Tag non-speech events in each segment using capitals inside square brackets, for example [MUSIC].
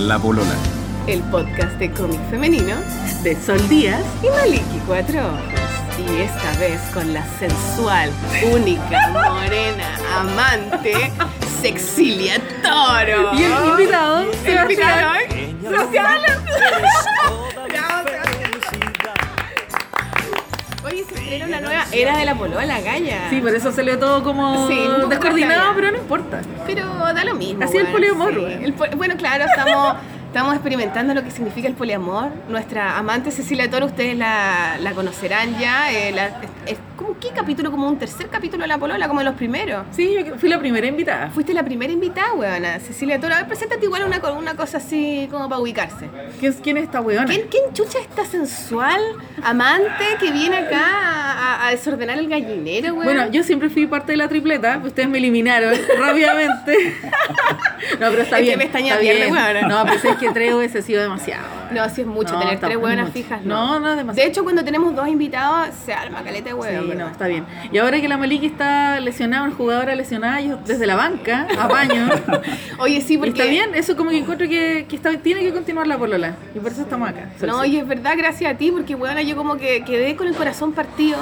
La Polola. el podcast de cómic femenino de Sol Díaz. y Maliki Cuatro Ojos. Y esta vez con la sensual, única, morena, amante, Sexilia Toro. Y el invitado, Sebastián. Sebastián. [LAUGHS] Oye, se estrena una nueva era de la polola, galla. Sí, por eso salió todo como Sí, descoordinado, pero no importa. Pero da lo mismo. Así el weón, poliamor, sí. weón. El po- bueno, claro, estamos, estamos experimentando lo que significa el poliamor. Nuestra amante Cecilia Toro, ustedes la, la conocerán ya. eh, la- es, es como qué capítulo, como un tercer capítulo de la polola, como de los primeros. Sí, yo fui la primera invitada. Fuiste la primera invitada, weona, Cecilia Toro. A ver, preséntate igual una, una cosa así como para ubicarse. ¿Quién, quién es esta weona? ¿Quién, quién chucha esta sensual amante que viene acá a, desordenar el gallinero, weón? Bueno, yo siempre fui parte de la tripleta, ustedes me eliminaron [LAUGHS] rápidamente. [LAUGHS] no, pero está Es que bien. me está bien. weona. No, pues es que tres hubiese sido demasiado. No, sí es mucho, No, tener tres es hueonas fijas. No, no es demasiado. De hecho, cuando tenemos dos invitados, se arma caleta de hueón. Sí, ¿verdad? no, está bien. Y ahora que la Maliki está lesionada, una jugadora lesionada, yo desde la banca, apaño. [LAUGHS] Oye, sí, Y porque... está bien, eso como que encuentro que, que está, tiene que continuar la polola. Y por eso estamos acá. No, y es verdad, gracias a ti, porque hueona, yo como que quedé con el corazón partido.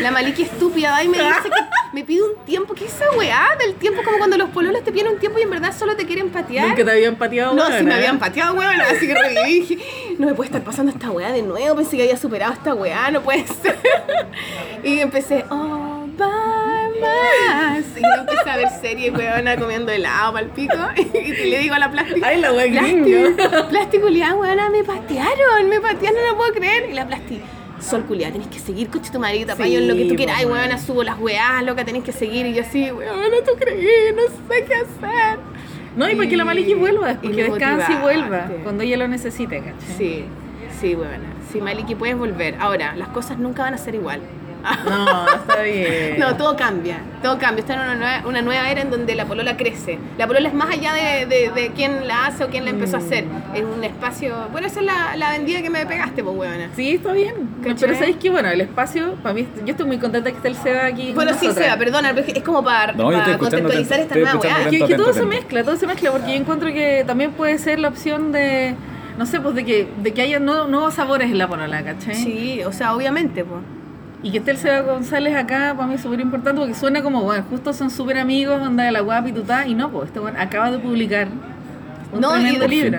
La maliki estúpida va y me dice que me pide un tiempo. ¿Qué es esa weá del tiempo? Como cuando los pololos te piden un tiempo y en verdad solo te quieren patear. Nunca te habían pateado. No, si me habían pateado, weón, así que reviví y [LAUGHS] no me puede estar pasando esta weá de nuevo, pensé que había superado esta weá, no puede ser. [LAUGHS] Y empecé, oh, bye, bye. Y yo empecé a ver serie, weona, comiendo helado pa'l pico, [LAUGHS] y le digo a la plástica, Ay, la plástico, gringa. plástico, weona, me patearon, me patearon, no lo puedo creer. Y la plástica, Sol culiada, tenés que seguir, coche tu marido, Sí, payo, en lo que tú quieras, weona. weona, subo las weás, loca, tenés que seguir. Y yo así, weona, tú creí, no sé qué hacer. No, y para que la Maliki vuelva, después Y que descanse y vuelva, cuando ella lo necesite, ¿cachai? Sí, sí, bueno. Sí, Maliki, puedes volver. Ahora, las cosas nunca van a ser igual. No, está bien. No, todo cambia, todo cambia. Está en una nueva, una nueva era en donde la polola crece. La polola es más allá de, de, de quién la hace o quién la empezó a hacer. Es un espacio... Bueno, esa es la, la vendida que me pegaste, pues, huevona. Sí, está bien. Pero sabéis que, bueno, el espacio, para mí, yo estoy muy contenta que esté el Seba aquí. Bueno, sí. Seba, perdona, pero es como para, No, escuchando contextualizar esta nueva escuchando Que, que todo Atento, se mezcla, todo se mezcla, porque yo encuentro que también puede ser la opción de, no sé, pues de que, de que haya nuevos, nuevos sabores en la polola, ¿cachai? Sí, o sea, obviamente, pues. Y que esté el Seba González acá, para mí es súper importante, porque suena como, bueno, justo son súper amigos, onda de la guapa y tutá, y no, pues, este bueno, acaba de publicar un No, y tremendo de- libro.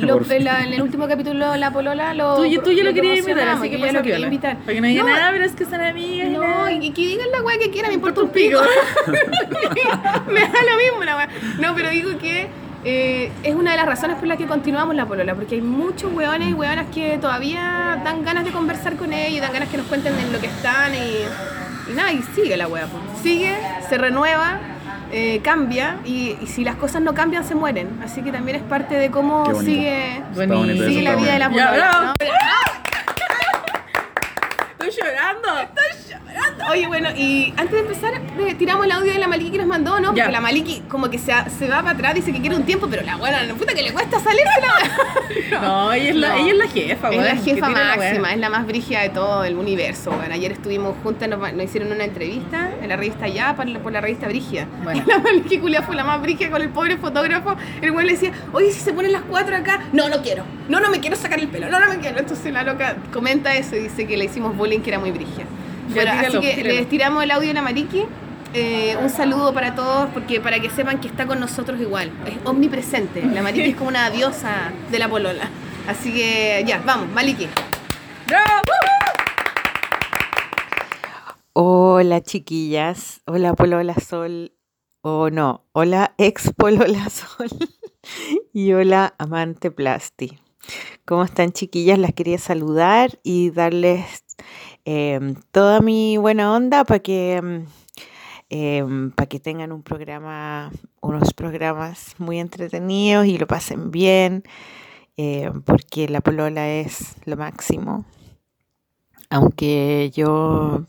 [LAUGHS] Lo- la- en el último capítulo, La Polola, lo Tú, tú ya lo querías invitar, promocionamos, así que yo pasa lo quería piola. invitar. Para que no digan No, nada, pero es que son amigas. y No, nada. y que digan la weá que quieran, me importa un pico. [LAUGHS] me da lo mismo la weá. No, pero digo que eh, es una de las razones por las que continuamos la polola, porque hay muchos weones y weonas que todavía dan ganas de conversar con ellos, dan ganas que nos cuenten en lo que están y, y nada, y sigue la weá. po. Sigue, se renueva. eh, cambia y, y si las cosas no cambian se mueren así que también es parte de cómo sigue bonito sigue la vida de la polola. ¿no? [LAUGHS] Estoy llorando. Oye, bueno, y antes de empezar, eh, tiramos el audio de la Maliki que nos mandó, ¿no? Porque Ya. la Maliki como que se, se va para atrás, dice que quiere un tiempo, pero la buena, la puta que le cuesta salirse la [LAUGHS] No, ella es la, No. ella es la jefa, Es la jefa la máxima, es la más brígida de todo el universo. Bueno, ayer estuvimos juntas, nos, nos hicieron una entrevista en la revista Ya por la, por la revista Brígida. Bueno. [LAUGHS] La Maliki Culia fue la más brígida con el pobre fotógrafo. El güey le decía, oye, si se ponen las cuatro acá, no, no quiero. No, no me quiero sacar el pelo, no, no me quiero. Entonces la loca comenta eso y dice que le hicimos bullying que era muy brígida. Bueno, tíralo, así que tíralo. les tiramos el audio de la Mariki. Eh, un saludo para todos, porque para que sepan que está con nosotros igual. Es omnipresente. La Mariki es como una diosa de la polola. Así que ya, vamos, Maliki. Hola chiquillas, hola Polola Sol, o no, hola ex Polola [LAUGHS] Sol y hola amante Plasti. ¿Cómo están chiquillas? Las quería saludar y darles em, toda mi buena onda para que, em, em, que tengan un programa, unos programas muy entretenidos y lo pasen bien, porque la Polola es lo máximo. Aunque yo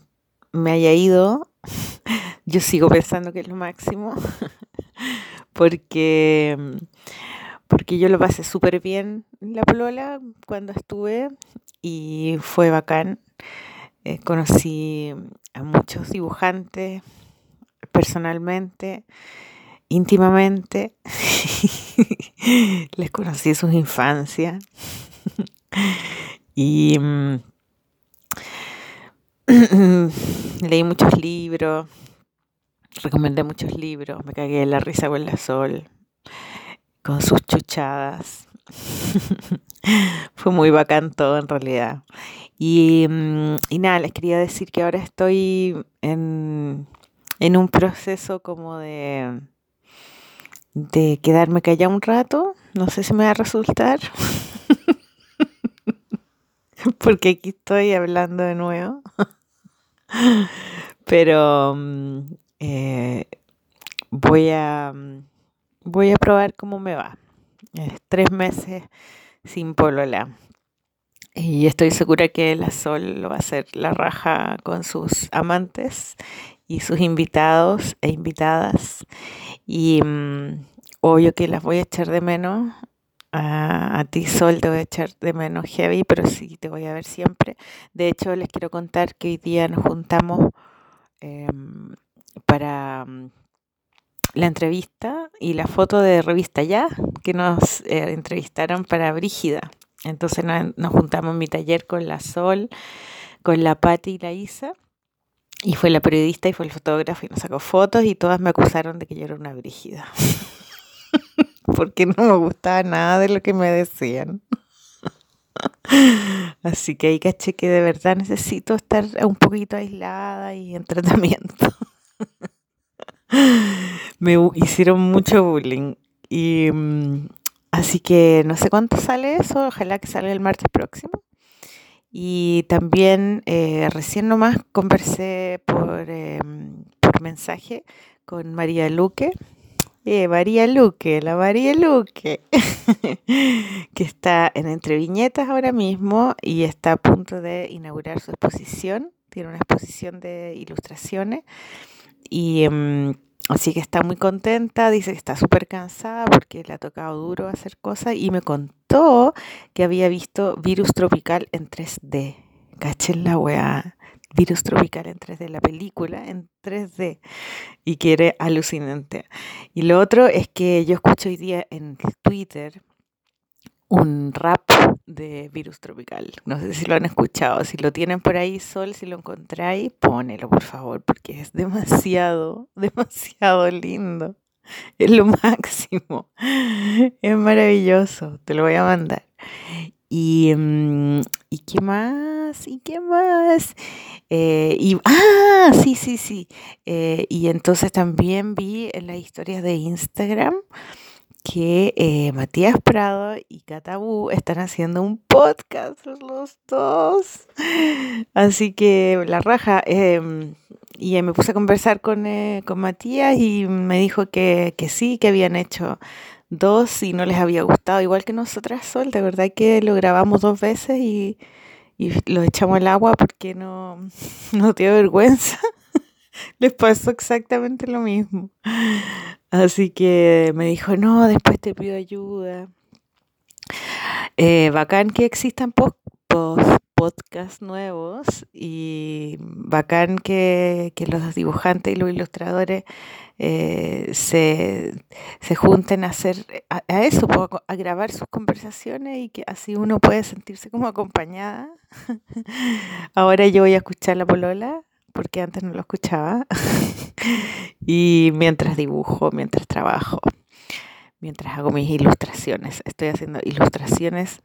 me haya ido, [LAUGHS] yo sigo pensando que es lo máximo, [LAUGHS] porque, porque yo lo pasé súper bien en la polola cuando estuve y fue bacán. Eh, conocí a muchos dibujantes personalmente íntimamente. [LAUGHS] Les conocí sus infancias. [LAUGHS] y mm, [CLEARS THROAT] leí muchos libros. Recomendé muchos libros. Me cagué de la risa con la sol. Con sus chuchadas. [LAUGHS] Fue muy bacán todo en realidad. Y, mm, y nada, les quería decir que ahora estoy en, en un proceso como de, de quedarme callada un rato. No sé si me va a resultar. [LAUGHS] Porque aquí estoy hablando de nuevo. [LAUGHS] Pero mm, eh, voy a voy a probar cómo me va. tres meses sin polola. Y estoy segura que la Sol lo va a hacer la raja con sus amantes y sus invitados e invitadas. Y mm, obvio que las voy a echar de menos. A, ti, Sol, te voy a echar de menos heavy, pero sí te voy a ver siempre. De hecho, les quiero contar que hoy día nos juntamos em, para mm, la entrevista y la foto de revista ya que nos eh, entrevistaron para Brígida. Entonces nos, juntamos en mi taller con la Sol, con la Patti y la Isa. Y fue la periodista y fue el fotógrafo y nos sacó fotos y todas me acusaron de que yo era una brígida. [LAUGHS] Porque no me gustaba nada de lo que me decían. [LAUGHS] Así que ahí caché que de verdad necesito estar un poquito aislada y en tratamiento. [LAUGHS] me hicieron mucho bullying. Y mm, así que no sé cuánto sale eso, ojalá que salga el martes próximo. Y también eh, recién nomás conversé por, em, mensaje con María Luque. Eh, María Luque, la María Luque, [LAUGHS] que está en Entre Viñetas ahora mismo y está a punto de inaugurar su exposición. Tiene una exposición de ilustraciones y em, Así que está muy contenta, dice que está súper cansada porque le ha tocado duro hacer cosas y me contó que había visto Virus Tropical en 3D. Cachen la weá. Virus Tropical en 3D, la película en 3D. Y que era alucinante. Y lo otro es que yo escucho hoy día en Twitter un rap de Virus Tropical. No sé si lo han escuchado. Si lo tienen por ahí, Sol, si lo encontráis, ponelo, por favor, porque es demasiado, [LAUGHS] demasiado lindo. Es lo [LAUGHS] máximo. Es maravilloso. Te lo voy a mandar. Y, mm, ¿y qué más? ¿Y qué más? Eh, y, ah, sí, sí, sí. Eh, y entonces también vi en las historias de Instagram que eh, Matías Prado y Catabú están haciendo un podcast los dos. Así que la raja. Em, y me puse a conversar con, eh, con Matías y me dijo que, que, sí, que habían hecho dos y no les había gustado, igual que nosotras Sol. De verdad que lo grabamos dos veces y, y lo echamos al agua porque no, [LAUGHS] no dio vergüenza. [LAUGHS] Les pasó exactamente lo mismo. Así que me dijo, no, después te pido ayuda. Eh, bacán que existan post, podcasts nuevos y bacán que, los dibujantes y los ilustradores eh, se, junten a hacer a, eso, a grabar sus conversaciones y que así uno puede sentirse como acompañada. [LAUGHS] Ahora yo voy a escuchar la polola porque antes no lo escuchaba. [LAUGHS] y mientras dibujo, mientras trabajo, mientras hago mis ilustraciones, estoy haciendo ilustraciones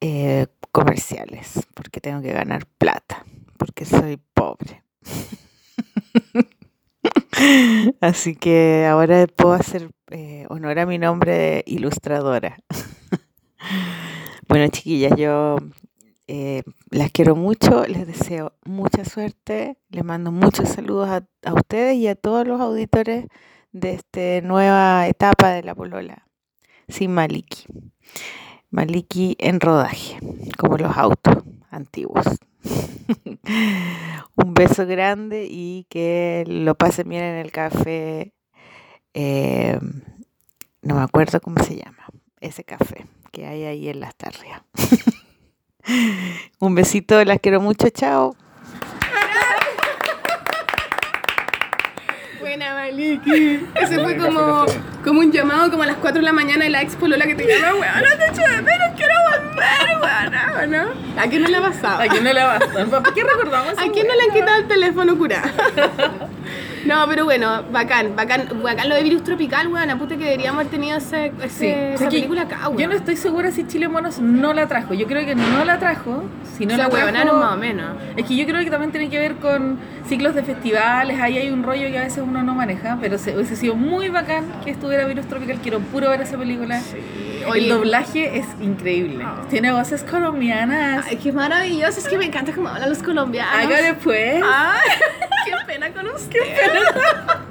eh, comerciales, porque tengo que ganar plata, porque soy pobre. [LAUGHS] Así que ahora puedo hacer eh, honor a mi nombre de ilustradora. [LAUGHS] bueno, chiquillas, yo eh, las quiero mucho, les deseo mucha suerte, les mando muchos saludos a, ustedes y a todos los auditores de esta nueva etapa de la polola, sin Maliki. Maliki en rodaje, como los autos antiguos. [LAUGHS] Un beso grande y que lo pasen bien en el café. Eh, no me acuerdo cómo se llama, ese café que hay ahí en las tarrias. [LAUGHS] [LAUGHS] Un besito, las quiero mucho, chao. buena, Maliki. Ese fue como, como un llamado como a las 4 de la mañana de la expo Lola que te llama, weón, no te echo de menos, quiero volver, weón, ¿no? ¿A quién no le ha pasado? ¿A quién no le basta? ¿Para qué recordamos? ¿A quién no le han quitado el teléfono curado? [LAUGHS] No, pero bueno, bacán, bacán, bacán lo de virus tropical, weón, a puta que deberíamos haber tenido ese, Sí. Esa película acá, weón. Yo no estoy segura si Chile Monos no la trajo. Yo creo que no la trajo. Si no o sea, la trajo, más o menos. Es que yo creo que también tiene que ver con ciclos de festivales. Ahí hay un rollo que a veces uno no maneja. Pero se, hubiese sido muy bacán que estuviera Virus Tropical. Quiero puro ver esa película. Oye. El doblaje es increíble. Tiene voces colombianas. Ay, qué maravilloso, es que me encanta cómo hablan los colombianos. Haga después. Ay, [LAUGHS] qué pena con usted. Oye,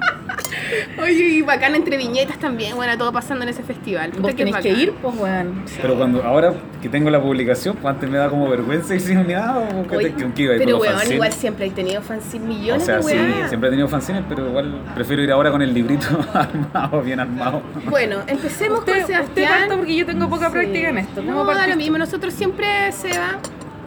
y bacán entre viñetas también, bueno, todo pasando en ese festival. Puta, Vos tenés que ir, pues, weón. Pero cuando ahora que tengo la publicación, pues antes me da como vergüenza ir sin unidad o que te que iba a ir pero weón, fanzines. igual siempre he tenido fanzine O millones sea, de sí, weón. siempre he tenido fanzines, pero igual prefiero ir ahora con el librito [LAUGHS] armado, bien armado. Bueno, empecemos Usted, con usted Sebastián. parta porque yo tengo poca Sí. práctica en esto. ¿Cómo No, lo mismo. Nosotros siempre, Seba.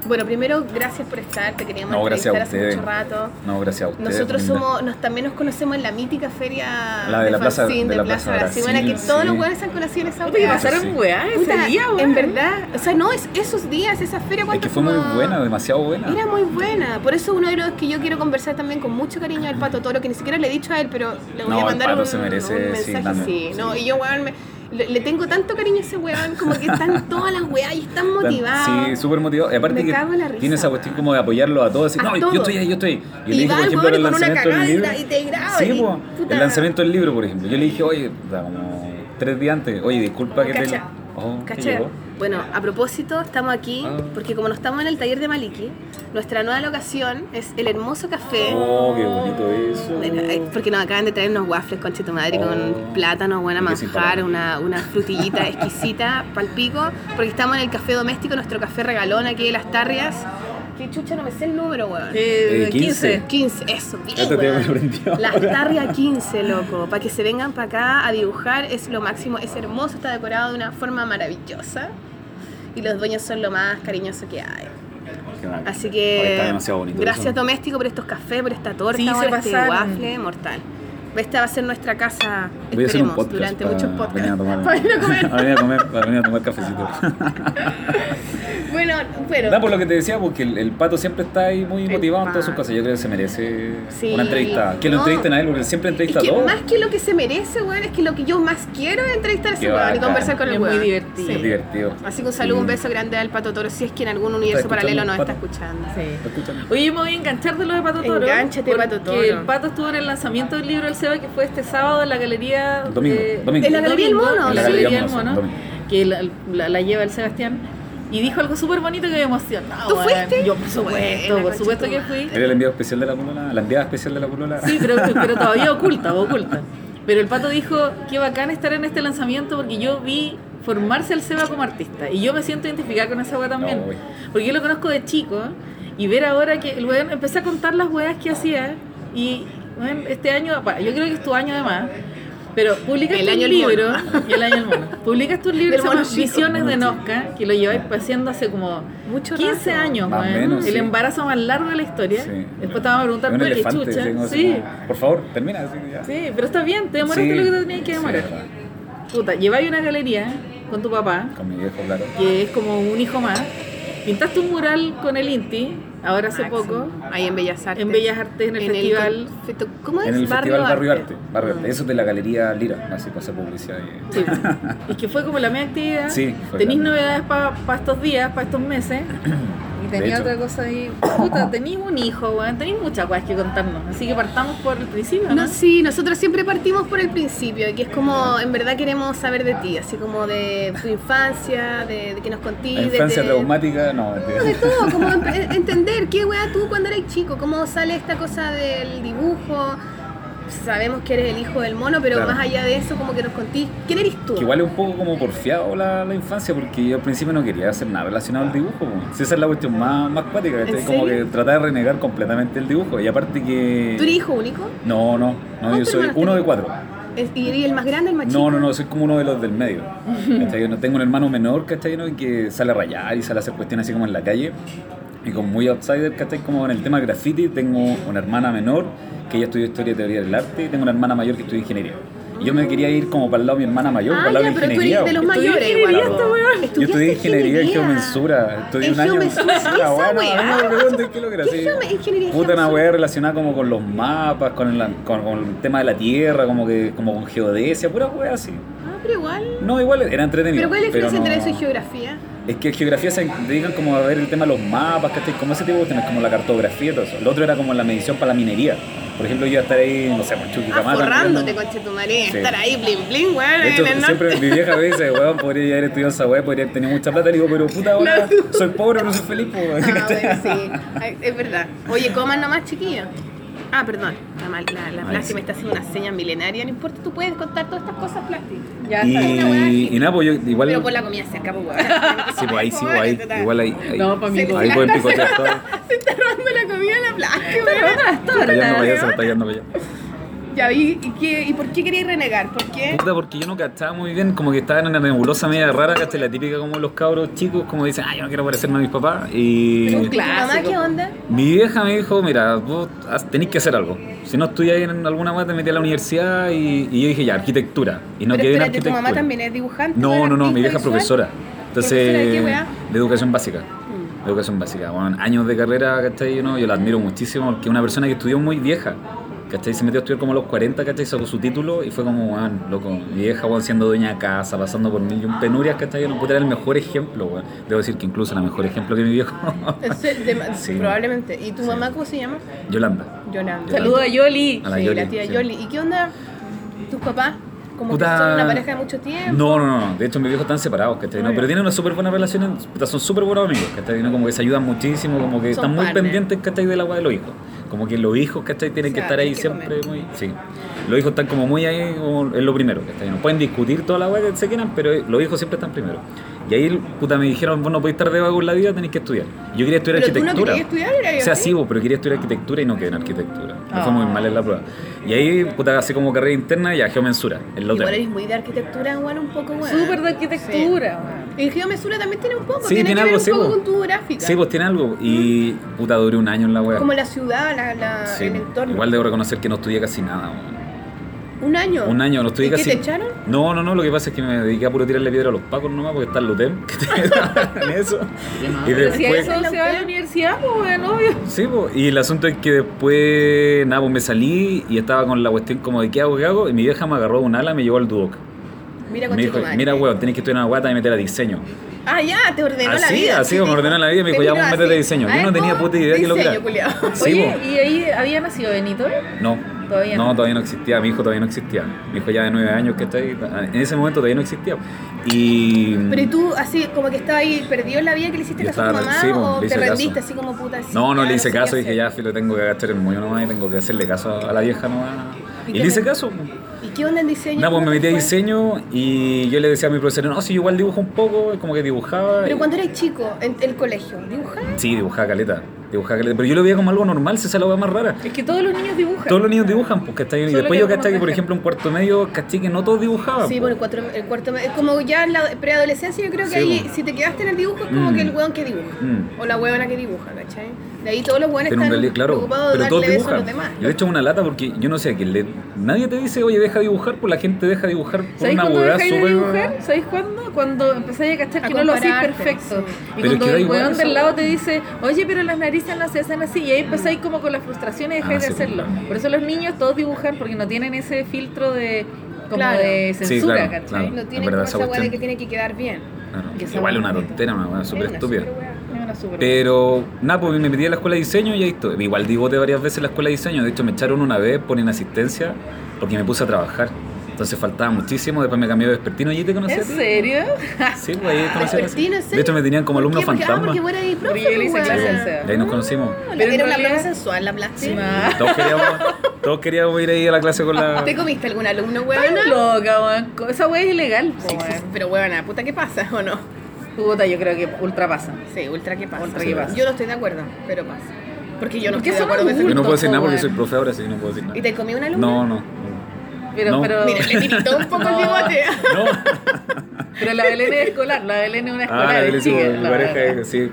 Bueno, primero, gracias por estar. Te queríamos No, gracias a entrevistar hace mucho rato. No, gracias a ustedes. Nosotros somos, nos, también nos conocemos en la mítica feria La de la Plaza- de de, la Plaza, Plaza Brasil, Brasil, bueno, que todos los weones se han conocido en esa Puta, que pasaron Sí. weá ese Puta, día, weón. En verdad, o sea, no, es esos días, esa feria, Es ¿cuánto que fue muy buena, demasiado buena. Era muy buena, por eso uno de los que yo quiero conversar también con mucho cariño al Pato Toro, que ni siquiera le he dicho a él, pero le voy No, a el mandar Pato un, se merece, un sí, mensaje dame. así. Sí. No, y yo, weón, me- le, le tengo tanto cariño a ese weón, como que están [LAUGHS] todas las weas y están motivados. Sí, súper motivado. Y aparte Me que risa, tiene esa cuestión como de apoyarlo a todos. Así, A no, todos. yo estoy ahí, yo estoy ahí. Yo Y le dije, por ejemplo, el lanzamiento del y libro. y te graba Sí, y- po, el lanzamiento del libro, por ejemplo. Yo le dije, oye, da como tres días antes, oye, disculpa que te. Oh, ¿qué ¿Cachai? llegó? Bueno, a propósito, estamos aquí Ah. porque como no estamos en el taller de Maliki, nuestra nueva locación es el hermoso café. Oh, qué bonito eso. Bueno, eh, Porque nos acaban de traer unos waffles con tu madre Oh. con plátano, buena manjar, una, una frutillita exquisita, [LAUGHS] palpico, porque estamos en el café doméstico, nuestro café regalón aquí de las tarrias. Que chucha, no me sé el número, weón. Eh, Eh, 15. 15, eso, bien, weón. me aprendió Las ahora. Tarria 15, loco. Para que se vengan para acá a dibujar, es lo máximo. Es hermoso, está decorado de una forma maravillosa. Y los dueños son lo más cariñoso que hay. Así Oye, que. Está demasiado bonito. Gracias, eso. Doméstico, por estos cafés, por esta torta, Sí, por este pasaron. waffle mortal. Esta va a ser nuestra casa, Voy a hacer un podcast durante para muchos podcasts. venir a tomar, [LAUGHS] Para venir a comer. [LAUGHS] para venir a comer, para venir a tomar cafecito. [LAUGHS] Bueno, pero. Da por lo que te decía, porque el, el pato siempre está ahí muy El motivado en todas sus cosas. Yo creo que se merece Sí. una entrevista. Que lo No. entrevisten a él, porque él siempre Es entrevista que a todos. más que lo que se merece, weón, es que lo que yo más quiero es entrevistar a ese weón y conversar con el Es muy weón. divertido. Es divertido. Así que un saludo, Sí. un beso grande al Pato Toro, si es que en algún universo ¿Está paralelo nos está escuchando. Sí. ¿Lo? Oye, me voy a enganchar de lo de Pato Toro. Engánchate, Pato Toro. el Pato estuvo en el lanzamiento del libro del Seba que fue este sábado en la galería. Domingo, de- domingo. En la Galería del Mono, En la. Galería sí, Mono. domingo. Que la, la- la lleva el Sebastián. Y dijo algo súper bonito que me emocionó. ¿Tú fuiste? Yo, por supuesto, por supuesto que fui. Era el enviado especial de la polola, la enviada especial de la polola. Sí, pero, [LAUGHS] pero todavía oculta, oculta. Pero el pato dijo, qué bacán estar en este lanzamiento porque yo vi formarse al Seba como artista. Y yo me siento identificada con esa weá también. No, porque yo lo conozco de chico y ver ahora que el weón empecé a contar las weas que hacía y este año, yo creo que es tu año además. Pero publicas El año y [LAUGHS] el año del mono. Publicas tus libros que se chico. Visiones de Nosca, que lo lleváis haciendo hace como Mucho 15 rato. años, Más menos, el sí. embarazo más largo de la historia. Sí. Después te vamos a preguntar un por qué elefante. chucha. Sí. como, por favor, termina. así ya. Sí, pero está bien, te demoraste Sí. lo que te tenías que demorar. Puta, lleváis una galería con tu papá, Con mi viejo, claro. que es como un hijo más. Pintaste un mural con el Inti, ahora hace Máximo. poco, Ahí en Bellas Artes. en Bellas Artes, en el festival. confe- ¿Cómo es? En el Festival Barrio Arte. Arte. Barrio Arte. Eso es de la Galería Lira. Así pasa publicidad. y- Sí. Es que fue como la media actividad. Sí, la- novedades para estos días, para estos meses. [CLEARS THROAT] Tenía hecho. otra cosa ahí. Puta, tenís un hijo, weón. Tenís muchas cosas que contarnos. Así que partamos por el principio, ¿no? No, sí, nosotros siempre partimos por el principio, que es como, en verdad queremos saber de ti, así como de tu infancia, de, de que nos contís. La infancia de- traumática, no. No, de todo, como [LAUGHS] en- entender qué weá tú cuando eres chico, cómo sale esta cosa del dibujo. Sabemos que eres el hijo del mono, pero Claro. más allá de eso, como que nos contís, ¿quién eres tú? Que igual es un poco como porfiado la, la infancia, porque yo al principio no quería hacer nada relacionado al dibujo. Si esa es la cuestión más, más cuática, ¿cachai? ¿En como que tratar de renegar completamente el dibujo. Y aparte que. ¿Tú eres hijo único? No, no, no, yo ¿Cuántos soy uno de cuatro. ¿Es- ¿Y eres el más grande, el más chico? No, no, no, soy como uno de los del medio. [LAUGHS] ¿cachai? Tengo un hermano menor, ¿cachai? ¿no? Que sale a rayar y sale a hacer cuestiones así como en la calle. Y como muy outsider, ¿cachai? Como en el tema graffiti, tengo una hermana menor que ella estudió Historia y Teoría del Arte y tengo una hermana mayor que estudia Ingeniería. Y yo me quería ir como para el lado de mi hermana mayor, para Ah, el lado ya, de pero tú Ingeniería. eres de los mayores ingeniería igual. Yo estudié ingeniería en geomensura. Estudié En un año. geomensura, sí, [LAUGHS] esa bueno, no me qué lo que era ¿Qué así. geome- ingeniería Puta, una geomensura? weá relacionada como con los mapas, con el, con, con el tema de la tierra, como que como con geodesia, pura weá así. Ah, pero igual. No, igual era entretenido. Pero ¿cuál es la diferencia entre eso y geografía? Es que en geografía se dedican como a ver el tema de los mapas, ¿cachai? Como ese tipo de temas, como la cartografía y todo eso. Lo otro era como la medición para la minería. Por ejemplo, yo iba a estar ahí, no sé, Ah, Chuquicamata. forrándote, viendo- conche tu madre. Sí. Estar ahí, blin, blin, weón. De hecho, en el siempre norte. mi vieja me dice, weón, podría haber estudiado esa weá, podría haber tenido mucha plata. Le digo, pero puta, ahora soy pobre, no soy feliz, weón. Ah, bueno, sí. Es verdad. Oye, coman nomás, chiquillos. Ah, perdón. La, la, la Ay, Plasti sí. me está haciendo una seña milenaria. No importa, tú puedes contar todas estas cosas, Plasti. Ya una Y, y nada, pues yo igual. Pero por la comida cerca, pues, weón. [LAUGHS] Sí, pues ahí sí, pues ahí. Igual ahí. ahí No, para mí Se- no. ahí pueden picotear todo. Se está robando la comida a la weón. Se está yendo para allá, se está yendo para allá. Ya, ¿y, y, qué, ¿y por qué querías renegar? ¿Por qué? Puta, porque yo no cachaba muy bien, como que estaba en una nebulosa media rara, ¿cachai? La típica como los cabros chicos, como dicen, ah, yo no quiero parecerme a mis papás. Y ¿Y tu mamá qué onda? mi vieja me dijo, mira, vos tenés que hacer algo. Si no estudias en alguna más, te metí a la universidad y, y yo dije, ya, arquitectura. Y no Pero quedé en espérate, ¿tu arquitectura. mamá también es dibujante? No, no, no, mi vieja es profesora. ¿Profesora de qué, Entonces, weá? de educación básica. Educación básica. Bueno, años de carrera, ¿cachai? Yo, no, yo la admiro muchísimo porque es una persona que estudió muy vieja. ¿Cachai? Se metió a estudiar como a los 40, ¿cachai? Sacó su título y fue como, weón, loco, mi vieja, weón, siendo dueña de casa, pasando por mil y un penurias, ¿cachai? No pude era el mejor ejemplo, weón. Debo decir que incluso era mejor ejemplo que mi viejo. [LAUGHS] Sí. Probablemente. ¿Y tu Sí. mamá cómo se llama? Yolanda. Yolanda. Saludos a Yoli. A la sí, Yoli, la tía sí. Yoli. ¿Y qué onda tus papás? Como Puta. que son una pareja de mucho tiempo. No, no, no, de hecho mis viejos están separados, ¿cachai? No, pero tienen una súper buena relación, son súper buenos amigos, ¿cachai? No, Como que se ayudan muchísimo, como que Son están muy pendientes, ¿cachai? De la weá de los hijos. Como que los hijos, ¿cachai? Tienen O que estar ahí que siempre muy... Sí. Los hijos están como muy ahí, como es lo primero, ¿cachai? No pueden discutir toda la weá que se quieran, pero los hijos siempre están primero. Y ahí, puta, me dijeron, vos no podés estar de vago en la vida, tenés que estudiar. Yo quería estudiar Pero tú no arquitectura. querías estudiar, era O sea, sí, vos, pero quería estudiar arquitectura y no quedé en arquitectura. Me fue Ah. muy mal en la prueba. Y ahí, puta, así como carrera interna, ya geomensura, el otro. Igual eres muy de arquitectura, bueno, un poco, bueno. Súper de arquitectura. weón. Y geomesura también tiene un poco. Sí, tiene, tiene que ver algo, un sí, poco po. con tu gráfica. Sí, pues tiene algo. Y puta, duré un año en la web. Como la ciudad, la, la- Sí, el entorno. Igual debo reconocer que no estudié casi nada. weón. Un año. Un año, no estudié ¿Y qué casi. te echaron? No, no, no, lo que pasa es que me dediqué a puro tirarle piedra a los pacos nomás porque está el LUTEM, [LAUGHS] que te en eso. Y Pero si a después. eso se va a la universidad, pues, weón, obvio. Sí, pues, y el asunto es que después, nada, pues me salí y estaba con la cuestión como de qué hago, qué hago, y mi vieja me agarró un ala y me llevó al Duoc. Mira, Me dijo, mira, weón, tenés que estudiar una guata y meter a diseño. Ah, ya, te ordenó la Así, vida. así como me dijo. ordenó la vida y me dijo, ya, miró vos así. métete a diseño. Yo Ah, no tenía puta idea que lo que diseño, era. Oye. ¿y ahí había nacido Benito? No. Todavía no, no. todavía no existía. Mi hijo todavía no existía. Mi hijo ya de nueve años que está ahí. En ese momento todavía no existía. Y. Pero ¿y tú, así, como que estabas ahí perdido en la vida que le hiciste caso a tu estaba- mamá sí, po, o te rendiste caso. así como puta? sí, No, no le hice qué caso, dije ya, filo, tengo que agachar el moño nomás y tengo que hacerle caso a la vieja nomás. ¿Y Y, le hice caso. ¿Y qué onda en diseño? Nada, pues me ¿Cómo metí a diseño y yo le decía a mi profesor, no, si yo igual dibujo un poco, como que dibujaba. Pero y- cuando eras chico, en el colegio, ¿dibujabas? Sí, dibujaba caleta. Caleta. Pero yo lo veía como algo normal, si esa es la hueá más rara. Es que todos los niños dibujan. Todos los niños dibujan, pues, ¿cachai? Y Solo después yo, ¿cachai? Que, por ejemplo, en cuarto medio, ¿cachai? Que no todos dibujaban. Sí, pues. bueno, el, cuatro, el cuarto medio. Es como ya en la preadolescencia, yo creo que Sí, ahí, si te quedaste en el dibujo, es como Mm. que el weón que dibuja. Mm. O la huevona que dibuja, ¿cachai? De ahí todos los Pero en están realidad, claro, preocupados de darle besos a los demás. Yo de hecho una lata porque yo no sé a quién le. Nadie te dice, oye, deja de dibujar, pues la gente deja de dibujar por ¿Sabéis una hueá dejáis de súper. ¿Sabéis cuándo? Cuando empezáis a cachar A que no lo hacéis perfecto. sí. Y Pero cuando el esa del lado te dice, oye, pero las narices no se hacen así. Y ahí empezáis como con la frustración y dejáis Ah, de sí, hacerlo. Por eso los niños todos dibujan porque no tienen ese filtro de como Claro. de Sí, censura, claro, ¿cachai? claro. No Es tiene verdad como esa hueá de que tiene que quedar bien. Claro, Que esa igual una tontera, una hueá súper estúpida. Hueá. Súper- Pero nada, pues me metí a la escuela de diseño y ahí estoy. Igual digote varias veces en la escuela de diseño. De hecho, me echaron una vez por inasistencia porque me puse a trabajar. Entonces faltaba muchísimo. Después me cambié de vespertino y ahí te conocí. a ¿En ti. serio? Sí, pues ahí conocí Vespertino, ¿en ti. serio? De hecho, me tenían como ¿Por alumno? Porque- fantasma. Ah, porque profe, Porque hice pues, clase SEA. Y ahí nos conocimos. Pero en Era una profe sensual la plástica. Todos queríamos, todos queríamos ir ahí a la clase con la. ¿Te comiste algún alumno, Ay, huevona? loca, weón. Esa weá es ilegal, Sí, sí, weón. pero huevona, puta, ¿qué pasa o no? Puta, yo creo que. Sí, ultra, ¿qué pasa? Ultra, ¿qué pasa? Yo no estoy de acuerdo, pero pasa. Porque yo no estoy de acuerdo Yo no puedo decir nada porque po, soy profe ahora, sí, no puedo decir nada. ¿Y te comí un alumno? No, no. Pero, No. pero. Mira, le tiritó un poco el bigote. No. Pero la Belén es escolar, la Belén es una escolar. Ah, la es Belén, sí, chica, mi pareja es, sí,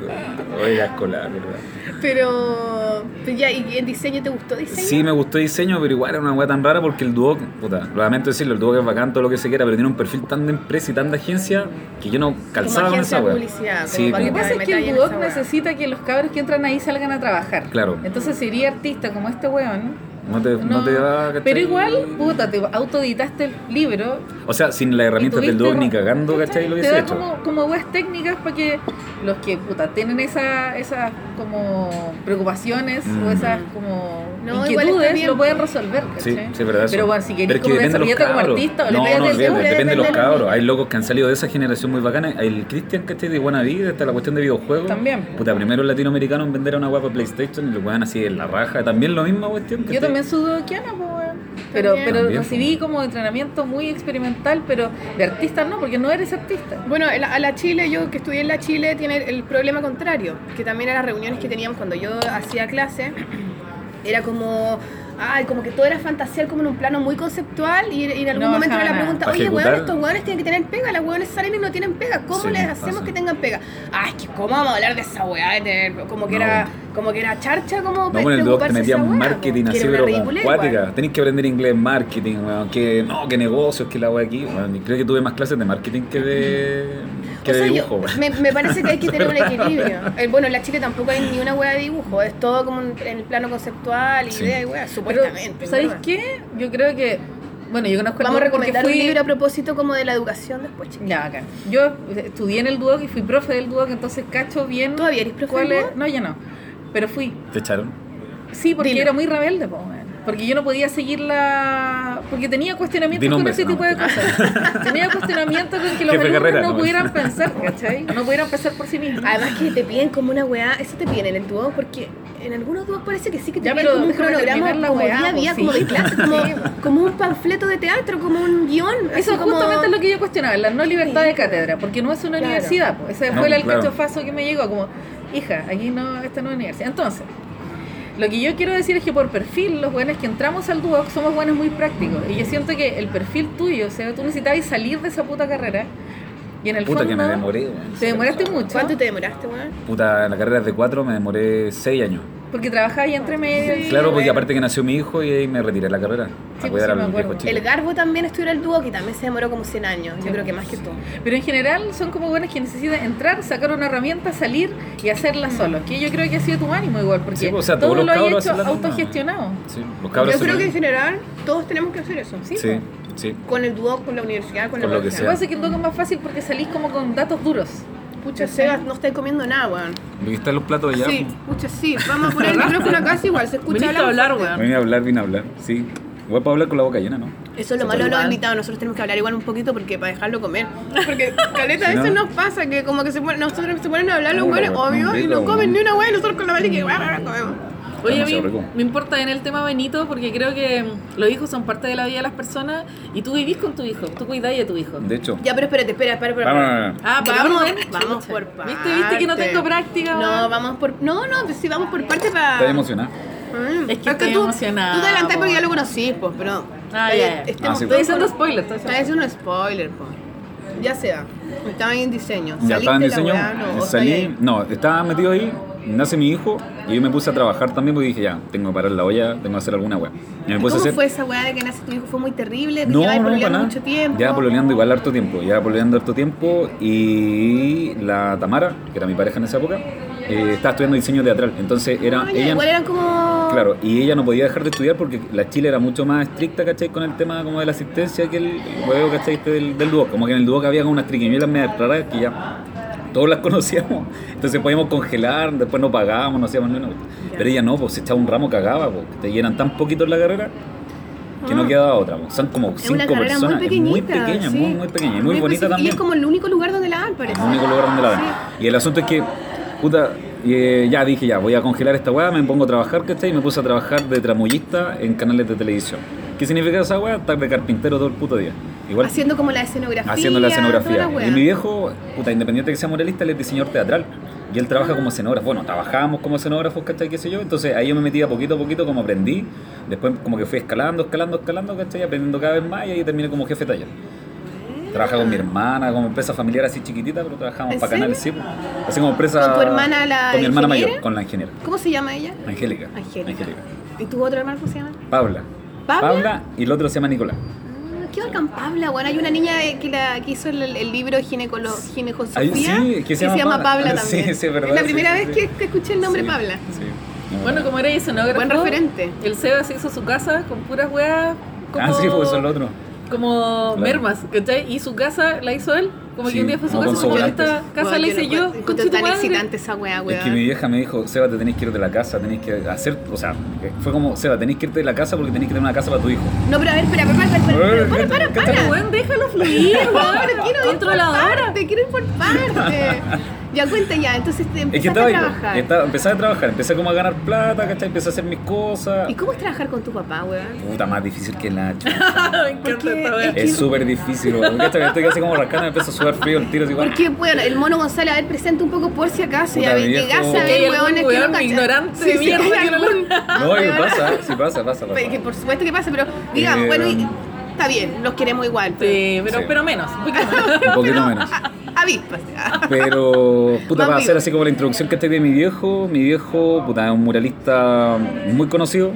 oiga, escolar, ¿verdad? Pero, pero ya, ¿y en diseño te gustó diseño? Sí, me gustó diseño, pero igual era una weá tan rara porque el Duoc, puta, lo lamento decirlo, el Duoc es bacán, todo lo que se quiera, pero tiene un perfil tan de empresa y tan de agencia que yo no calzaba con agencia esa weá. como Sí, Lo que como- pasa es que el Duoc necesita que los cabros que entran ahí salgan a trabajar. Claro. Entonces sería artista como este weón. No te, no, te va ¿cachai? Pero igual, puta, te autoeditaste el libro. O sea, sin las herramientas del Duoc ni cagando, ¿cachai? Lo Te hubiese da hecho. como, como weas técnicas para que los que puta tienen esa, esas como preocupaciones Mm. o esas como No, inquietudes lo pueden resolver. Sí, ¿cachai? sí, es verdad. Pero bueno, si Pero querés es que como depende de los desarrollarte como cabros. artista o no, no, del depende de los depende de los cabros. Hay locos que han salido de esa generación muy bacana. El Christian, ¿cachai? De buena vida, está la cuestión de videojuegos. También. Puta, primero el latinoamericano en vender una guapa PlayStation y lo juegan así en la raja. También lo mismo, cuestión. Yo también soy Kiana, pues, weón. Pero, También. pero recibí como entrenamiento muy experimental, pero de artista no, porque no eres artista. Bueno, en a la Chile, yo que estudié en la Chile, tiene el problema contrario, que también en las reuniones que teníamos cuando yo hacía clase, [CLEARS THROAT] era como, ay, como que todo era fantasear como en un plano muy conceptual y, y en algún No momento era la pregunta, oye, weón, estos weones tienen que tener pega, las weones salen y no tienen pega, ¿cómo Sí, les hacemos pasa. que tengan pega? Ay, es que ¿cómo vamos a hablar de esa weá? de tener- como que No, era. Como que era charcha, como No, con el Duoc te metían weá, marketing así, pero cuática. Tenés que aprender inglés marketing, weón. Que, no, que negocios, que la weá aquí. Weón, y creo que tuve más clases de marketing que de, que O de sea, yo- dibujo, weón. me, me parece que hay que tener un [LAUGHS] equilibrio. El, bueno, en la Chile tampoco hay ni una hueá de dibujo, es todo como en en el plano conceptual, Sí. idea y Pero, supuestamente. ¿sabéis qué? Yo creo que, bueno, yo conozco el Vamos a recomendar un fui- libro a propósito como de la educación después, chicos. Ya, bacán. Yo estudié en el Duoc y fui profe del Duoc, entonces cacho bien. ¿Todavía eres profe cuál del es- Duoc? No, ya no. Pero fui. ¿Te echaron? Sí, porque Dilo. era muy rebelde, po. Porque yo no podía seguir la. Porque tenía cuestionamientos con ese no. tipo de cosas. [LAUGHS] tenía cuestionamientos con que los alumnos Carrera, no no. pudieran pensar, ¿cachai? No pudieran pensar por sí mismos. Además que te piden como una hueá, eso te piden en el dúo, porque en algunos dúos parece que sí que te Ya, piden pero como un cronograma, la como hueá, día a día, sí. como de clase, como, [LAUGHS] Sí. como un panfleto de teatro, como un guion. Eso como- justamente es lo que yo cuestionaba, la no libertad de cátedra, porque no es una Claro. universidad. Ese No, fue el claro. cachofazo que me llegó, como, hija, aquí no, esta no es universidad. Entonces, lo que yo quiero decir es que por perfil, los buenos que entramos al Duoc somos buenos muy prácticos. Y yo siento que el perfil tuyo, o sea, tú necesitabas salir de esa puta carrera. Y en el Puta fondo, que me demoré. Te demoraste mucho. ¿Cuánto te demoraste, weón? Puta, la carrera es de cuatro, me demoré seis años. Porque trabajabas ahí entre medio. y- claro, porque bueno. aparte que nació mi hijo y ahí me retiré de la carrera. Sí, a pues cuidar sí, me al acuerdo. viejo chico. El Garbo también estuvo en el dúo, que también se demoró como 100 años, yo creo que más que tú. Pero en general son como buenos que necesitan entrar, sacar una herramienta, salir y hacerla solo. Que yo creo que ha sido tu ánimo igual, porque Sí, pues, o sea, todos todo los lo hay cabros hecho autogestionado. Sí, los cabros Yo creo que en general todos tenemos que hacer eso. Sí, Sí, pues. sí. Con el dúo, con la universidad, con, Con la lo que Lo que sea. pasa es que el doco es más fácil porque salís como con datos duros. Pucha, Sebas, no estáis comiendo nada, weón. ¿Viste están los platos allá? Sí, pucha, sí. Vamos a poner el [LAUGHS] micrófono acá, sí, igual se escucha hablar hablar, weón. Vine a hablar, vine a hablar. Sí. Voy para hablar con la boca llena, ¿no? Eso es lo malo de los invitados. Nosotros tenemos que hablar igual un poquito porque para dejarlo comer. [LAUGHS] Porque caleta veces ¿no? nos pasa que como que se ponen, nosotros se ponen a hablar los la obvio, y no comen ni una güey y nosotros con la vale que "Guau, guau, comemos. Oye, a mí rico. me importa en el tema Benito porque creo que los hijos son parte de la vida de las personas y tú vivís con tu hijo, tú cuidáis de tu hijo. De hecho. Ya, pero espérate, espera, espera, espera. Vamos, Ah, vamos, vamos chucha. por parte. [LAUGHS] ¿Viste? ¿Viste que no tengo práctica? No, vamos por. No, no, sí, vamos por parte para. Estás emocionada. Mm. Es que estoy tú, emocionada, Tú te adelantás porque po. ya lo conocí, pues, pero. Ah, ya, Ah, sí, Estoy diciendo con- spoiler. estoy Está diciendo- diciendo un spoiler, pues. Ya se da. Estaba en diseño. Ya estaba en ¿Saliste diseño. No, salí. No, estaba metido ahí. Nace mi hijo. Y yo me puse a trabajar también porque dije, ya, tengo que parar la olla, tengo que hacer alguna weá. Y me puse ¿Cómo hacer. fue esa weá de que nace tu hijo? ¿Fue muy terrible? ¿Te No, no, para nada. mucho tiempo? Ya pololeando igual harto tiempo. Ya pololeando harto tiempo. Y la Tamara, que era mi pareja en esa época, eh, estaba estudiando diseño teatral. Entonces era. Ah, ella, igual eran como... Claro, y ella no podía dejar de estudiar porque la Chile era mucho más estricta, ¿cachai? Con el tema como de la asistencia que el huevo, ¿cachai? Este Del, del dúo. Como que en el dúo había como unas triquiñuelas medio raras que ya todos las [LAUGHS] conocíamos. Entonces podíamos congelar, después no pagábamos, no hacíamos una. Pero ella no, pues se echaba un ramo cagaba, pues. Te llenan tan poquito en la carrera que no Ah. quedaba otra. pues. Son como Es cinco personas. muy es muy pequeña, sí. muy, muy pequeña. Y muy bonita también. Y es como el único lugar donde la dan, parece. El único lugar donde la dan. Sí. Y el asunto es que, puta, eh, ya dije, ya, voy a congelar esta weá, me pongo a trabajar, ¿cachai? Y me puse a trabajar de tramoyista en canales de televisión. ¿Qué significa esa weá? Estar de carpintero todo el puto día. Igual Haciendo como la escenografía. haciendo la escenografía. weá. Y mi viejo, puta, independiente de que sea muralista, él es diseñador teatral. Y él trabaja como escenógrafo. Bueno, trabajábamos como escenógrafos, ¿cachai? ¿Qué sé yo? Entonces ahí yo me metía poquito a poquito como aprendí. Después como que fui escalando, escalando, escalando, ¿cachai? Aprendiendo cada vez más y ahí terminé como jefe de taller. Trabaja con mi hermana, como empresa familiar así chiquitita, pero trabajamos ¿En para canales, sí. Así como empresa. ¿Con tu hermana, la Con mi hermana ingeniera? mayor, con la ingeniera. ¿Cómo se llama ella? Angélica. Angélica. ¿Y tu otro hermano cómo se llama? Paula. ¿Pabla? y el otro se llama Nicolás. Ah, Qué bacán, Pabla. Bueno, hay una niña que, la, que hizo el, el libro Ginecolo, Ginecosofía Ay, sí, que se llama Pabla Pabla. también. Sí, sí, es verdad, Es la sí, primera sí, vez sí. que, que escuché el nombre Sí, Pabla. Sí. No, Bueno, como era escenógrafo, Buen referente. el Seba se hizo su casa con puras weas como, Ah, sí, pues eso es lo otro. Como Claro. mermas, ¿cachai? Y su casa la hizo él. Como Sí, que un día fue su casa, con como esta casa Bueno, la hice no yo. encuentro tan excitante esa weá, Es weón. que mi vieja me dijo, Seba, te tenés que ir de la casa, tenés que hacer, o sea, fue como, Seba, tenés que irte de la casa porque tenés que tener una casa para tu hijo. No, pero a ver, espera, espera, espera, espera, para, para, para, para. Weón, déjalo fluir, No, weón. quiero ir por parte, quiero ir por parte. Ya cuenta ya, entonces te Es que empezaste estaba a trabajar. estaba, empecé a trabajar, empecé como a ganar plata, ¿cachai? Empecé a hacer mis cosas. ¿Y cómo es trabajar con tu papá, weón? Puta, más difícil que la [LAUGHS] chucha. Me encanta Porque esta wea. es que- Es súper difícil, weón. ¿Cachai? Estoy casi como rascando, me empiezo a sudar frío el tiro así Porque, bueno, el mono González, a ver, presenta un poco por si acaso. Puta, ya mi ve, viejo- llegás a ver, algún weones que weón no ignorante Sí, de sí, mierda no lo- algún- No, ¿qué [LAUGHS] weón. pasa? Sí pasa, pasa, pasa. Que por supuesto que pasa, pero digamos, Eh, bueno, y- está bien, los queremos igual. Pero, Sí, pero, Sí. pero menos. [LAUGHS] un poquito menos. Avispas. Pero, puta, [LAUGHS] para hacer así como la introducción que estoy de mi viejo, mi viejo, puta, es un muralista muy conocido.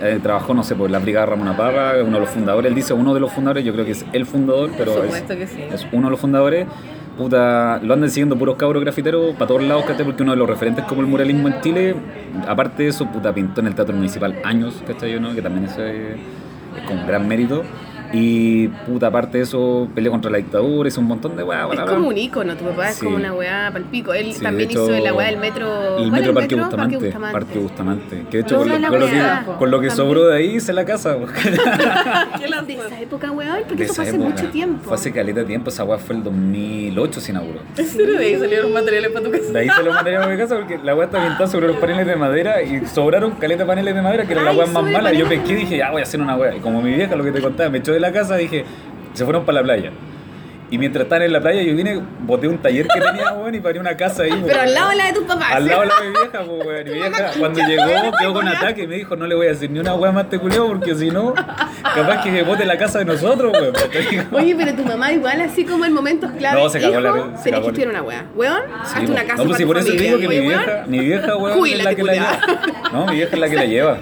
Eh, trabajó, no sé, por la Brigada Ramona Parra, es uno de los fundadores. Él dice uno de los fundadores, yo creo que es el fundador, pero Por es, que sí. es uno de los fundadores. Puta, lo andan siguiendo puros cabros grafiteros para todos lados, ¿cachai? Porque uno de los referentes como el muralismo en Chile, aparte de eso, puta, pintó en el Teatro Municipal años, ¿cachai? ¿no? Que también eso es, es con gran mérito. Y puta, aparte de eso, peleó contra la dictadura, hizo un montón de weá. Es bla, como bla. un ícono, tu papá es Sí. como una weá palpico. Él Sí, también hecho, hizo la weá del metro. El ¿cuál metro Parque Bustamante, Bustamante. Parque Bustamante. Que de hecho, con lo, con lo que, con lo que También. sobró de ahí hice la casa. [LAUGHS] ¿Qué De esa época, weón, porque De eso fue hace época. mucho tiempo. Fue hace caleta de tiempo, esa weá fue el 2008 se inauguró. ¿En serio de ahí salieron materiales para tu casa? De ahí se lo mandaríamos a mi casa porque la weá está pintada sobre los paneles de madera y sobraron caleta de paneles de madera que era la weá más mala. Y yo pesqué y dije, ya voy a hacer una weá. Y como mi vieja, lo que te contaba, me echó de la casa, dije, se fueron para la playa. Y mientras estaban en la playa, yo vine, boté un taller que tenía, [LAUGHS] weón, y paré una casa ahí. Pero al lado de la de tus papás. Al lado de la de mi vieja, pues, weón. Mi [LAUGHS] vieja, cuando llegó, quedó con ataque y me dijo, no le voy a decir ni una weá más te culeo porque si no, capaz que bote la casa de nosotros, weón. Oye, pero tu mamá igual así como en momentos clave. No, se cagó la- hijo, se tenés cagó que el- estudiar una weá. Weón, Sí, hazte una casa no, pues tu por eso te digo que mi vieja, weón, mi vieja, weón, es la que la lleva. No, mi vieja es la que la lleva.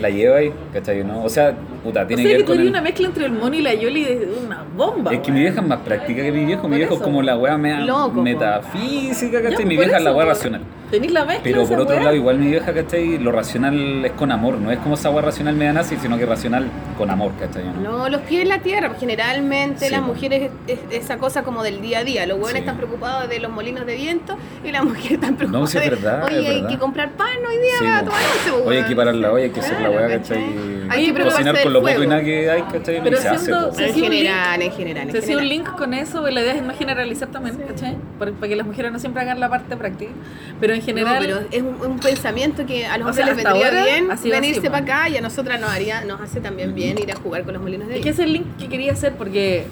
La lleva ahí, ¿cachai? ¿no? O sea, puta, O tiene sea que que con el... una mezcla entre el mono y la Yoli de una bomba. Es que mi vieja es más práctica que mi viejo. Mi viejo es como la weá mea- metafísica, ¿cachai? Mi vieja es la weá racional. Tenís la mezcla Pero de por otro weá. lado, igual mi vieja, ¿cachai? Lo racional es con amor, no es como esa weá racional media nazi, sino que racional con amor, ¿cachai? ¿no? No, los pies en la tierra, porque generalmente Sí, las mujeres es, es esa cosa como del día a día. Los hueones Sí. están preocupados de los molinos de viento y las [LAUGHS] mujeres están preocupadas sí, es de, verdad, oye, es hay verdad. que comprar pan hoy día Sí, once, po, Oye, hay que parar la olla, hay que hacer la Claro, weá, ¿cachai? ¿cachai? Hay que preocuparse Cocinar con lo poco y nada que hay, ¿cachai? Pero y se hace, En general, en general, en Se hacía un link con eso, pues la idea es no generalizar también, ¿cachai? Para, para que las mujeres no siempre hagan la parte práctica. Pero en general. No, pero es un, un pensamiento que a los hombres sea, les vendría ahora bien venirse para acá y a nosotras nos haría, nos hace también bien ir a jugar con los molinos de Es que es el link que quería hacer porque,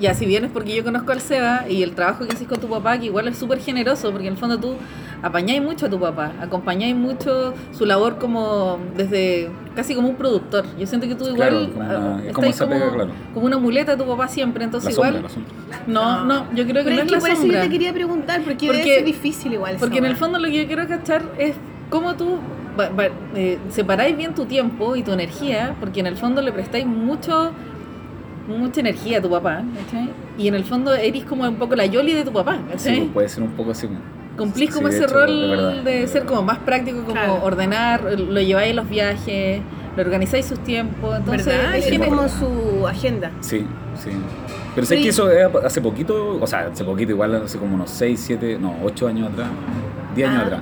ya, si bien es porque yo conozco al Seba y el trabajo que hiciste con tu papá, que igual es súper generoso, porque en el fondo tú apañáis mucho a tu papá, acompañáis mucho su labor como desde casi como un productor. Yo siento que tú Claro, igual como ah, una- es estás como esa como, pega, claro. como una muleta de tu papá siempre, La entonces sombra, igual... la sombra. No, no, yo creo que Pero no es es que la por eso yo te quería preguntar, porque, Porque- ser difícil igual. Porque en el fondo lo que yo quiero cachar es cómo tú va- va- eh, separáis bien tu tiempo y tu energía, porque en el fondo le prestáis mucho mucha energía a tu papá, ¿cachai? Y en el fondo eres como un poco la Yoli de tu papá, Sí, ¿cachai? puede ser un poco así. Cumplís Sí, como de ese hecho, de rol verdad, de, de ser como más práctico, como Claro. ordenar, lo lleváis en los viajes, lo organizáis sus tiempos, entonces genial. como su agenda. Sí, sí. Pero sé que eso es hace poquito, o sea, hace poquito, igual hace como unos 6, 7, no, 8 años atrás, 10 años Ah. atrás,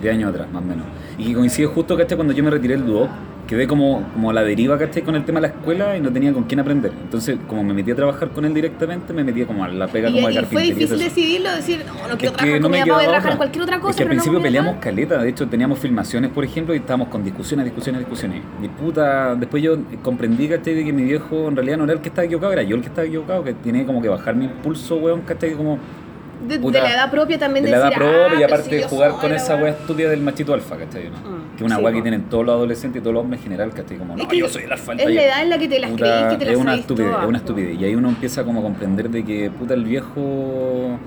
10 años atrás, más o menos. Y que coincide justo, ¿cachai? Cuando yo me retiré del duoc, quedé como, como a la deriva, ¿cachai? Con el tema de la escuela y no tenía con quién aprender. Entonces, como me metí a trabajar con él directamente, me metí como a la pega como de y fue carpintería. difícil decidirlo, decir, no, no Es quiero que trabajar no me voy a trabajar en cualquier otra cosa. Es que al pero no principio mi peleamos caleta, de hecho teníamos filmaciones, por ejemplo, y estábamos con discusiones, discusiones, discusiones. Y puta, después yo comprendí, ¿cachai? De que mi viejo en realidad no era el que estaba equivocado, era yo el que estaba equivocado, que tenía como que bajar mi impulso, weón, ¿cachai? Como de, de Puta, la edad propia también de de, la edad decir, propia ah, y aparte si de jugar con esa weá estúpida del machito alfa, ¿cachai? ¿no? Mm, Que es una sí, que tienen todos los adolescentes y todos los hombres en general, ¿cachai? Como, no, Es que yo soy el alfa del Es la edad en la que te las creís, que te las es una estupidez, todas, es una estupidez. Y ahí uno empieza como a comprender de que puta el viejo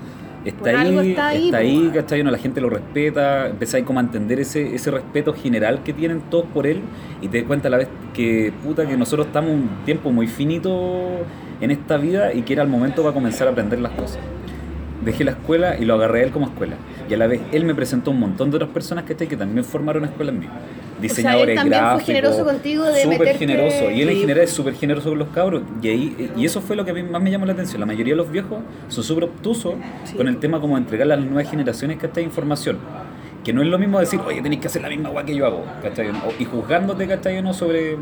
está ahí, está ahí, está ahí. ¿cachai? Uno, la gente lo respeta, empezáis como a entender ese, ese respeto general que tienen todos por él y te das cuenta a la vez que puta que nosotros estamos un tiempo muy finito en esta vida y que era el momento para comenzar a aprender las cosas. Dejé la escuela y lo agarré a él como escuela. Y a la vez él me presentó un montón de otras personas ¿cachai? que también formaron escuela en mí. Diseñadores también fue gráficos. generoso contigo de Súper meterte- generoso. Y él en general es súper generoso con los cabros. Y, ahí, y eso fue lo que a mí más me llamó la atención. La mayoría de los viejos son súper obtusos Sí. con el tema como de entregar a las nuevas generaciones que esta información. Que no es lo mismo decir, oye, tenéis que hacer la misma guay que yo hago. ¿cachai? O- Y juzgándote, ¿cachai? o No sobre...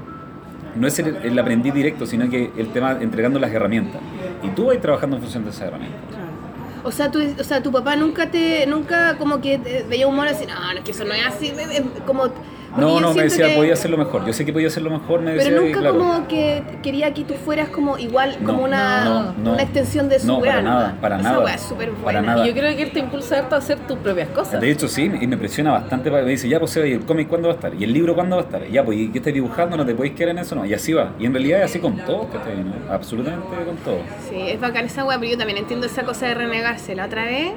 No es el, el aprendiz directo, sino que el tema entregando las herramientas. Y tú vas trabajando en función de esas herramientas. O sea, tu, o sea, tu papá nunca te, nunca como que veía y decía, no, no, es que eso no es así, como... porque No, no, me decía, que- podía hacerlo mejor. Yo sé que podía hacerlo mejor, me decía. Pero y nunca claro. como que quería que tú fueras como igual, No, como una, no, no. una extensión de su No, weá, para nada, para Esa nada. es súper Para buena. nada. Y yo creo que él te impulsa harto a hacer tus propias cosas. De hecho, sí, y me presiona bastante. para- Me dice, ya, pues, ¿y el cómic cuándo va a estar? ¿Y el libro cuándo va a estar? Ya, pues, ¿y qué estás dibujando? ¿No te podéis quedar en eso? No, y así va. Y en realidad es así con todo, ¿cachai? ¿no? Absolutamente con todo. Sí, es bacán esa weá, pero yo también entiendo esa cosa de renegarse la otra vez.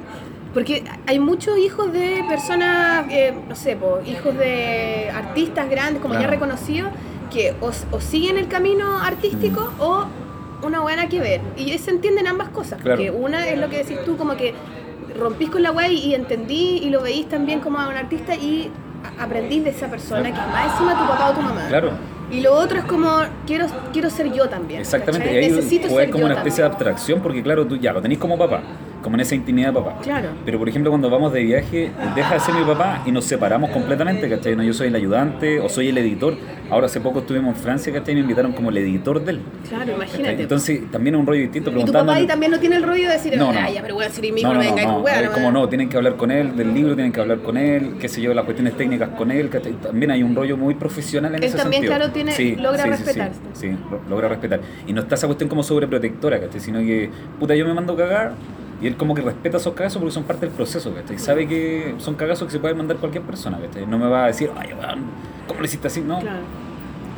Porque hay muchos hijos de personas, eh, no sé, po, hijos de artistas grandes, como ya Claro. reconocidos, que o, o siguen el camino artístico Mm. o una buena que ver. Y se entienden ambas cosas. Claro. Porque una es lo que decís tú, como que rompís con la weá y, entendí y lo veís también como a un artista y aprendís de esa persona Claro. que es más encima tu papá o tu mamá. Claro. Y lo otro es como, quiero, quiero ser yo también. Exactamente. ¿cachai? Y ahí Necesito ser como yo una especie de abstracción, porque claro, tú ya lo tenés como papá, como en esa intimidad de papá. Claro. Pero por ejemplo, cuando vamos de viaje, deja de ser mi papá y nos separamos completamente, ¿cachai? No, yo soy el ayudante o soy el editor. Ahora hace poco estuvimos en Francia, ¿cachai? Y me invitaron como el editor de él. Claro, ¿cachai? imagínate. Entonces también es un rollo distinto. y tu papá ahí también no tiene el rollo de decir, No, no. "Ay, pero bueno, si eres mi No, no, venga no, no como no, tienen que hablar con él del libro, tienen que hablar con él, qué sé yo, las cuestiones técnicas con él, ¿cachai? también hay un rollo muy profesional en Él ese también, sentido. claro, tiene- logra sí, respetarse. Sí, sí, lo- logra respetar. Y no está esa cuestión como sobreprotectora, ¿cachai? Sino que, puta, yo me mando cagar y él como que respeta esos cagazos porque son parte del proceso, ¿cachai? Sabe que son cagazos que se pueden mandar cualquier persona, ¿cachai? No me va a decir, ay, ¿cómo lo hiciste así? No.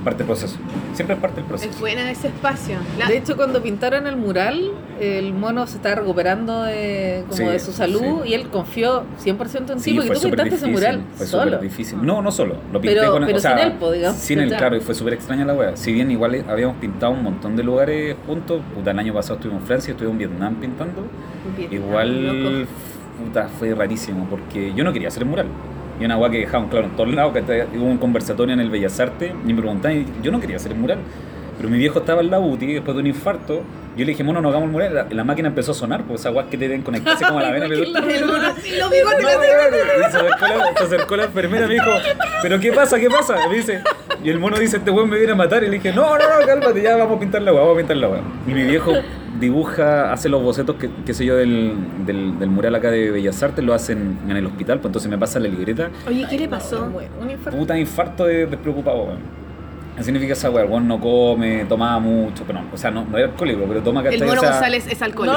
Parte del proceso. Siempre es parte del proceso. Es buena ese espacio. La- De hecho, cuando pintaron el mural, el mono se estaba recuperando de, como Sí, de su salud sí. y él confió 100% en ti Sí, porque fue tú súper pintaste ese difícil. mural Fue solo. súper difícil. No, no solo. Lo pinté Pero- con pero o sea, sin él, po, digamos. Sin él, Claro. claro, y fue súper extraña la wea. Si bien igual habíamos pintado un montón de lugares juntos, puta, el año pasado estuvimos en Francia, estuvimos en Vietnam pintando. Vietnam, Igual, loco. puta, fue rarísimo porque yo no quería hacer el mural. Y una weá que dejaban claro en todos lados, que hubo un conversatorio en el Bellas Artes, y me preguntaban, y yo no quería hacer el mural. Pero mi viejo estaba en la UTI después de un infarto. Yo le dije, mono, no hagamos el mural. La, la máquina empezó a sonar, pues esas weas que te deben conectarse como a la [LAUGHS] vena. Pero-. [LAUGHS] Y se acercó, la, enfermera y me dijo, ¿pero qué pasa? ¿Qué pasa? Me dice, y el mono dice, este weón me viene a matar. Y le dije, no, no, no, cálmate, ya vamos a pintar la weá, vamos a pintar la weá. Y mi viejo dibuja, hace los bocetos, que, qué sé yo, del, del, del mural acá de Bellas Artes, lo hacen en el hospital, pues entonces me pasa la libreta. Oye, ¿qué le pasó? Un infarto. Puta infarto de despreocupado, weón. ¿Qué significa esa weá? El weón no come, tomaba mucho, pero no, o sea, no, no era alcohólico, pero toma El ¿cachai? mono O sea, González es No, alcohólico.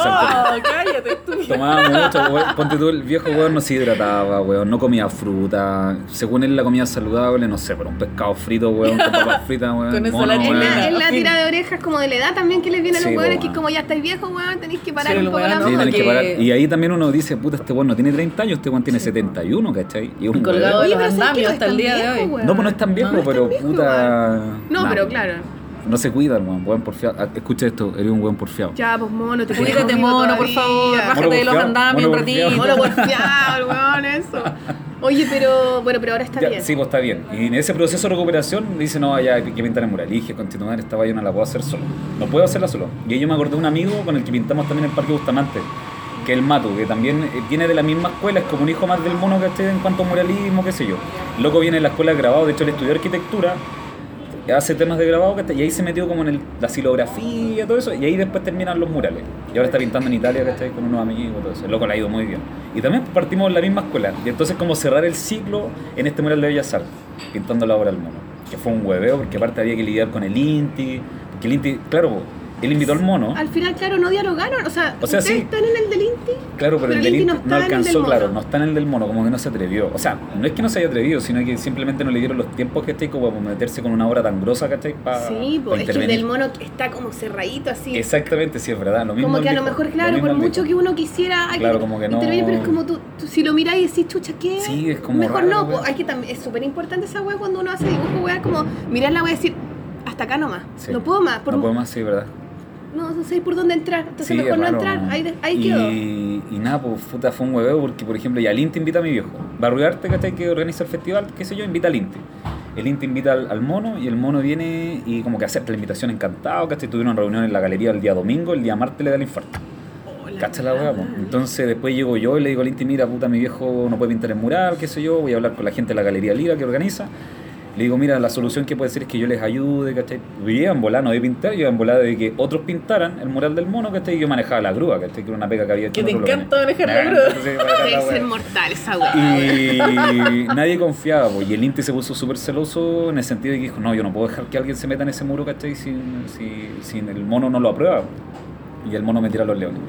cállate, tú. Tomaba mucho, weón. Ponte tú, el viejo weón no se hidrataba, weón, no comía fruta. Según él, la comida saludable, no sé, pero un pescado frito, weón, con papas [LAUGHS] fritas, weón. Con mono, ensalada Es weón. la, es la Fin. tira de orejas como de la edad también que les viene a los Sí, hueones, po, que es como ya estáis viejos, weón, tenéis que parar Sí, un el poco weón la no, Sí, moda. tenés que parar. Y ahí también uno dice, puta, este weón no tiene 30 años, este weón tiene 71, ¿cachai? Y es un Colgado de los pero ¿sabes andamios? No hasta el día de viejo, hoy. weón. No, pues no es tan viejo, No pero viejo, puta. No, nah, pero claro. No se cuida, el weón, weón porfiado. Ah, Escucha esto, eres un weón porfiado. Ya, pues mono, te Cuídate, mono, por favor. Bájate de los andamios un ratito. Mono porfiado, [LAUGHS] weón, eso. Oye, pero bueno, pero ahora está Ya, bien. Sí, pues está bien. Y en ese proceso de recuperación dice, no, ya hay que pintar el mural. Y dije, continuar, esta valla no la puedo hacer solo. No puedo hacerla solo. Y ahí yo me acordé de un amigo con el que pintamos también en el Parque Bustamante, que es el Matu, que también eh, viene de la misma escuela, es como un hijo más del mono que esté en cuanto a muralismo, qué sé yo. El loco viene de la escuela de grabado, de hecho él estudió arquitectura, hace temas de grabado, ¿cachai? y ahí se metió como en el- la silografía, todo eso, y ahí después terminan los murales. Y ahora está pintando en Italia, ¿cachai? Con unos amigos, todo eso. El loco le ha ido muy bien. Y también partimos en la misma escuela, y entonces como cerrar el ciclo en este mural de Bellas Artes, pintando la obra del mono. Que fue un hueveo, porque aparte había que lidiar con el INTI, porque el INTI, claro, él invitó al mono. Al final, claro, no dialogaron. O sea, O sea, ustedes sí. están en el del Inti. Claro, pero, Pero el el del Inti Inti no no, alcanzó, claro, no está en el del mono, como que no se atrevió. O sea, no es que no se haya atrevido, sino que simplemente no le dieron los tiempos que esté como para meterse con una obra tan grosa, ¿cachai? Para sí, pues es que el del mono está como cerradito así. Exactamente, sí, es verdad. Lo mismo como que a lo mejor, claro, por mucho que uno quisiera hay Claro, como que no- pero es como tú, tú si lo miráis y decís, chucha, ¿qué? Sí, es como Mejor raro, no, pues, hay que también, es súper importante esa weá cuando uno hace dibujo, weá, como mirar la weá y decir, hasta acá nomás, Sí. no puedo más, por, No puedo más, sí, verdad. No, no sé por dónde entrar, entonces Sí, mejor no entrar, ¿no? ahí, de- ahí y, quedó. Y nada, pues puta, fue un hueveo porque, por ejemplo, ya el Inti invita a mi viejo. Barrio Arte, ¿cachai? Que organiza el festival, qué sé yo, invita al Inti. El Inti invita al, al mono y el mono viene y como que acepta la invitación encantado, ¿cachai? Tuvieron reunión en la galería el día domingo, el día martes le da el infarto. ¿Cachai la po? Entonces después llego yo y le digo al Inti, mira, puta, mi viejo no puede pintar el mural, qué sé yo, voy a hablar con la gente de la Galería Lira que organiza. Le digo, mira, la solución que puede ser es que yo les ayude, ¿cachai? Yo iba en volada, no de pintar, yo iba en volada de que otros pintaran el mural del mono, ¿cachai? Y yo manejaba la grúa, ¿cachai? Que era una pega que había hecho Que te encanta manejar la grúa. Debe ser mortal esa weá. Y nadie confiaba, pues, y el Inti se puso súper celoso en el sentido de que dijo, no, yo no puedo dejar que alguien se meta en ese muro, ¿cachai? Sin, si, si el mono no lo aprueba. Y el mono me tira a los leones.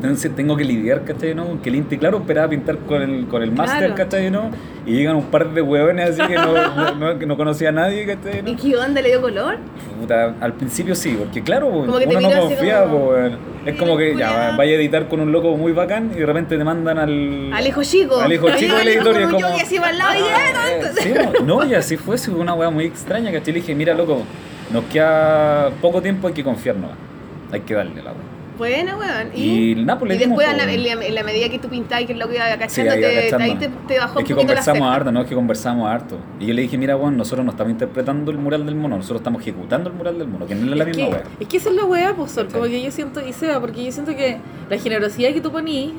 Entonces tengo que lidiar, ¿cachai? ¿no? Que el Inti, claro, esperaba pintar con el, con el máster, Claro. ¿cachai? ¿no? Y llegan un par de huevones así que no, [LAUGHS] no, no- que no conocía a nadie, ¿cachai? ¿no? ¿Y qué onda le dio color? Puta, al principio sí, porque claro, Como uno no confía, como, es como que ya vaya a editar con un loco muy bacán y de repente te mandan al... Al hijo chico. Al hijo chico del Al editor y es como yo, y así lado y ya, Eh, sí, no, y así fue, fue una weá muy extraña, ¿cachai? Le dije, mira, loco, nos queda poco tiempo, hay que confiar nomás. Hay que darle la weá. Buena, weón. Y nada, pues y después, po, en la, weón. en la- en la medida que tú pintáis, que es lo que iba cachando, te, ahí te, te bajó es un que conversamos harto, ¿no? Es que conversamos harto. Y yo le dije, mira, Juan, nosotros no estamos interpretando el mural del mono, nosotros estamos ejecutando el mural del mono, que no es la es, misma que, weá. es que esa es la weá, pues, Sol, como Sí. que yo siento, y Seba, porque yo siento que la generosidad que tú ponís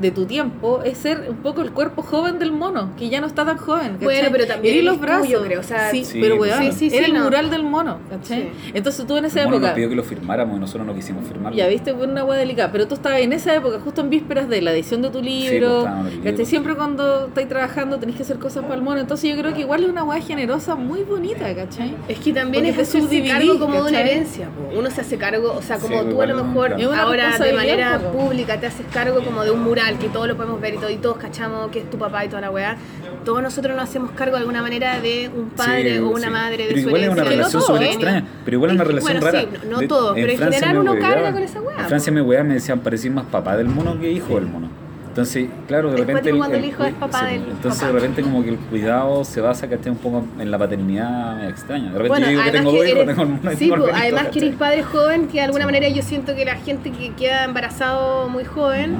de tu tiempo es ser un poco el cuerpo joven del mono, que ya no está tan joven. ¿cachai? Bueno, pero también Eres los brazos. tuyo, creo, o sea, sí, Sí, pero pues, weón, sí, sí, era sí, el no. mural del mono, ¿cachai? Sí. Entonces tú en esa El mono época. nos pidió que lo firmáramos y nosotros no quisimos firmarlo. Ya viste, fue una hueá delicada. Pero tú estabas en esa época, justo en vísperas de la edición de tu pues, libro. libro. Siempre cuando estáis trabajando tenés que hacer cosas para el mono. Entonces yo creo que igual es una hueá generosa muy bonita, ¿cachai? Es que también Porque es hacerse cargo como de una herencia. po. Uno se hace cargo, o sea, como Sí, tú a lo mejor ahora de manera pública te haces cargo como de un mural que todos lo podemos ver y, todo, y todos cachamos que es tu papá y toda la weá. Todos nosotros nos hacemos cargo de alguna manera de un padre Sí, o una sí. madre de Pero su igual es una herencia. relación No todos, extraña. ¿no? Pero igual es una relación bueno, rara. sí, no De- todos, pero en Francia general uno hueveaban. carga con esa weá, En Francia me weaban, me decían parecís más papá del mono que hijo del mono. Entonces, claro, de repente. cuático cuando el hijo es papá del Entonces, papá. de repente, como que el cuidado se basa que esté un poco en la paternidad extraña. De repente, Bueno, yo digo que tengo que dos hijos, eres- tengo el sí, tengo el Benito, además que eres padre joven, que de alguna Sí. manera yo siento que la gente que queda embarazado muy joven,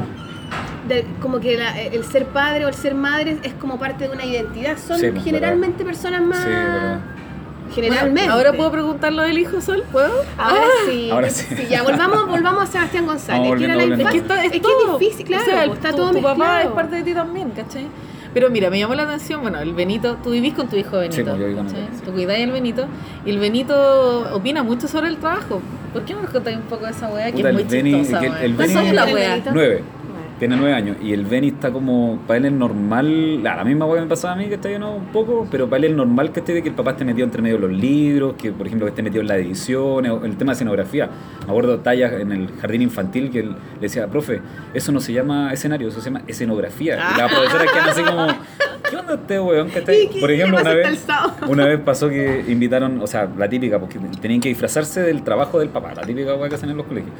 de- como que la- el ser padre o el ser madre es como parte de una identidad. Son Sí, pues, generalmente personas más... Sí, verdad. generalmente. Bueno, Ahora puedo preguntar lo del hijo Sol, ¿puedo? Ahora sí. Ahora sí. ya, volvamos, volvamos a Sebastián González. Que era la Es que, está, es, es que todo. es difícil, claro, O sea, po, está tu, todo tu papá es parte de ti también, ¿cachai? Pero mira, me llamó la atención, bueno, el Benito, tú vivís con tu hijo Benito, Sí, pues, yo vivo con ¿cachai? él, sí. Tú cuidáis al Benito, y el Benito opina mucho sobre el trabajo. ¿Por qué no nos contáis un poco de esa weá? Que Puta, es muy el Beni- chistosa, que el- weá. el ¿Cuántos Beni- años la ¿Tiene weá? Nueve. Tiene nueve años. Y el Benny está como. Para él es normal. La, la misma weá que me pasaba a mí, que está lleno un poco. Pero para él es normal que esté de que el papá esté metido entre medio de los libros. Que por ejemplo que esté metido en la edición. El tema de escenografía. Me acuerdo tallas en el jardín infantil que él le decía, profe, eso no se llama escenario, eso se llama escenografía. Y la profesora quedan así como. ¿Qué onda este weón? que está ahí?" ¿Y qué- Por ejemplo, una vez, una vez pasó que invitaron, o sea, la típica, porque tenían que disfrazarse del trabajo del papá, la típica weá que hacen en los colegios.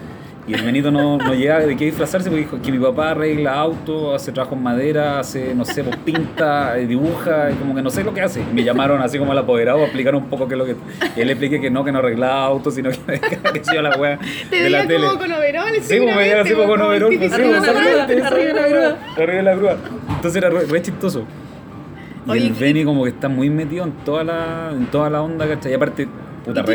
Y el Benito no, no llega de qué disfrazarse porque dijo que mi papá arregla autos, hace trabajo en madera, hace, no sé, pues, pinta, eh, dibuja, y como que no sé lo que hace. Y me llamaron así como al apoderado a explicar un poco qué es lo que. Y él le expliqué que no, que no arreglaba autos, sino que [LAUGHS] que hacía la weá Te de la tele. como con overoles. Sí, como me veía así como con overol, pues, sí, Arriba pues, arriba de la grúa. Arriba de la grúa. Entonces era re, re chistoso. Y Oye, el ¿qué- Benny como que está muy metido en toda la, en toda la onda, ¿cachai? Y aparte, puta la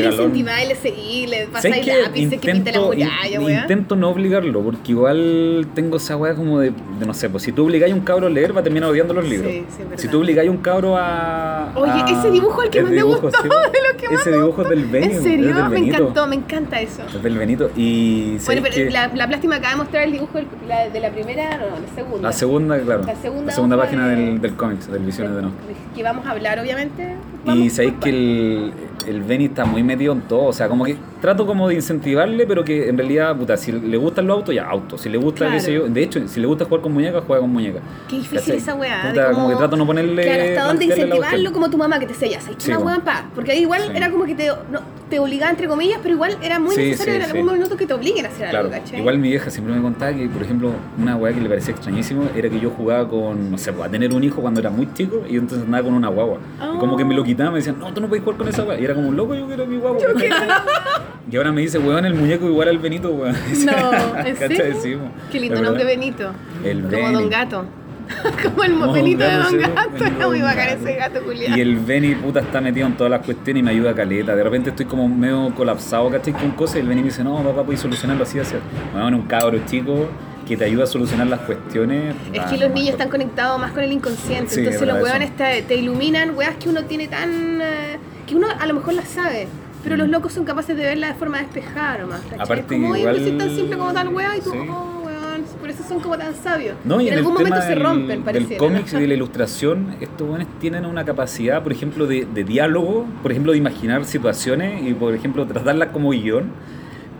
muralla, in- weá. intento no obligarlo, porque igual tengo esa weá como de, de, no sé, pues si tú obligáis a un cabro a leer, va a terminar odiando los libros. Sí, sí, si tú obligáis a un cabro a. Oye, a- ese dibujo es el que más me dibujo, gustó, sí, [LAUGHS] de lo que más Ese me dibujo es del Benny. En serio, del me Benito. encantó, me encanta eso. Es del Benito. Y. Bueno, ¿sabes pero la, la plástima acaba de mostrar el dibujo la- de la primera, no, la segunda. La segunda, claro. La segunda hoja página de- del, del cómics, del Visiones de No. Que vamos a hablar, obviamente. Y sabéis que el, el Benny está muy metido en todo, o sea, como que trato como de incentivarle, pero que en realidad, puta, si le gustan los autos, ya autos. Si le gusta, qué sé yo, de hecho, si le gusta jugar con muñecas, juega con muñecas. Qué difícil ¿Cachai? esa weá. Puta, como que trato de no ponerle. Claro, hasta dónde incentivarlo como tu mamá que te ya, ¿sabes Sí, una weá pa? Porque ahí igual Sí. era como que te, no, te obligaba entre comillas, pero igual era muy Sí, necesario en algún minuto que te obliguen a hacer Claro, algo, ¿cachai? igual mi vieja siempre me contaba que, por ejemplo, una weá que le parecía extrañísimo era que yo jugaba con, no sé, a tener un hijo cuando era muy chico y yo entonces andaba con una guagua. Y como que me lo quitaba, me decían, no, tú no puedes jugar con esa weá. Y era como, loco, yo quiero mi guagua. [LAUGHS] y ahora me dice, weón, el muñeco igual al Benito, weón. [LAUGHS] No, [LAUGHS] po. Qué lindo Es nombre. Benito. El como Beni. Don Gato. [LAUGHS] como el Como Benito de Don Gato. Era muy bacán ese gato culiado. Y el Benny, puta, está metido en todas las cuestiones y me ayuda a caleta. De repente estoy como medio colapsado, ¿cachai? Con cosas y el Benny me dice, no, papá, puedes solucionarlo así, así. Bueno, un cabro chico que te ayuda a solucionar las cuestiones. Es que los niños están conectados más con el inconsciente. Sí, entonces es los hueones te, te iluminan weas que uno tiene tan. eh, que uno a lo mejor las sabe. Pero los locos son capaces de verla de forma despejada nomás. Aparte como, oye, igual- es tan simple como tal wea y tú, Sí. oh, weón. Por eso son como tan sabios. No, y en en algún el momento se del, rompen, del pareciera. cómics y de la [LAUGHS] ilustración, estos buenos tienen una capacidad, por ejemplo, de, de diálogo, por ejemplo, de imaginar situaciones y, por ejemplo, tratarlas como guion.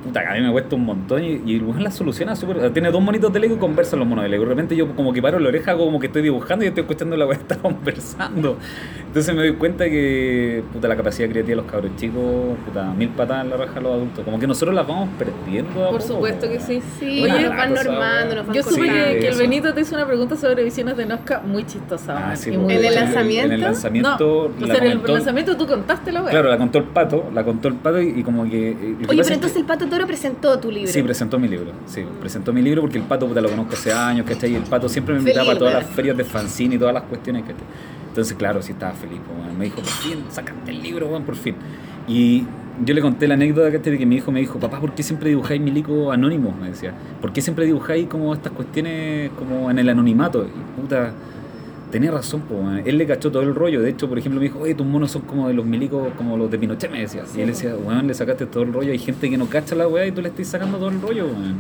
Puta, a mí me cuesta un montón y, y el weón las soluciona súper. Tiene dos monitos de Lego y conversan los monos de Lego. De repente yo como que paro la oreja, como que estoy dibujando y estoy escuchando la weá [LAUGHS] está conversando. Entonces me doy cuenta que, puta, la capacidad creativa de los cabros chicos, puta, mil patadas en la raja a los adultos. Como que nosotros las vamos perdiendo. Por poco, supuesto que sí. Sí, Oye, nos van la normando, nos van Yo supe Sí, que, que el. Benito te hizo una pregunta sobre visiones de Nosca muy chistosa. Ah, sí, y po. muy ¿En el lanzamiento? En el No, lanzamiento. o la sea, en el lanzamiento tú contaste la weá. Claro, la contó el pato, la contó el pato y, y como que. eh, lo que Oye, pero entonces el Pato Presentó tu libro. Sí, presentó mi libro. Sí, presentó mi libro porque el pato puta, lo conozco hace años, ¿cachai? Y el pato siempre me invitaba Feliz, a todas las ferias de fanzine y todas las cuestiones, ¿cachai? Entonces, claro, sí estaba feliz, pues. Me dijo, por fin, sacaste el libro, weón, por fin. Y yo le conté la anécdota ¿cachai? de que mi hijo me dijo, papá, ¿por qué siempre dibujáis milico anónimo? Me decía. ¿Por qué siempre dibujáis como estas cuestiones como en el anonimato? Y puta. Tenía razón, weón. él le cachó todo el rollo. De hecho, por ejemplo, me dijo, oye, tus monos son como de los milicos, como los de Pinochet, me decía. y él decía, weón, le sacaste todo el rollo. Hay gente que no cacha la weá y tú le estás sacando todo el rollo, weón.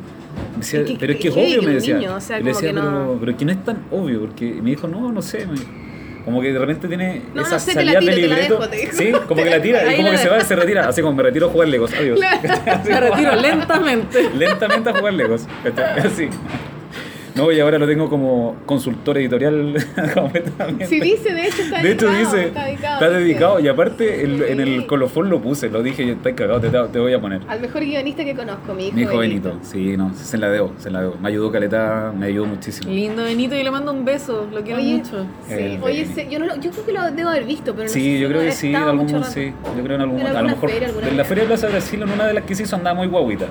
Me decía, pero es que es obvio, que me decía. niño, o sea, Y le decía, que no- pero, pero es que no es tan obvio, porque me dijo, no, no sé, me. Como que de repente tiene No, no esas sé, salidas de tiro, te la libreto. dejo. Sí, como que la tira, [LAUGHS] y como la que se va y se retira. Así como me retiro a jugar Legos. Adiós. [LAUGHS] Me retiro lentamente. [LAUGHS] lentamente a jugar Legos. Así. No, y ahora lo tengo como consultor editorial [LAUGHS] completamente. Sí, dice, de hecho, está De hecho dedicado, dice, está dedicado. está dedicado y aparte el- en el colofón lo puse, lo dije, yo estoy cagado, te, te voy a poner. Al mejor guionista que conozco, mi hijo. Mi hijo Benito, sí, no, se la debo, se la debo. Me ayudó Caleta, me ayudó muchísimo. Lindo Benito, y le mando un beso. Lo quiero Oye, mucho. Sí, El oye, se- yo, no lo- yo creo que lo debo haber visto, pero no sé Sí, si yo creo que sí, en algún sí. Yo creo en algún. A lo mejor feria, en la. Feria de Plaza Brasil, en una de las que se hizo, andaba muy guaguita.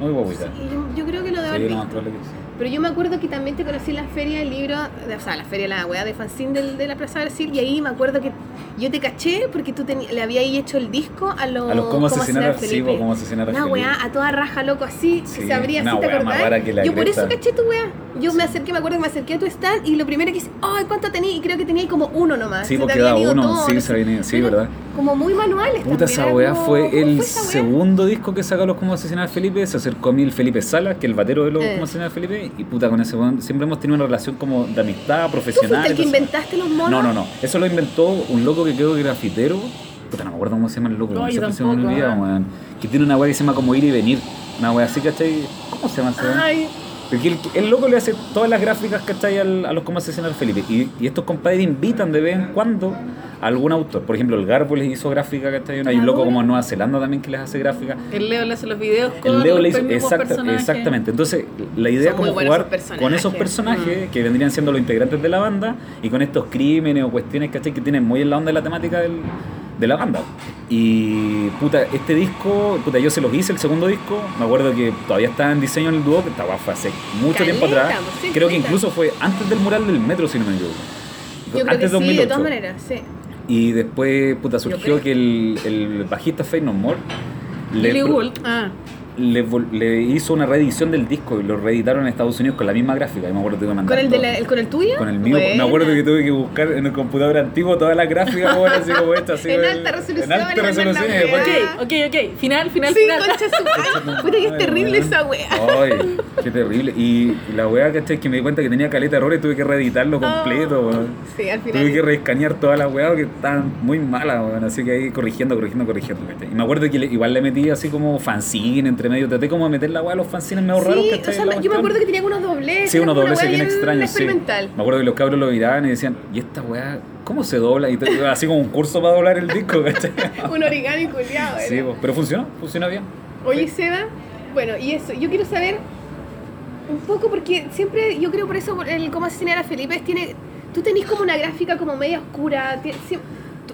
Muy guaguita. Sí, yo, yo creo que lo debo Sí, haber lo más visto. probable que sí. Pero yo me acuerdo que también te conocí en la feria del libro, de- o sea, la feria, la weá de fanzine del- de la Plaza Brasil, y ahí me acuerdo que yo te caché porque tú teni- le habías hecho el disco a los A los cómo asesinar a- Felipe. po, cómo asesinar a Una weá a toda raja, loco, así, Sí, que se abría así, ¿te acordás? Yo por eso caché tu weá. Yo me acerqué, me acuerdo que me acerqué a tu stand y lo primero que hice, ay, ¿cuánto tenía? Y creo que tenía como uno nomás. Sí, Se porque ido uno, sí, no se ido, sí, ¿verdad? Como muy manuales Puta, esa weá fue ¿cómo el segundo disco que sacó los Cómo Asesinar a Felipe. Se acercó a mí el Felipe Salas, que el batero de los Eh. Cómo Asesinar a Felipe. Y puta, con ese weón siempre hemos tenido una relación como de amistad ¿Tú profesional. fuiste el que inventaste los monos? No, no, no. Eso lo inventó un loco que quedó grafitero. Puta, no me acuerdo cómo se llama el loco. No, siempre se me olvida, ah. weón. Que tiene una weá que se llama como ir y venir. Una weá así, ¿cachai? ¿Cómo se llama ese? Ay, Porque el, el loco le hace todas las gráficas, ¿cachai? Al, a los cómo asesinar Felipe. Y, y estos compadres invitan de vez en cuando algún autor. Por ejemplo, el Garbo les hizo gráfica, ¿cachai? Hay un loco como en Nueva Zelanda también que les hace gráfica. El Leo le hace los videos con El Leo los le hizo, mismos exacta- personajes. exactamente. Entonces, la idea es Son como jugar esos con esos personajes que vendrían siendo los integrantes de la banda y con estos crímenes o cuestiones, ¿cachai? Que tienen muy en la onda de la temática del, de la banda. Y, puta, este disco, puta, yo se los hice, el segundo disco. Me acuerdo que todavía estaba en diseño en el dúo, que estaba fue hace mucho Caleta, tiempo atrás. pues, sí, Creo que incluso fue antes del mural del metro, si no me equivoco. yo creo antes que sí, 2008. de todas maneras, sí. Y después, puta, surgió que el, el bajista Fey No More Gould. Ah, le, vol- le hizo una reedición del disco y lo reeditaron en Estados Unidos con la misma gráfica. Y me acuerdo que tuve que ¿Con el, de la- el- ¿Con el tuyo? Con el mío, Buena. me acuerdo que tuve que buscar en el computador antiguo toda la gráfica, weón, así como esta, así En el- alta resolución, En resolución, Ok, ok, ok. Final, final, Sí, final. concha su madre. Puta que es Ay, terrible esa wea. Ay, qué terrible. Y la weá, ¿cachai? Que me di cuenta que tenía caleta de errores y tuve que reeditarlo completo, Oh. Sí, al Tuve que final. reescanear todas las weas que estaban muy malas, weón. Así que ahí corrigiendo, corrigiendo, corrigiendo, ¿cachai? Y me acuerdo que le- igual le metí así como fanzine entre medio. Traté como de meter la wea a los fanzines medio raros, Sí, sea, La yo me acuerdo que tenía unos dobleces. Sí, unos dobleces bien extraños, sí. Me acuerdo que los cabros lo miraban y decían, ¿y esta weá cómo se dobla? Y [LAUGHS] así como un curso para doblar el disco, ¿cachai? [LAUGHS] Un origami culiado. Sí, po, pero funcionó, funcionó bien. Oye, Seba, bueno, y eso, yo quiero saber un poco porque siempre, yo creo por eso, el cómo asesinar a Felipe, tiene, tú tenés como una gráfica como media oscura,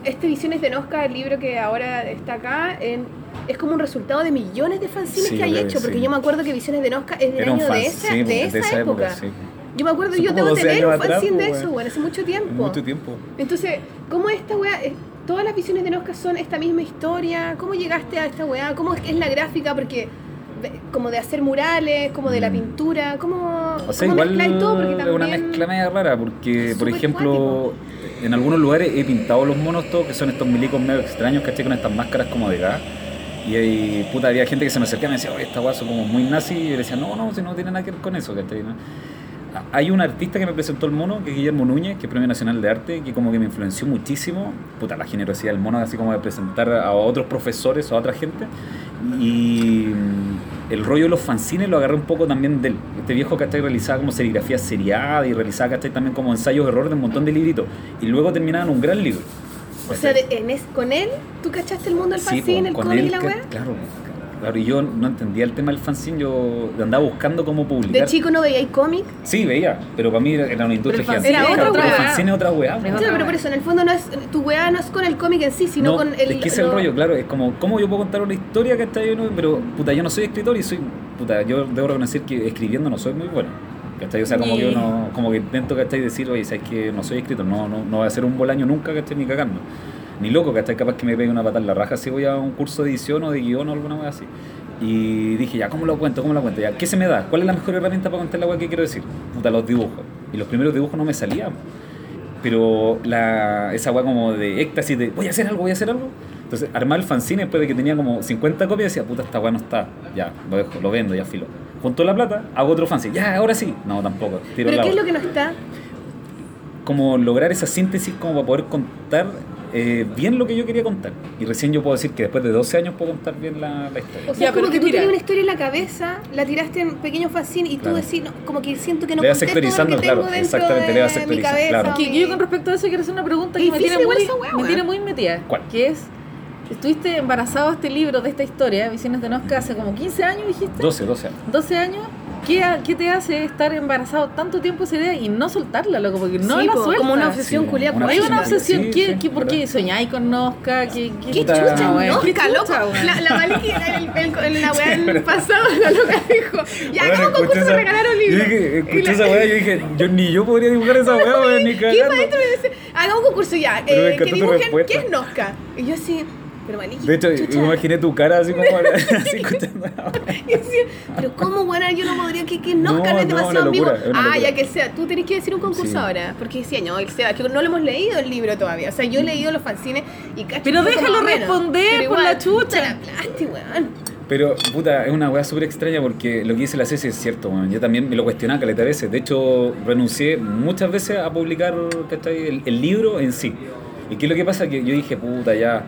este Visiones de Nosca, el libro que ahora está acá, en- es como un resultado de millones de fanzines Sí, que hay hecho, que porque sí. yo me acuerdo que Visiones de Nosca es del Era año de esa, de esa, época. sí. Yo me acuerdo, yo como tengo 12 tener un fanzine de po, eso, bueno, hace mucho tiempo. Mucho tiempo. Entonces, ¿cómo esta weá, eh, todas las visiones de Nosca son esta misma historia? ¿Cómo llegaste a esta weá? ¿Cómo es, es la gráfica? Porque como de hacer murales, como de la Mm. pintura, ¿cómo, O sea, igual todo? Porque es también... una mezcla media rara, porque, por ejemplo, en algunos lugares he pintado los monos todos, que son estos milicos medio extraños, ¿cachai? Con estas máscaras como de gas. Y hay, puta, había gente que se me acercaba y me decía, oye, esta son como muy nazi. Y yo le decía, no, no, si no tiene nada que ver con eso. Hay un artista que me presentó el mono, que es Guillermo Núñez, que es Premio Nacional de Arte, que como que me influenció muchísimo, puta, la generosidad del mono, así como de presentar a otros profesores o a otra gente. Y el rollo de los fanzines lo agarré un poco también del este viejo que realizaba como serigrafía seriada y realizaba ¿cachai? también como ensayos de error de un montón de libritos. Y luego terminaba en un gran libro. O sea, de- en es- con él, ¿tú cachaste el mundo del Sí, fanzine, el cómic y la weá? Claro, claro, y yo no entendía el tema del fanzine, yo andaba buscando cómo publicar. ¿De chico no veíais cómic? Sí, veía, pero para mí era una industria gigante. era otra Pero el fanzine es otra weá. Sí, otra pero por eso, en el fondo no es, tu weá no es con el cómic en sí, sino No, con el... es que es el lo- rollo, claro, es como, ¿cómo yo puedo contar una historia que está yo Pero, puta, yo no soy escritor y soy, puta, yo debo reconocer que escribiendo no soy muy bueno. ¿Cachai? O sea, como que uno, como que intento, ¿cachai? Decir, oye, sabes que no soy escritor, no, no, no voy a hacer un bolaño nunca, ¿cachai? Ni cagando. Ni loco, ¿cachai? Capaz que me pegue una patada en la raja si voy a un curso de edición o de guion o alguna cosa así. Y dije, ya, ¿cómo lo cuento? ¿Cómo lo cuento? Ya, ¿qué se me da? ¿Cuál es la mejor herramienta para contar la weá que quiero decir? Puta, los dibujos. Y los primeros dibujos no me salían. Pero la, esa weá como de éxtasis de voy a hacer algo, voy a hacer algo. Entonces, armar el fanzine después de que tenía como 50 copias, decía, puta, esta weá no está. Ya, lo dejo, lo vendo, ya filo. Junto la plata, hago otro fanzine. Ya, ahora sí. No, tampoco. Tiro ¿Pero qué es otra. lo que no está? Como lograr esa síntesis como para poder contar eh, bien lo que yo quería contar. Y recién yo puedo decir que después de 12 años puedo contar bien la, la historia. O sea, Ya, como pero que tú tenías una historia en la cabeza, la tiraste en pequeños fanzines y Claro. tú decís, no, como que siento que no Le vas sectorizando, tengo claro, exactamente, le vas sectorizando, claro. Que yo con respecto a eso quiero hacer una pregunta que me muy, tiene muy metida. ¿Cuál? Que es, estuviste embarazado de este libro, de esta historia, Visiones de Nosca, hace como 15 años, dijiste. 12, 12 años. 12 años. ¿Qué, ha- ¿Qué te hace estar embarazado tanto tiempo esa idea y no soltarla, loco? Porque no Sí, la po, sueltas. como una obsesión Sí, culiada Hay una obsesión. Sí, ¿Qué, sí, qué- ¿Por qué soñáis con Nosca? ¿Qué, ¿Qué Puta, chucha, weón, no? qué Loca, loco. La, la Maliki, la weá del pasado, la loca dijo, ya hagamos concurso de esa- regalar un libro. escuché esa weá y yo dije, yo ni yo podría dibujar esa weá, ni ¿Qué cagando. maestro me dice? Hagamos un concurso ya, eh, que dibujen qué es Nosca. Y yo así, pero De hecho, chucha. me imaginé tu cara así como [LAUGHS] así escuchando [LAUGHS] pero ¿cómo, bueno, yo no podría que, No, no, es demasiado una Ah, ya que sea, tú tenés que decir un concurso Sí. ahora. Porque decía, no, el Seba, que no lo hemos leído el libro todavía. O sea, yo he leído los fanzines y cacho. Pero déjalo responder, Pero por igual, la chucha. la plasti, weón. Pero, puta, es una weá súper extraña porque lo que dice la Ceci es cierto, weón. Yo también me lo cuestionaba caleta de veces. De hecho, renuncié muchas veces a publicar. El, el libro en sí. ¿Y qué es lo que pasa? Que yo dije, puta, ya.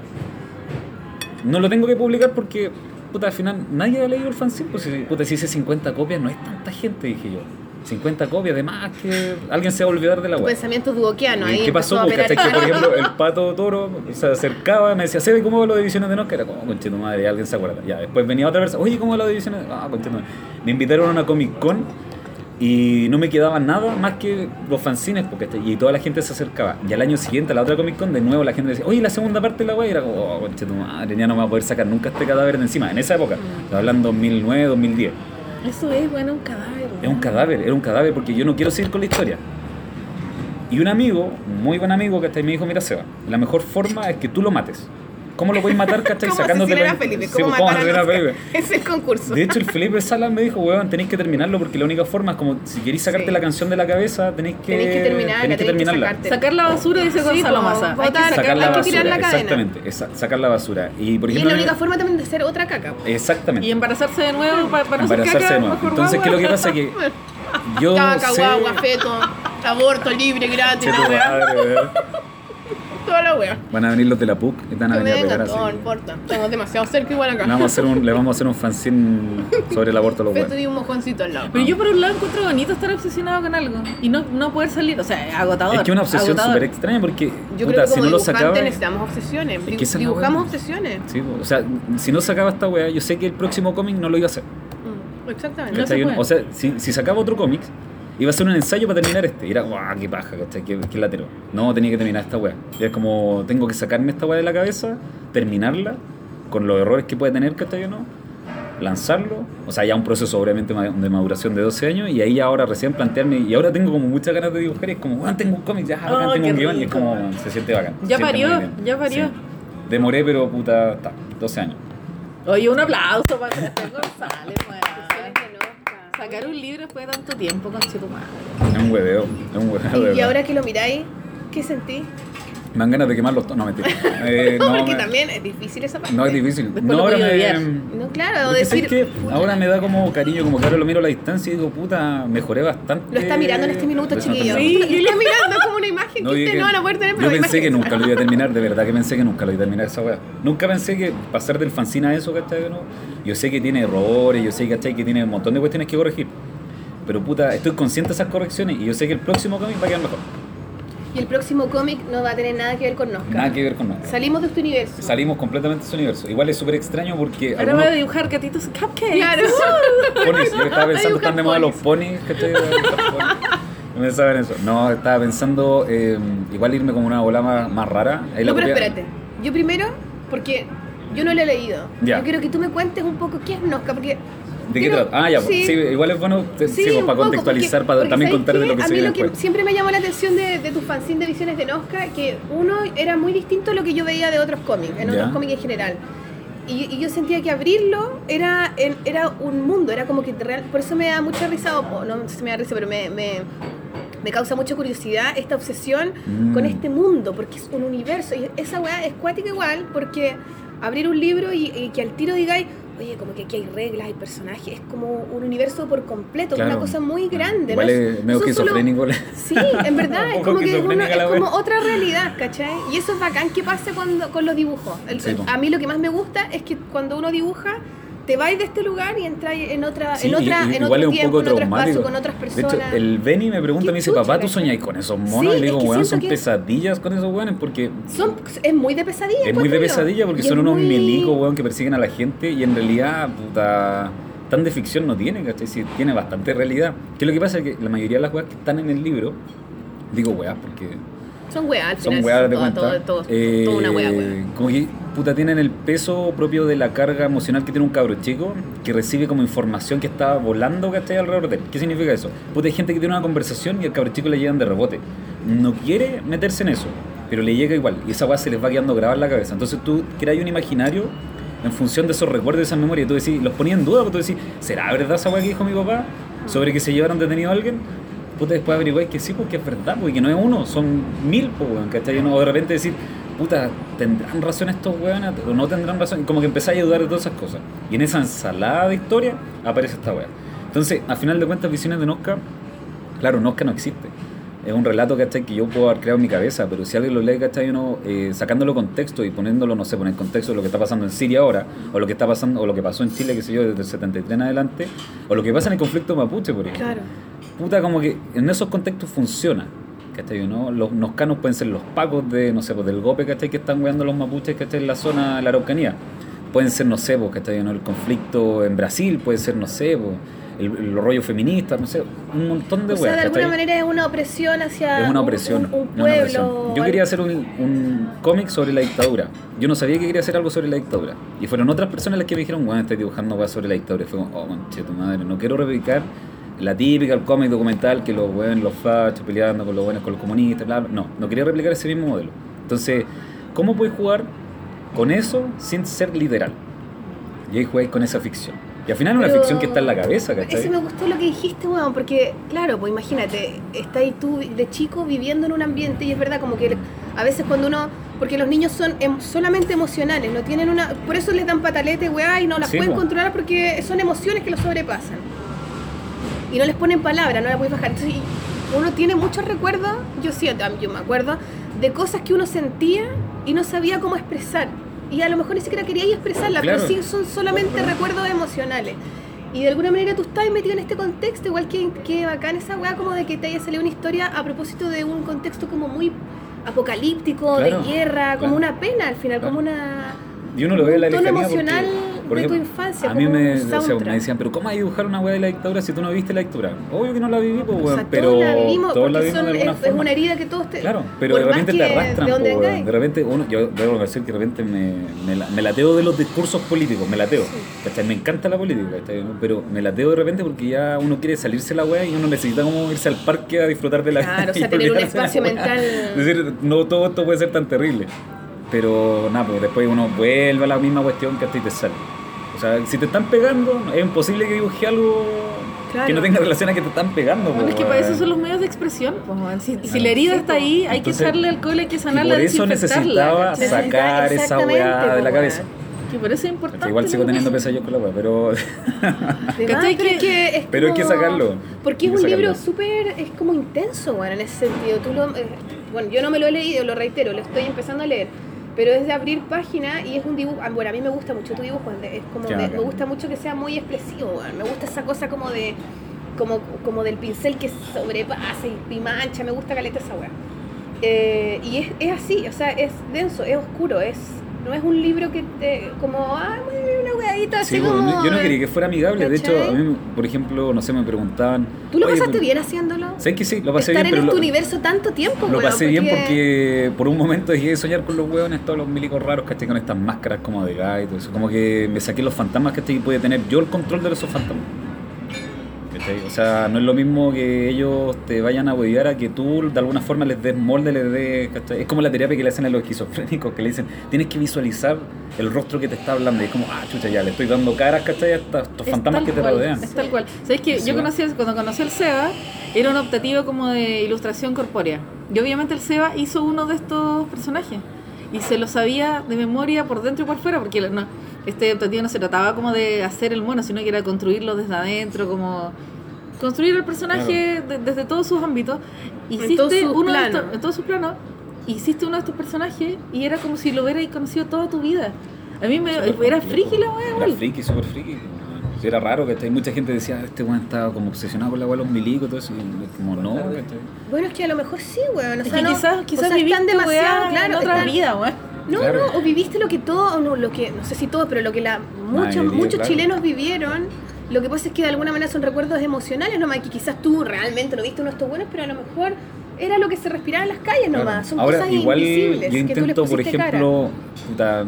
No lo tengo que publicar porque, puta, al final nadie ha leído el fanzine. Pues, si- puta, si hice 50 copias, no es tanta gente, dije yo. 50 copias, además que alguien se va a olvidar de la weá. pensamiento duoquiano ¿Y ahí. ¿Qué pasó? a Pues, ¿cachai? Que, por ejemplo, el [LAUGHS] pato toro se acercaba, me decía, ¿sabe cómo va lo de divisiones de Nosca? Era como, conche tu madre, alguien se acuerda. Ya, después venía otra persona, oye, ¿cómo va lo de divisiones? Ah, conche tu madre. Me invitaron a una Comic Con y no me quedaba nada más que los fanzines, porque y toda la gente se acercaba. Y al año siguiente, a la otra Comic Con, de nuevo la gente decía, oye, la segunda parte de la wea, y era como, oh, conche tu madre, ya no me va a poder sacar nunca este cadáver de encima. En esa época, estaba hablando 2009, 2010. Eso es, bueno, un cadáver. Es un cadáver, era un cadáver porque yo no quiero seguir con la historia. Y un amigo, muy buen amigo, que hasta ahí me dijo, mira Seba, la mejor forma es que tú lo mates. ¿Cómo lo podéis matar, cachai? ¿Cómo Sacándote la- Felipe? Sí, ¿Cómo pues, ¿cómo matar a a? Felipe? [LAUGHS] Es el concurso. De hecho, el Felipe Salas me dijo, weón, tenéis que terminarlo porque la única forma es como, si queréis sacarte Sí. la canción de la cabeza, tenéis que, Tenéis que terminarla, tenéis que que terminarla. sacarte. Sacar la basura, dice Sí, Gonzalo po, Massa. Hay que sacar Sacar la hay que basura, tirar la cadena. exactamente, esa- sacar la basura. Y por Y es ejemplo, la única forma también de hacer otra caca. exactamente. Y embarazarse de nuevo para, para no ser embarazarse caca, de nuevo. mejor Entonces, ¿qué es lo que pasa? Que [LAUGHS] yo Caca, sé... guagua, feto, aborto libre, gratis, la weón. Toda la wea. Van a venir los de la PUC y van a venir a pegar así. no importa. Estamos demasiado cerca igual acá. Le vamos a hacer un, le vamos a hacer un fanzine sobre el aborto a los weones. un mojoncito al lado. Pero yo por un lado encuentro bonito estar obsesionado con algo y no, no poder salir, o sea, agotador. Es que una obsesión súper extraña porque, Yo puta, creo que si como no lo sacaba... necesitamos obsesiones. Es que Dibujamos wea. obsesiones. Sí, o sea, si no sacaba esta weá, yo sé que el próximo cómic no lo iba a hacer. Mm, Exactamente. No se ¿cachai? puede. o sea, si, si sacaba otro cómic, iba a ser un ensayo para terminar este. Y era, guau, qué paja, ¿cachai? Qué, qué latero. No, tenía que terminar esta weá. Y es como, tengo que sacarme esta weá de la cabeza, terminarla, con los errores que puede tener, ¿cachai o no? Lanzarlo, o sea, ya un proceso obviamente de maduración de 12 años, y ahí ahora recién plantearme, y ahora tengo como muchas ganas de dibujar, y es como, weón, tengo un cómic, ya, Oh, tengo un guion, y es como, se siente bacán. Ya parió, ya parió. Sí. Demoré, pero puta, está, 12 años. Oye, un aplauso para Sebastián González. Sacar un libro después de tanto tiempo con tu madre. Es un hueveo, es un hueveo. Y, ahora que lo miráis, ¿qué sentí? Me dan ganas de quemar los... No, mentira. [LAUGHS] Eh, No, porque me- también es difícil esa parte. No es difícil. Después no, lo ahora me... No, claro, decir. puta, ahora me da como cariño, como que ahora lo miro a la distancia y digo, puta, mejoré bastante. Lo está mirando en este minuto, Lo chiquillo. mirando. Lo está mirando como una imagen No, que ustedes no van a poder tener, pero yo pensé que nunca lo iba a terminar, de verdad que pensé que nunca lo iba a terminar esa weá. Nunca pensé que pasar del fanzine a eso, ¿cachai? ¿no? Yo sé que tiene errores, yo sé, ¿cachai? Que tiene un montón de cuestiones que corregir. Pero puta, estoy consciente de esas correcciones y yo sé que el próximo cómic va a quedar mejor. Y el próximo cómic no va a tener nada que ver con Nosca. Nada que ver con nada. Salimos de este universo. Salimos completamente de ese universo. Igual es súper extraño porque Ahora algunos voy a dibujar gatitos cupcakes. Claro. [LAUGHS] ponis, yo estaba [LAUGHS] pensando, están de moda los ponis. ¿cachai? No pensaba en eso. No, estaba pensando eh, igual irme como una bola más, más rara. Ahí la No, pero copia- espérate. Yo primero, porque yo no lo he leído. Ya. Yo quiero que tú me cuentes un poco qué es Nosca, porque... ¿De qué trata? Ah, ya, pues, sí. igual es bueno te- sí, pues, para poco, contextualizar, porque- para porque también ¿sabes contar de lo que a se mí lo que siempre me llamó la atención de, de tu fanzine de Visiones de Nosca, que uno era muy distinto a lo que yo veía de otros cómics, en Ya. otros cómics en general. Y, y yo sentía que abrirlo era, era un mundo, era como que real, por eso me da mucha risa, o no sé si me da risa, pero me, me, me causa mucha curiosidad esta obsesión Mm. con este mundo, porque es un universo, y esa weá es cuática igual, porque abrir un libro y, y que al tiro digáis, oye, como que aquí hay reglas, hay personajes, es como un universo por completo, Claro. una cosa muy grande. Igual ¿no? es medio son solo- esquizofrénico. Sí, en verdad, [LAUGHS] es como que es, una- como otra realidad, ¿cachai? Y eso es bacán que pase cuando, con los dibujos. El- Sí, a mí lo que más me gusta es que cuando uno dibuja, te vais de este lugar y entras en otra, Sí, en otra, y- en igual otro es un tiempo, poco en otro espacio, con otras De personas. hecho, el Benny me pregunta, me dice, papá, ¿tú soñáis con esos monos? Sí, y le digo, weón, son que- pesadillas con esos weones porque Son, es muy de pesadilla. es muy de pesadilla porque son unos muy- milicos, weón, que persiguen a la gente y en realidad, puta, tan de ficción no tiene, ¿cachai? Sí, tiene bastante realidad. Que lo que pasa es que la mayoría de las weas que están en el libro, digo weas porque Son weas, al son final. weas de todo- cuenta. todo- todo- eh, toda una wea, wea. Como que puta tienen el peso propio de la carga emocional que tiene un cabro chico que recibe como información que está volando ¿cachai? alrededor de él. ¿Qué significa eso? Puta, hay gente que tiene una conversación y al cabro chico le llegan de rebote. No quiere meterse en eso, pero le llega igual. Y esa weá se les va quedando grabada en la cabeza. Entonces tú creas un imaginario en función de esos recuerdos, de esas memorias. Y tú decís, los ponías en duda, porque tú decís, ¿será verdad esa weá que dijo mi papá? Sobre que se llevaron detenido a alguien. Puta, después averiguáis que sí, porque es verdad, porque no es uno, son mil, pues, ¿cachai? O de repente decir, puta, ¿tendrán razón estos weones o no tendrán razón? Como que empezáis a dudar de todas esas cosas. Y en esa ensalada de historia aparece esta weá. Entonces, a final de cuentas, Visiones de Nosca, claro, Nosca no existe. Es un relato, ¿cachai? Que yo puedo haber creado en mi cabeza, pero si alguien lo lee, ¿cachai? Uno, eh, sacándolo contexto y poniéndolo, no sé, poner contexto de lo que está pasando en Siria ahora, o lo que está pasando, o lo que pasó en Chile, qué sé yo, desde el 73 en adelante, o lo que pasa en el conflicto mapuche, por ejemplo Claro. puta, como que en esos contextos funciona. ¿Cachai? ¿no? Los noscanos pueden ser los pacos de, no sé, pues del golpe, ¿cachai? Que están weando los mapuches, ¿cachai? En la zona de la Araucanía. Pueden ser, no sé, pues, ¿cachai? ¿no? El conflicto en Brasil, puede ser, no sé, pues, el, el rollo feminista, no sé, un montón de O sea, weas, de alguna manera es una opresión hacia Es una un- opresión. un, un una pueblo. opresión. Yo quería hacer un, un cómic sobre la dictadura. Yo no sabía que quería hacer algo sobre la dictadura. Y fueron otras personas las que me dijeron, bueno, estoy dibujando weas sobre la dictadura. Y fue como, oh, manche tu madre, no quiero replicar la típica, el cómic documental que los buenos, los fachos peleando con los buenos, con los comunistas, bla, bla. No, no quería replicar ese mismo modelo. Entonces, ¿cómo puedes jugar con eso sin ser literal. Y ahí jugáis con esa ficción. Y al final es una Pero ficción que está en la cabeza, ¿cachai? Eso me gustó lo que dijiste, weón, porque, claro, pues imagínate, estás tú de chico viviendo en un ambiente y es verdad, como que a veces cuando uno. Porque los niños son em- solamente emocionales, no tienen una. Por eso les dan patalete, weá, y no las Sí, pueden controlar porque son emociones que los sobrepasan. Y no les ponen palabras, no las puedes bajar. Entonces, uno tiene muchos recuerdos, yo sí, yo me acuerdo, de cosas que uno sentía y no sabía cómo expresar. Y a lo mejor ni siquiera quería expresarlas, Claro. pero sí son solamente recuerdos emocionales. Y de alguna manera tú estás metido en este contexto, igual que, que bacán esa weá como de que te haya salido una historia a propósito de un contexto como muy apocalíptico, Claro, de guerra, como claro. una pena al final, como una... Y uno lo ve en la lejanía emocional por de tu ejemplo, infancia, A mí me, un o sea, soundtrack. me decían, pero ¿cómo hay dibujar una weá de la dictadura si tú no viviste la dictadura? Obvio que no la viví, pues, O weón, sea, pero todos la vivimos, todos la porque vivimos son- de alguna es, una herida que todos te... Claro, pero de repente que te arrastran, de po, vengáis. de repente uno, yo debo decir que de repente me, me, me lateo de los discursos políticos, me lateo, ¿cachai? Me encanta la política, pero me lateo de repente porque ya uno quiere salirse la weá y uno necesita como irse al parque a disfrutar de la Claro, o [LAUGHS] y sea, tener un espacio mental. Es decir, no todo esto puede ser tan terrible. Pero nada, pues después uno vuelve a la misma cuestión que a ti te sale. O sea, si te están pegando, es imposible que dibuje algo Claro. que no tenga relación a que te están pegando. Bueno, po, es que para eso son los medios de expresión. Pues, weón. si, si Claro. la herida Sí, está po. ahí, hay Entonces, que echarle alcohol, hay que Y sanarla, por eso necesitaba ¿cachai? sacar esa weá de la po, cabeza. Que por eso es importante. Igual sigo teniendo pesadillas con la weá, pero [LAUGHS] ¿Cachai que- es es pero hay que como- sacarlo. Porque es un libro sacarlo. súper, es como intenso, bueno, en ese sentido. Tú lo, eh, bueno, yo no me lo he leído, lo reitero, lo estoy empezando a leer. Pero es de abrir página y es un dibujo. ah, Bueno, a mí me gusta mucho tu dibujo, es como de- me gusta mucho que sea muy expresivo, bueno, me gusta esa cosa como de. Como, como del pincel que sobrepasa y, y mancha, me gusta caleta esa weá. Eh, y es, es así, o sea, es denso, es oscuro, es no es un libro que te. como, ah, una weadita así como. yo no quería que fuera amigable. De hecho, a mí, por ejemplo, no sé, me preguntaban. ¿Tú lo "Oye, pasaste bien haciéndolo? ¿Sabes que sí? Lo pasé Estar bien, en este lo, universo tanto tiempo, lo pasé bien porque por un momento dejé de soñar con los hueones, todos los milicos raros, ¿cachai? Con estas máscaras como de gas y todo eso. Como que me saqué los fantasmas, ¿cachai? Y pude tener yo el control de esos fantasmas. ¿Cachai? O sea, no es lo mismo que ellos te vayan a huevear a que tú de alguna forma les des molde, les des. ¿cachai? Es como la terapia que le hacen a los esquizofrénicos, que le dicen, tienes que visualizar el rostro que te está hablando. Y es como, ah, chucha, ya, le estoy dando caras, ¿cachai? A estos, estos Es fantasmas que te cual, rodean. Es tal cual. ¿Sabes que Yo conocí, cuando conocí al Seba, era un optativo como de ilustración corpórea. Y obviamente el Seba hizo uno de estos personajes. Y se lo sabía de memoria por dentro y por fuera, porque no, este optativo no se trataba como de hacer el mono, sino que era construirlo desde adentro, como construir el personaje de- desde todos sus ámbitos. Hiciste todos sus uno de estos- en todos sus planos, hiciste uno de estos personajes y era como si lo hubierais conocido toda tu vida. A mí me, era friki la wea, Era friki, súper friki. Era raro, que Mucha gente decía, este weón estaba como obsesionado con la weá de los milicos y todo eso. Y como, no. Bueno, es que a lo mejor sí, weón. O Es sea, que no, quizás, o quizás sea, viviste están demasiado, weá claro. en otra están- vida, weón. No, Claro. no, o viviste lo que todo, no, lo que, no sé si todos, pero lo que la, muchos, Mayoría, muchos claro. chilenos vivieron. Lo que pasa es que de alguna manera son recuerdos emocionales nomás, que quizás tú realmente no viste uno de estos buenos, pero a lo mejor era lo que se respiraba en las calles nomás. Claro. Son Ahora, cosas igual invisibles yo que tú intento, por ejemplo, puta,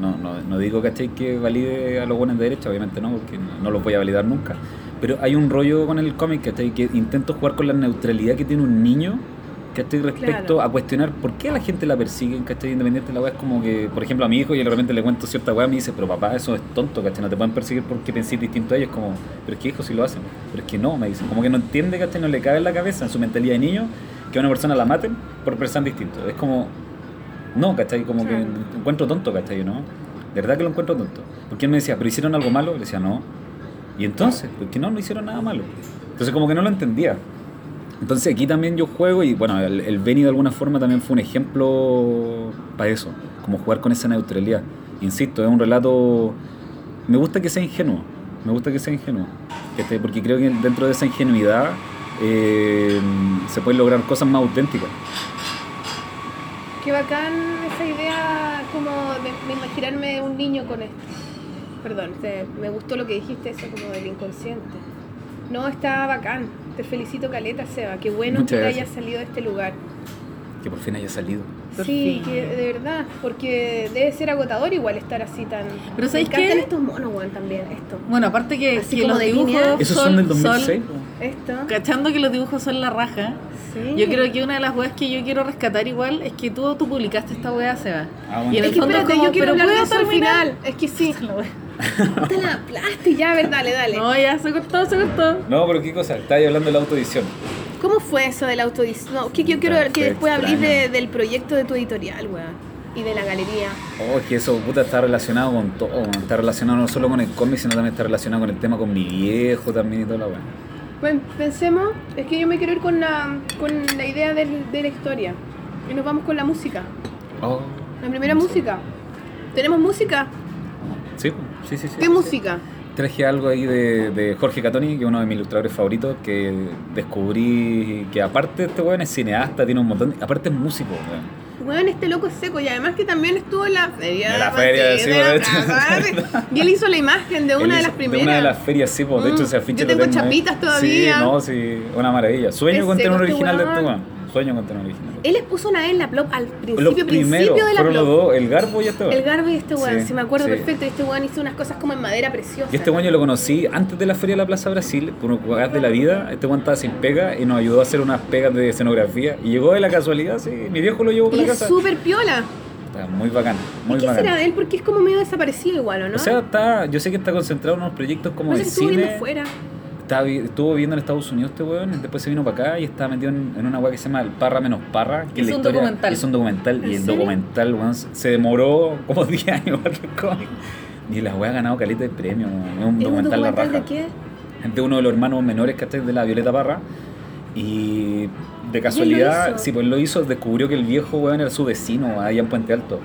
no, no, no digo ¿cachai? que valide a los buenos de derecha, obviamente no, porque no, no los voy a validar nunca. Pero hay un rollo con el cómic ¿cachai? que intento jugar con la neutralidad que tiene un niño ¿cachai? respecto Claro. a cuestionar por qué a la gente la persigue ¿cachai? independiente de la weá. Es como que, por ejemplo, a mi hijo, y de repente le cuento cierta weá, me dice, pero papá, eso es tonto, ¿cachai? No te pueden perseguir porque pensé distinto a ellos. Como, pero es que hijo, si lo hacen. Pero es que no, me dice. Como que no entiende, ¿cachai? No le cabe en la cabeza, en su mentalidad de niño, que a una persona la maten por pensar distinto. Es como, no, ¿cachai? Como que Claro. encuentro tonto, ¿cachai? ¿No? De verdad que lo encuentro tonto. Porque él me decía, ¿pero hicieron algo malo? Le decía, no. Y entonces, ¿por qué no? No hicieron nada malo. Entonces, como que no lo entendía. Entonces, aquí también yo juego y, bueno, el, el Benny de alguna forma también fue un ejemplo para eso. Como jugar con esa neutralidad. Insisto, es un relato. Me gusta que sea ingenuo. Me gusta que sea ingenuo. ¿cachai? Porque creo que dentro de esa ingenuidad eh, se pueden lograr cosas más auténticas. Qué bacán esa idea como de, imaginarme un niño con esto. Perdón, te- me gustó lo que dijiste, eso como del inconsciente. No, está bacán. Te felicito, Caleta, Seba. Qué bueno Muchas que te gracias. hayas salido de este lugar. Que por fin haya salido. Por sí, fin. que de verdad, porque debe ser agotador igual estar así tan... Pero ¿sabéis qué? estos monos, weón, también, esto. Bueno, aparte que, Así que como los de dibujos línea. ¿Esos son del sol- 2006? Esto. Cachando que los dibujos son la raja. Sí. Yo creo que una de las weas que yo quiero rescatar igual es que tú, tú publicaste esta wea, Seba. Ah, bueno. Y en Es el que fondo espérate, como, yo quiero pero hablar de ¿puedo eso al final. Es que sí. [LAUGHS] La. Puta la plástica, ya, a ver, dale, dale. No, ya, se cortó, se cortó. No, pero qué cosa, estáis hablando de la autoedición. ¿Cómo fue eso del autoedición? No, que yo quiero Puta, que después hablís de- del proyecto de tu editorial, weón. Y de la galería. Oh, es que eso, puta, está relacionado con todo. Está relacionado no solo con el cómic, sino también está relacionado con el tema con mi viejo también y toda la weá. Bueno, pensemos, es que yo me quiero ir con la, con la idea del- de la historia. Y nos vamos con la música. Oh. La primera música. ¿Tenemos música? Sí, sí, sí. sí. ¿Qué música? Traje algo ahí de, de Jorge Catoni, que es uno de mis ilustradores favoritos, que descubrí que aparte este weón es cineasta, tiene un montón, de- aparte es músico, weón. Weón, este loco es seco y además que también estuvo en la feria. En la de feria, Madrid, sí, de de hecho. plaza, Y él hizo la imagen de una de las primeras. De una de las ferias, sí, pues, de hecho Mm, ese afiche yo tengo ahí. chapitas todavía. Sí, no, sí, una maravilla. Sueño Es con tener un este original de este weón. Sueño con tener original. Él les puso una vez en la plop al principio, Los principio primeros de la los plop. dos, el Garbo y este weón. El Garbo y este weón, Sí, si me acuerdo sí. perfecto. Y este weón hizo unas cosas como en madera preciosa. Y este weón yo lo conocí antes de la Feria de la Plaza Brasil, por un jugar de la vida. Este weón estaba sin pega y nos ayudó a hacer unas pegas de escenografía. Y llegó de la casualidad, sí. Mi viejo lo llevó por Y la es casa. súper piola. Está muy bacán, ¿Y muy qué bacán. será de él? Porque es como medio desaparecido igual, ¿o no? O sea, está, yo sé que está concentrado en unos proyectos como no sé de cine. fuera. Está estuvo viviendo en Estados Unidos este weón, después se vino para acá y está metido en, en una weá que se llama El Parra menos Parra. Que Hizo la un historia- documental. Hizo un documental ¿En y el serio? documental, weón, se demoró como [LAUGHS] 10 años que el cómic. Y la weá ha ganado caleta de premios, weón. Es un ¿Es un documental, la documental raja. de qué? de uno de los hermanos menores que de la Violeta Parra y de casualidad, sí, pues lo hizo, descubrió que el viejo weón era su vecino allá en Puente Alto.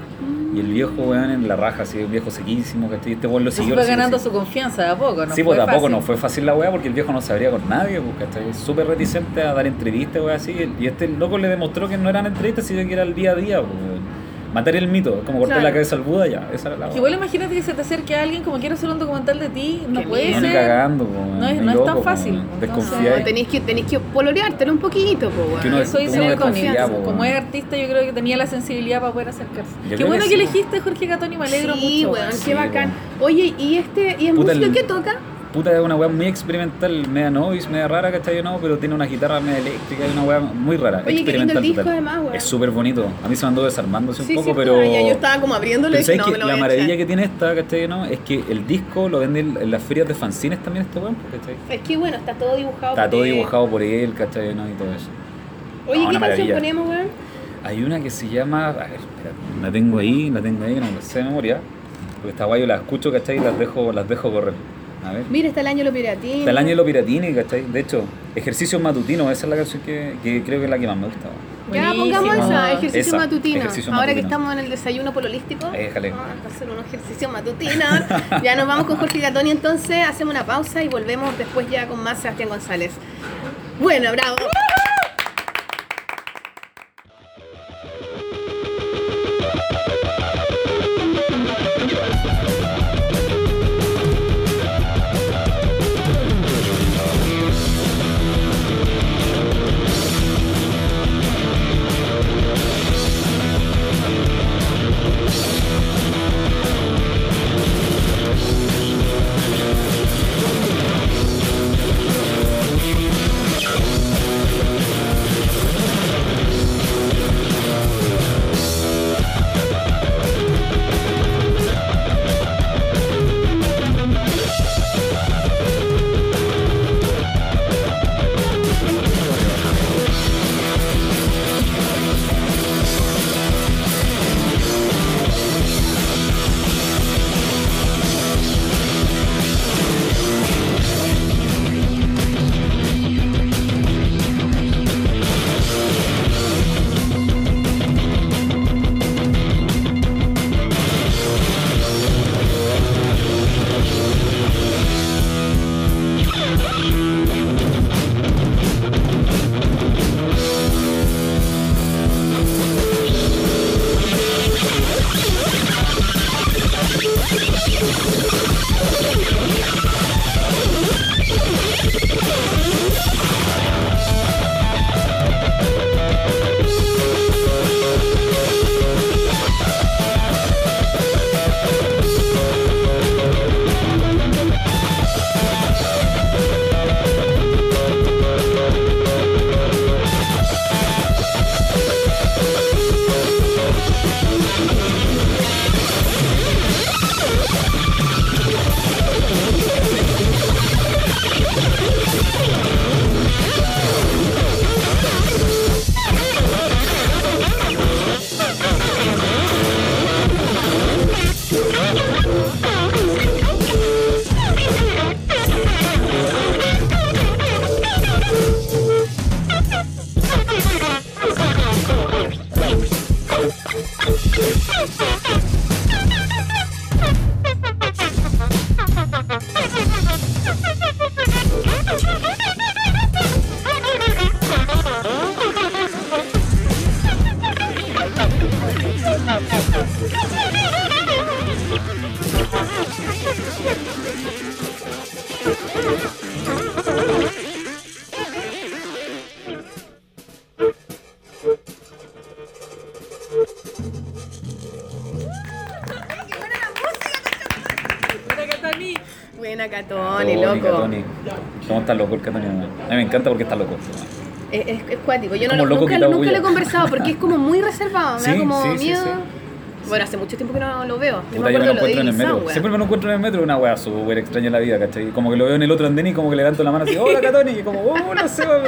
Y el viejo weón en la raja, así, el viejo sequísimo. Y este weón lo siguió. fue ganando su confianza de a poco, ¿no? sí, fue pues tampoco fácil. no fue fácil la weá porque el viejo no se abría con nadie, ¿cachai? Es súper reticente a dar entrevistas, weá, así. Y este loco le demostró que no eran entrevistas, sino que era el día a día, pues, weón. Matar el mito, como cortar Claro. la cabeza al Buda, ya, esa era la Que igual imagínate que se te acerque alguien como quiere hacer un documental de ti, no Qué puede miedo. No, ser. cagando, weón, No es- no es tan fácil, Desconfiáis. No, tenéis que, tenéis que poloreártelo un poquito, po. Que uno- Eso el desconfía, po, Como es artista, yo creo que tenía la sensibilidad para poder acercarse. Yo Qué bueno que que, sí. elegiste Jorge Catoni, me alegro sí, mucho. weón. qué Sí, bacán. Oye, ¿y este y en Puta, música el- qué toca? Puta, es una weá muy experimental, media noise, media rara, ¿cachai? No, pero tiene una guitarra media eléctrica, es una weá muy rara. Oye, qué lindo el experimental disco además. Es súper bonito. A mí se me andó desarmándose un Sí, poco, sí, pero. ya, yo estaba como abriéndolo y Pero dije, ¿sabes no, qué? me lo la voy maravilla echar. que tiene esta, ¿cachai? No? Es que el disco lo venden en las ferias de fanzines también este weón, ¿cachai? Es que bueno, está todo dibujado. Está por todo él. dibujado por él, ¿cachai? ¿no? Y todo eso. Oye, No, ¿qué canción maravilla. ponemos, weón? Hay una que se llama. A ver, espera, la tengo ahí, la tengo ahí, no me sé de memoria. Porque esta guay yo la escucho, ¿cachai? Y las dejo, las dejo correr. A ver. Mira, está el año lo piratino. Está el año de los piratines, ¿cachai? De hecho, ejercicios matutinos, esa es la canción que, que creo que es la que más me gusta. Ya, pongamos esa, ejercicio Esa, matutino. ejercicio Ahora que estamos en el desayuno pololístico, Déjale. vamos a hacer un ejercicio matutino. ya nos vamos con Jorge Gatoni, entonces hacemos una pausa y volvemos después ya con más Sebastián González. Bueno, bravo. Encanta porque está loco. Es, es, es cuático. Yo no lo, nunca, nunca lo he conversado porque es como muy reservado. Me Sí, da como sí, miedo. sí. Bueno, hace mucho tiempo que no lo veo. Puta, me yo me acuerdo lo encuentro en el metro. Siempre me lo encuentro en el metro, una weá súper extraña en la vida, ¿cachai? Como que lo veo en el otro andén y como que le levanto la mano así, hola Catoni, y como, hola Seba,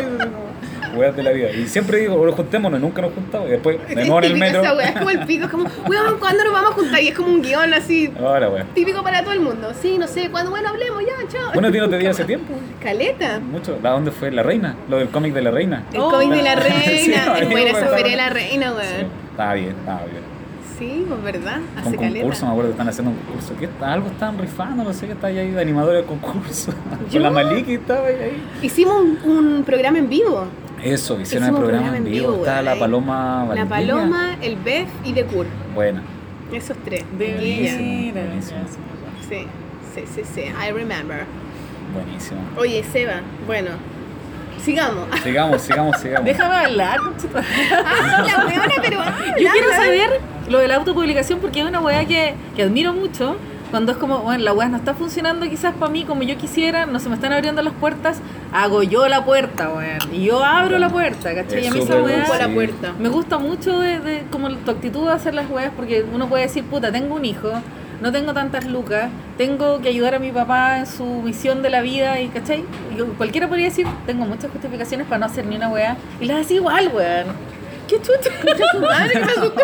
weas de la vida. Y siempre digo, "Bueno, juntémonos, nunca nos juntamos, y después de nuevo en el metro. Esa weá, es como el pico, es como, weón, ¿cuándo nos vamos a juntar? Y es como un guion así, Ahora, típico para todo el mundo. Sí, no sé, cuando, bueno, hablemos ya, chao. Bueno, ti no te di hace [LAUGHS] tiempo, Caleta. mucho. ¿A dónde fue? La Reina, lo del cómic de la Reina. El Oh. cómic de la [LAUGHS] reina. Sí, es buena esa feria de la reina, Sí, weón. estaba bien, estaba bien. Sí, pues verdad. Hace caleta. concurso, me acuerdo que están haciendo un concurso. ¿Qué está? Algo estaban rifando, no sé qué está ahí de animadores del concurso. [LAUGHS] Con la Maliki estaba ahí. Hicimos un, un programa en vivo. Eso, hicieron Hicimos el programa en vivo. Estaba weón, la. Paloma La. Paloma, el Beth y The Cur. Buena. Esos tres. Buenísimo. Sí, sí, sí, sí. I remember. Buenísimo. Oye, Seba, bueno, sigamos. [LAUGHS] Sigamos, sigamos, sigamos. Déjame hablar. Ah, la weona, pero. Yo quiero saber lo de la autopublicación porque es una weá que, que admiro mucho. Cuando es como, bueno, la weá no está funcionando quizás para mí como yo quisiera, no se me están abriendo las puertas, hago yo la puerta, weón. Y yo abro la puerta, ¿cachai? Y a mí esa weá la sí. puerta. me gusta mucho de, de como tu actitud de hacer las weas porque uno puede decir, puta, tengo un hijo, no tengo tantas lucas, tengo que ayudar a mi papá en su misión de la vida, y ¿cachai? Y cualquiera podría decir, tengo muchas justificaciones para no hacer ni una wea, y las haces igual, weón. ¿Qué chucha? tu madre que me asustó.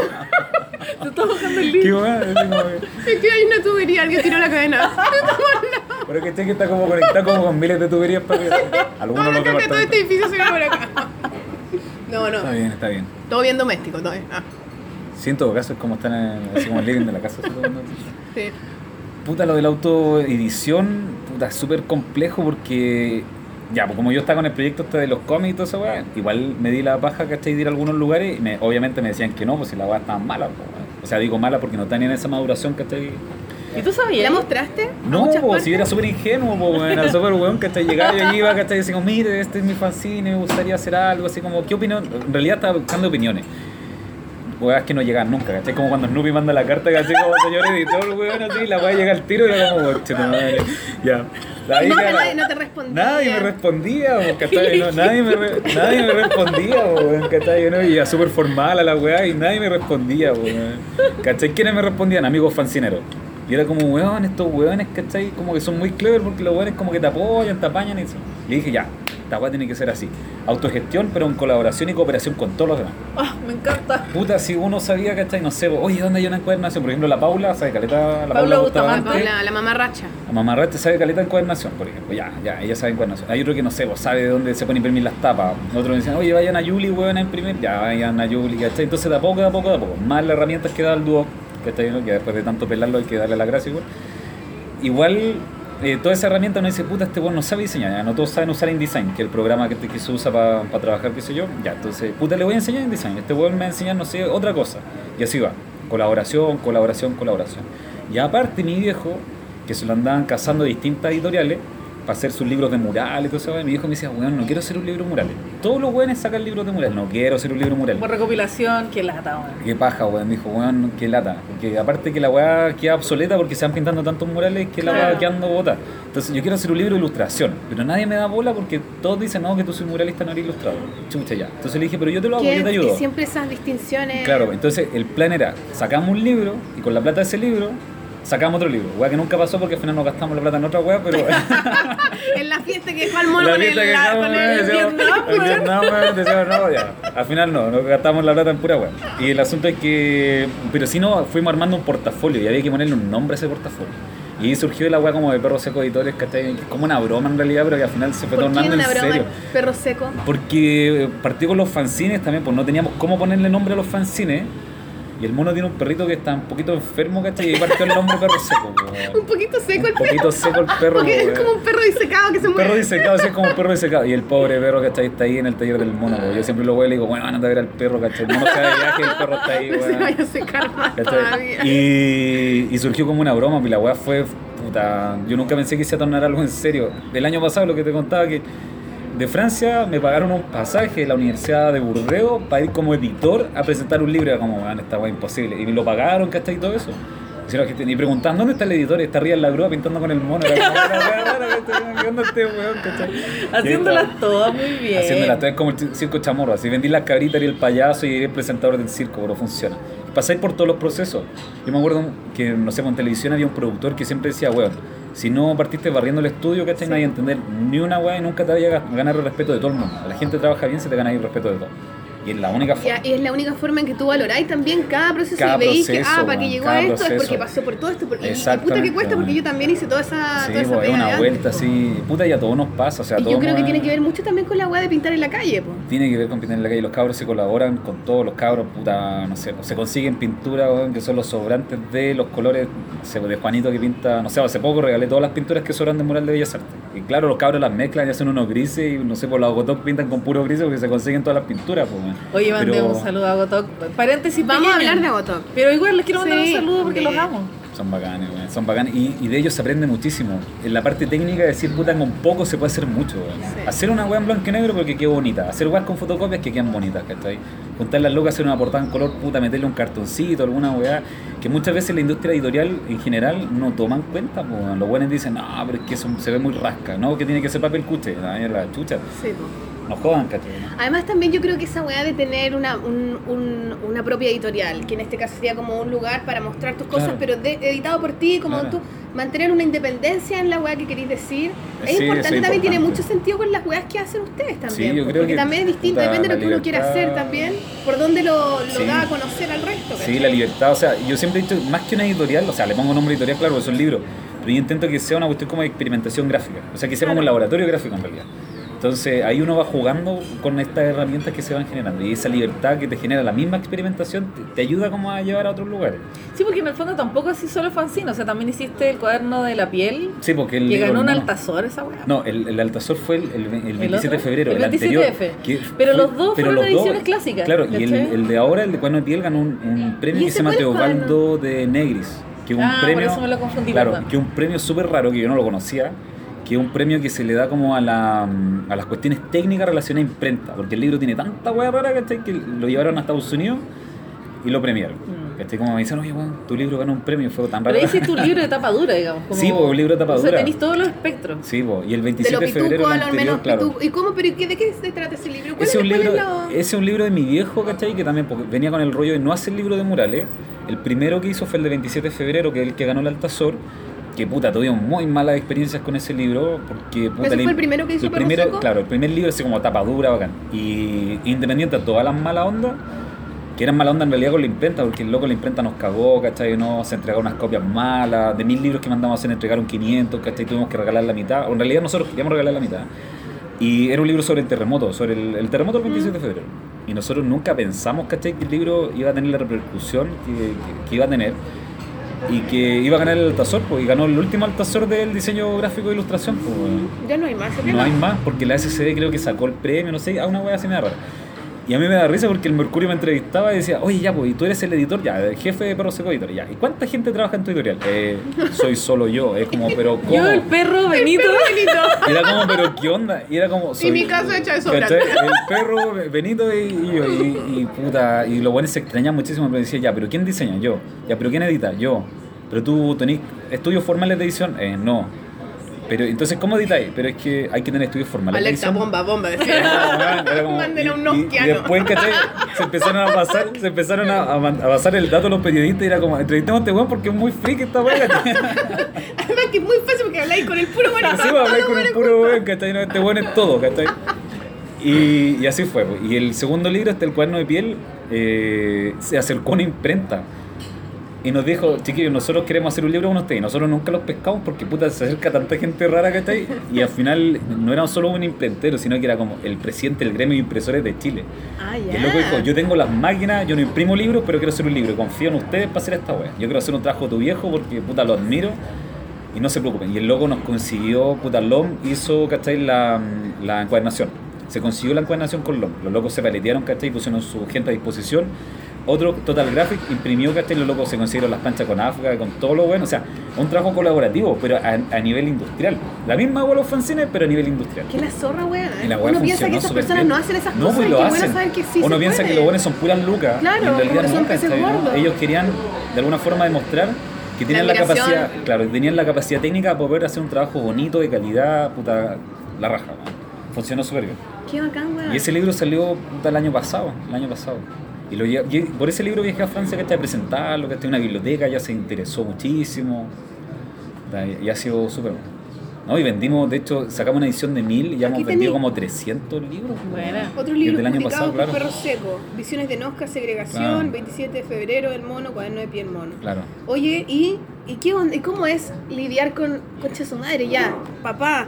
Te estás bajando el Qué libro. como que- Es que hay una tubería, alguien tiró la cadena. [LAUGHS] Pero que que está como conectado como con miles de tuberías para que algunos No, de no los creo que todo este edificio se ve por acá. No, Está no. bien, está bien. Todo bien doméstico, todo bien. Ah, Sí, en todo caso es como estar en, así como el living de la casa. [LAUGHS] sí. Puta, lo de la autoedición, puta, es súper complejo porque, ya, pues como yo estaba con el proyecto este de los cómics y todo eso, weá, igual me di la paja, ¿cachai? De ir a algunos lugares y me, obviamente me decían que no, pues si la weá estaba mala, pues. O sea, digo mala porque no tenían esa maduración, ¿cachai? ¿Y tú sabías? ¿La mostraste? ¿A No, muchas pues, si era súper ingenuo, pues, weón, era súper weón, ¿cachai? Llegaba yo iba, ¿cachai? Y decía, mire, este es mi fanzine, me gustaría hacer algo, así como, ¿qué opinión? En realidad estaba buscando opiniones. Weas que no llegan nunca, ¿cachai? Como cuando Snoopy manda la carta, ¿cachai? Como señor editor, weón, así, la weá llega al tiro y era como, "Che, tu madre". Ya. Ahí No, nadie- no te respondía. Nadie me respondía, pues, ¿cachai? No, [LAUGHS] nadie, me re- nadie me respondía, weón, ¿cachai? Yo no, y ya súper formal a la weá y nadie me respondía, weón. ¿cachai? ¿Quiénes me respondían? Amigos fancineros. Y era como, weón, estos weones, ¿cachai? Como que son muy clever porque los weones como que te apoyan, te apañan y eso. Y dije, ya, esta weá tiene que ser así. Autogestión, pero en colaboración y cooperación con todos los demás. Ah, me encanta. Puta, si uno sabía, ¿cachai? No sé, oye, ¿dónde hay una encuadernación? Por ejemplo, la Paula, ¿sabe caleta? La Paula Bustamante. Bustamante. La, la mamá racha. La mamarrete sabe caleta encuadernación, por ejemplo. Ya, ya, ella sabe encuadernación. Hay otro que no sé, sabe de dónde se pueden imprimir las tapas. Otros me dicen, oye, vayan a Yuli, weón, a imprimir. Ya, vayan a Yuli, ¿cachai? Entonces, de a poco, de a poco, de a poco. Más las herramientas que da el dúo, ¿cachai? ¿no? Que después de tanto pelarlo hay que darle la gracia igual. Igual, eh, toda esa herramienta uno dice, puta, este weón no sabe diseñar. Ya, no todos saben usar InDesign, que es el programa que, que se usa para trabajar, qué sé yo. Ya, entonces, puta, le voy a enseñar InDesign. Este weón me va a enseñar, no sé, otra cosa. Y así va. Colaboración, colaboración, colaboración. Y aparte, mi viejo, que se lo andaban cazando distintas editoriales para hacer sus libros de murales y todo eso, mi viejo me decía, weón, no quiero hacer un libro de murales. Todos los weones sacan libros de murales. No quiero hacer un libro de murales. Por recopilación, qué lata, weón. Qué paja, weón. Dijo, weón, qué lata. Porque aparte que la weá queda obsoleta porque se van pintando tantos murales que la weá quedando bota. Entonces yo quiero hacer un libro de ilustración. Pero nadie me da bola porque todos dicen, no, que tú soy muralista, no eres ilustrador. Chucha ya. Entonces le dije, pero yo te lo hago, Que- yo te que ayudo. siempre esas distinciones. Claro, entonces el plan era, sacamos un libro y con la plata de ese libro sacamos otro libro. Weá que nunca pasó porque al final nos gastamos la plata en otra weá, pero... [LAUGHS] En la fiesta que dejó al mono la con el, que la- con el Vietnam, el weón. Vietnam, weón, decíamos, no, ya. Al final no, nos gastamos la plata en pura weá. Y el asunto es que, pero si no, fuimos armando un portafolio y había que ponerle un nombre a ese portafolio. Y ahí surgió la weá como de Perro Seco Editores, ¿cachai? Como una broma en realidad, pero que al final se fue ¿Por qué tornando en una broma? serio. Perro seco. Porque partí con los fanzines también, pues no teníamos cómo ponerle nombre a los fanzines. Y el mono tiene un perrito que está un poquito enfermo, ¿cachai? Y partió el nombre Perro Seco, [LAUGHS] weón. Un poquito seco el Un poquito perro. seco el perro, Porque es weón. como un perro disecado que se Un perro disecado, así es como un perro disecado. Y el pobre perro, ¿cachai? Está ahí en el taller del mono, weón. Yo siempre lo veo y le digo, bueno, anda a ver al perro, ¿cachai? El mono va de viaje el perro está ahí, No [LAUGHS] se weón. vaya a secar más ¿Cachai? todavía. Y, y surgió como una broma, y la weá fue, puta, yo nunca pensé que se iba a tornar algo en serio. El año pasado lo que te contaba que de Francia me pagaron un pasaje de la Universidad de Burdeos para ir como editor a presentar un libro. Era como, weón, esta weá es imposible. Y me lo pagaron, ¿cachai? Y todo eso. Y preguntaban, ¿dónde está el editor? Está arriba en la grúa pintando con el mono. Era como, "Mira, mira, mira, ¿qué onda este weón? ¿cachai? Y ahí Haciéndolas todas muy bien. Haciéndolas todas como el ci- circo chamorro. Así vendí las cabritas y el payaso y el presentador del circo, pero funciona. Pasáis por todos los procesos. Yo me acuerdo que, no sé, en televisión había un productor que siempre decía, weón, si no partiste barriendo el estudio, ¿cachai? No hay a entender ni una weá y nunca te vaya a ganar el respeto de todo el mundo. La gente trabaja bien, se te gana el respeto de todo. Y es la única forma. y es la única forma en que tú valoráis también cada proceso Cada y veis que, ah, para que llegó a esto es porque pasó por todo esto. Por, y- puta que cuesta porque yo también hice toda esa, Sí, toda esa pues, es pega una vuelta antes, así. Puta, y a todos nos pasa. O sea, a Y yo creo que tiene que ver mucho también con la weá de pintar en la calle, po. Tiene que ver con pintar en la calle. Los cabros se colaboran con todos los cabros, puta, no sé, se consiguen pintura, weón, que son los sobrantes de los colores no sé, de Juanito que pinta, no sé, hace poco regalé todas las pinturas que sobran de mural de Bellas Artes. Y claro, los cabros las mezclan y hacen unos grises y no sé, por los Gotok pintan con puro grises porque se consiguen todas las pinturas, pues, weón. Oye, mandé Pero un saludo a Gotok. Paréntesis, Vamos a hablar de Gotok. Pero igual les quiero mandar Sí, un saludo porque de- los amo. Son bacanes, weón, son bacanes. Y, y de ellos se aprende muchísimo. En la parte técnica, decir, puta, con poco se puede hacer mucho. Sí. Hacer una weá en blanco y negro porque quede bonita. Hacer weas con fotocopias que quedan bonitas, ¿cachai? Juntar las locas, hacer una portada en color, puta, meterle un cartoncito, alguna weá. Que muchas veces la industria editorial en general no toman cuenta, pues. Los buenos dicen, no, pero es que eso se ve muy rasca, ¿no? Que tiene que ser papel cuche, la chucha. Sí, po. No jodan, ¿cachai? Además también yo creo que esa weá de tener una, un- un- una propia editorial, que en este caso sería como un lugar para mostrar tus cosas, Claro. pero de- editado por ti, como Claro. tú, mantener una independencia en la weá que queréis decir, es Sí, importante, es también tiene mucho sentido con las weas que hacen ustedes también, Sí, yo creo porque que, también es distinto, depende de lo que uno quiera libertad- hacer también, por dónde lo, lo Sí. da a conocer al resto. Sí, ¿cachai? la libertad, o sea, yo siempre he dicho, más que una editorial, o sea, le pongo nombre editorial, claro, porque son libros, pero yo intento que sea una cuestión como de experimentación gráfica, o sea, que sea como un Claro. laboratorio gráfico en realidad. Entonces ahí uno va jugando con estas herramientas que se van generando y esa libertad que te genera la misma experimentación te, te ayuda como a llevar a otros lugares. Sí, porque en el fondo tampoco así solo fanzine, o sea, también hiciste el cuaderno de la piel, Sí, porque el que ganó un Altazor esa weá. No, el, el Altazor fue el, el, el 27 de febrero, El el, 27 anterior. Que Pero los dos fueron los ediciones clásicas, Claro, y el, de ahora, el de Cuaderno de Piel, ganó un, un premio ¿Y que se llama Teobaldo de Negris. Que un Ah, por premio, eso me lo confundí, Claro, que un premio súper raro que yo no lo conocía. Que es un premio que se le da como a, la, a las cuestiones técnicas relacionadas a imprenta. Porque el libro tiene tanta hueá rara ¿cachai? que lo llevaron a Estados Unidos y lo premiaron. Mm. ¿cachai? Como me dicen, oye, weón, tu libro ganó un premio, fue tan Pero raro. ahí hiciste un libro de tapa dura, digamos. [LAUGHS] Como, Sí, pues, un libro de tapa O sea, dura. tenéis todos los espectros. Sí, po, y el De 27 lo de febrero pituco el lo anterior, menos claro. ¿Y cómo? ¿Pero de qué se trata ese libro? ¿Cuál Ese es, un libro, ese es un libro de mi viejo, ¿cachai? Que también venía con el rollo de no hacer libro de murales. El primero que hizo fue el de 27 de febrero, que es el que ganó el Altazor. Que puta, tuvimos muy malas experiencias con ese libro. Porque puta. ¿Ese fue el primero que hizo el primero? Claro, el primer libro así como tapa dura, bacán. Y independiente de todas las malas ondas, que eran mala onda en realidad con la imprenta, porque el loco la imprenta nos cagó, ¿cachai? No, se entregaron unas copias malas. De mil libros que mandamos a hacer, entregaron 500, ¿cachai? Tuvimos que regalar la mitad. O en realidad nosotros queríamos regalar la mitad. Y era un libro sobre el terremoto, sobre el, el terremoto del 27 de febrero. Y nosotros nunca pensamos, ¿cachai? Que el libro iba a tener la repercusión que, que- que iba a tener. Y que iba a ganar el Altazor, pues, y ganó el último Altazor del diseño gráfico de ilustración, pues. Ya no hay más. ¿se No hay más, porque la SCD creo que sacó el premio, no sé, a una wea así me da rara. Y a mí me da risa porque el Mercurio me entrevistaba y decía, oye, ya, pues, y tú eres el editor, ya, el jefe de Perro Seco Editor, ya. ¿Y cuánta gente trabaja en tu editorial? "Eh, soy solo yo. Es como, [LAUGHS] pero ¿cómo? Yo, el perro Benito. Y [LAUGHS] era como, pero ¿qué onda? Y era como. Y mi casa hecha de. ¿cachai? El perro, Benito y, y yo. Y, y puta. Y los buenos se extrañaban muchísimo. Me decía, ya, pero ¿quién diseña? Yo. Ya, pero ¿quién edita? Yo. Pero tú tenés estudios formales de edición? Eh, no. Pero entonces, ¿cómo editáis? Pero es que hay que tener estudios formales edición. bomba, bomba. [LAUGHS] weón, Manden a un Nokia, Y, después, ¿cachai? Se empezaron a pasar, se empezaron a, a a pasar el dato a los periodistas y era como, entrevistemos a este weón porque es muy freak esta ¿cachai? [LAUGHS] Además que es muy fácil porque habláis con el puro va a hablar con el puro weón, ¿cachai? No, este weón es todo, ¿cachai? Y, y así fue. pues. Y el segundo libro, este El cuaderno de piel, eh, se acercó a una imprenta. Y nos dijo, chiquillos, nosotros queremos hacer un libro con ustedes. Nosotros nunca los pescamos porque puta se acerca tanta gente rara, ¿cachai? Y al final no era solo un imprentero, sino que era como el presidente del gremio de impresores de Chile. Ah, Y ya. el loco dijo, yo tengo las máquinas, yo no imprimo libros, pero quiero hacer un libro. Confío en ustedes para hacer esta wea. Yo quiero hacer un trabajo de tu viejo porque puta lo admiro. Y no se preocupen. Y el loco nos consiguió, puta, LOM hizo, ¿cachai? La, la encuadernación. Se consiguió la encuadernación con LOM. Los locos se paletearon, ¿cachai? Y pusieron su gente a disposición. Otro Total Graphic imprimió, ¿cachai? Los locos se consiguieron las planchas con África, con todo lo bueno. O sea, un trabajo colaborativo, pero a, a nivel industrial. La misma hueá los fanzines, pero a nivel industrial. Que la zorra, weón. La Uno piensa que esas personas bien. no hacen esas No, cosas pues y lo qué hacen. bueno que sí Uno piensa puede. que los buenos son puras lucas. Claro, y en realidad son no, ¿cachai? gordos. Ellos querían de alguna forma demostrar que tenían la admiración. capacidad, claro, tenían la capacidad técnica para poder hacer un trabajo bonito, de calidad, puta, la raja, man. funcionó súper bien. Qué bacán, weón. Y ese libro salió puta, el año pasado, el año pasado. Y lo, y por ese libro viajé a Francia que está a presentarlo, que está en una biblioteca, ya se interesó muchísimo. Y ha sido súper bueno. ¿No? Y vendimos, de hecho, sacamos una edición de mil y ya Aquí hemos vendido como 300 libros. Buena. Otro libro Desde el año pasado, por claro. Perro Seco. Visiones de Nosca, Segregación, Claro. 27 de febrero, El Mono, Cuaderno de Piel Mono. Claro. Oye, ¿y, y qué onda? ¿Y cómo es lidiar con concha su madre ya? Papá,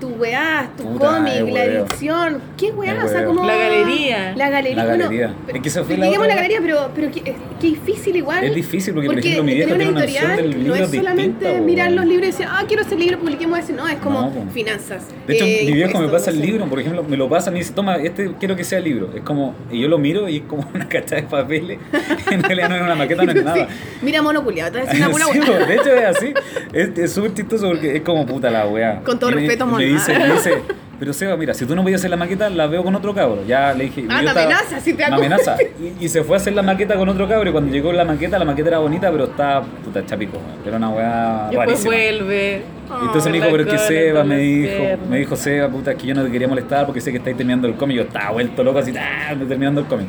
tu weá, tu Puta, cómic, la edición. ¿Qué weá? O sea, como... La galería. La galería. La bueno, galería. pero- Es que esa fue la la galería, pero, pero qué, qué difícil igual. Es difícil porque, por ejemplo, mi vieja tiene una editorial no es solamente distinta, mirar los libros y decir, ah, quiero ese libro, publiquemos ese. No, es como No, finanzas. De hecho, eh, mi viejo me pasa el no libro, por ejemplo, me lo pasa, me dice, toma, este quiero que sea el libro. Es como, y yo lo miro y es como una cachada de papeles. [LAUGHS] en realidad no es una maqueta, no es [LAUGHS] nada. Sí. Mira, mono culiado, te una [LAUGHS] pura Sí, de hecho es así. Es súper chistoso porque es como puta la weá. Con todo Y respeto, mono. Dice, me dice, pero Seba, mira, si tú no voy a hacer la maqueta, la veo con otro cabro. Ya le dije. Ah, yo me estaba- amenaza, si te Me hago- amenaza. [LAUGHS] Y, y se fue a hacer la maqueta con otro cabro. Y cuando llegó la maqueta, la maqueta era bonita, pero estaba puta chapico. weón. Era una weá después rarísima. vuelve. Y Entonces me dijo, pero es que Seba me dijo, me dijo Seba, puta, es que yo no te quería molestar porque sé que estáis terminando el cómic. Yo estaba vuelto loco así, ah, terminando el cómic.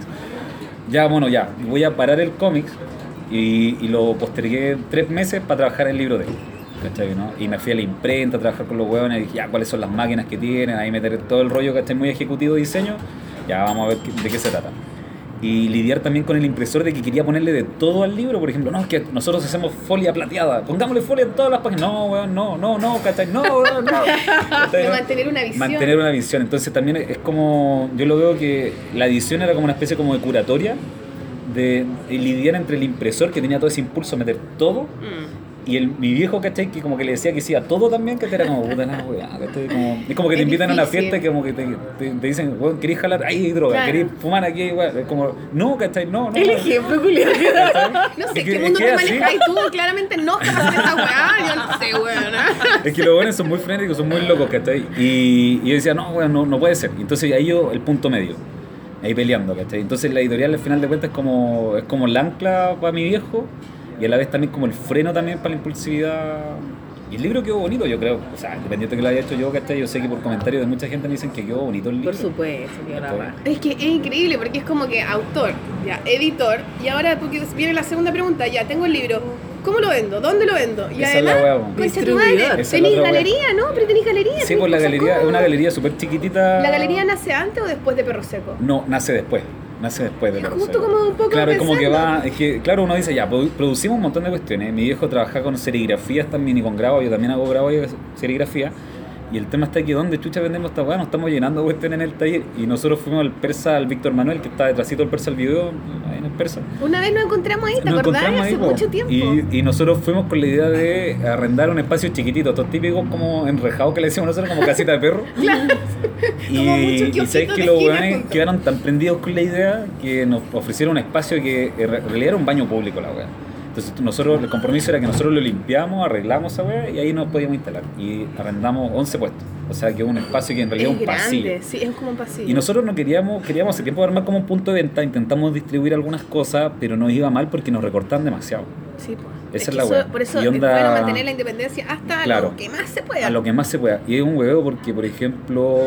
Ya, bueno, ya, voy a parar el cómic y, y lo postergué tres meses para trabajar el libro de él. ¿Cachai? ¿no? Y me fui a la imprenta a trabajar con los huevones y dije, ya, cuáles son las máquinas que tienen, ahí meter todo el rollo, ¿cachai? Muy ejecutivo de diseño, ya vamos a ver de qué se trata. Y lidiar también con el impresor de que quería ponerle de todo al libro, por ejemplo, no, es que nosotros hacemos folia plateada, pongámosle folia en todas las páginas. No, weón, no, no, no, ¿cachai? No, weón, no. [LAUGHS] De mantener una visión. Mantener una visión. Entonces también es como, yo lo veo que la edición era como una especie como de curatoria, de, de lidiar entre el impresor que tenía todo ese impulso a meter todo, Mm. Y el, mi viejo, ¿cachai? Que como que le decía que sí a todo también, que era como, puta la weá. Como- es como que [LAUGHS] te Es invitan a una difícil. fiesta y como que te, te, te dicen, weón, ¿querés jalar? Ahí hay droga, Claro. ¿querés fumar aquí? weón? Es como, no, ¿cachai? No, no. El [LAUGHS] [LAUGHS] no. ejemplo, culiado. No sé, Es ¿qué mundo te manejas? Y tú claramente no haciendo esa weá. Yo no sé, weón. Es que los buenos son muy frenéticos, son muy locos, ¿cachai? Y, y yo decía, no, weón, no, no puede ser. Entonces ahí yo, el punto medio, ahí peleando, ¿cachai? Entonces la editorial al final de cuentas es como, es como el ancla para mi viejo y a la vez también como el freno también para la impulsividad. Y el libro quedó bonito, yo creo. O sea, independiente que lo haya hecho yo, ¿cachai? Yo sé que por comentarios de mucha gente me dicen que quedó bonito el libro. Por supuesto, que la raja. Es que es increíble porque es como que autor, ya, editor, y ahora porque viene la segunda pregunta, ya, tengo el libro, ¿cómo lo vendo? ¿Dónde lo vendo? Y Esa además, es la otra hueá. galería, ¿no? Pero tenéis galería. Sí, pues la galería es una galería súper chiquitita. ¿La galería nace antes o después de Perro Seco? No, nace después. Nace después de Es Perro justo como un poco Claro, como que va. Es que, claro, uno dice ya, produ- producimos un montón de cuestiones. Mi viejo trabaja con serigrafías también y con grabo. Yo también hago grabo y serigrafía. Y el tema está que donde chucha vendemos esta weá, nos estamos llenando de cuestiones en el taller. Y nosotros fuimos al persa, al Víctor Manuel, que está detrásito del persa el video, ahí en el persa. Una vez nos encontramos ahí, ¿te Nos acordás? Hace ahí, mucho tiempo. Y, y nosotros fuimos con la idea de arrendar un espacio chiquitito, estos típicos como enrejados que le decimos nosotros, como casita de perro. [LAUGHS] Claro. Y, sabes que los weones quedaron tan prendidos con la idea que nos ofrecieron un espacio que en realidad era un baño público la wea. Entonces nosotros, el compromiso era que nosotros lo limpiamos, arreglamos esa wea y ahí nos podíamos instalar. Y arrendamos 11 puestos. O sea que un espacio que en realidad es es un pasillo. grande, sí, es como un pasillo. Y nosotros no queríamos, queríamos hace tiempo armar como un punto de venta, intentamos distribuir algunas cosas, pero nos iba mal porque nos recortaban demasiado. Sí, pues. Esa es la wea. Por eso onda- bueno mantener la independencia hasta Claro. lo que más se pueda. A lo que más se pueda. Y es un huevo porque, por ejemplo,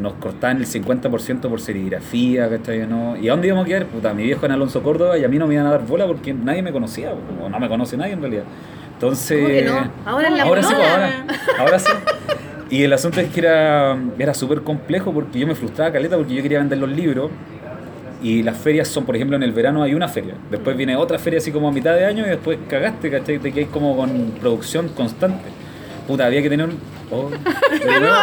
nos cortaban el 50% por serigrafía, ¿cachai? ¿No? ¿Y a dónde íbamos a quedar? Puta, mi viejo en Alonso Córdoba y a mí no me iban a dar bola porque nadie me conocía, o no me conoce nadie en realidad. Entonces... ¿Cómo que no? Ahora en la ahora sí, ahora, ahora sí. Y el asunto es que era, era súper complejo porque yo me frustraba caleta porque yo quería vender los libros y las ferias son, por ejemplo, en el verano hay una feria, después viene otra feria así como a mitad de año y después cagaste, ¿cachai? Te quedas como con producción constante. Puta, había que tener un... oh, de [LAUGHS] nuevo,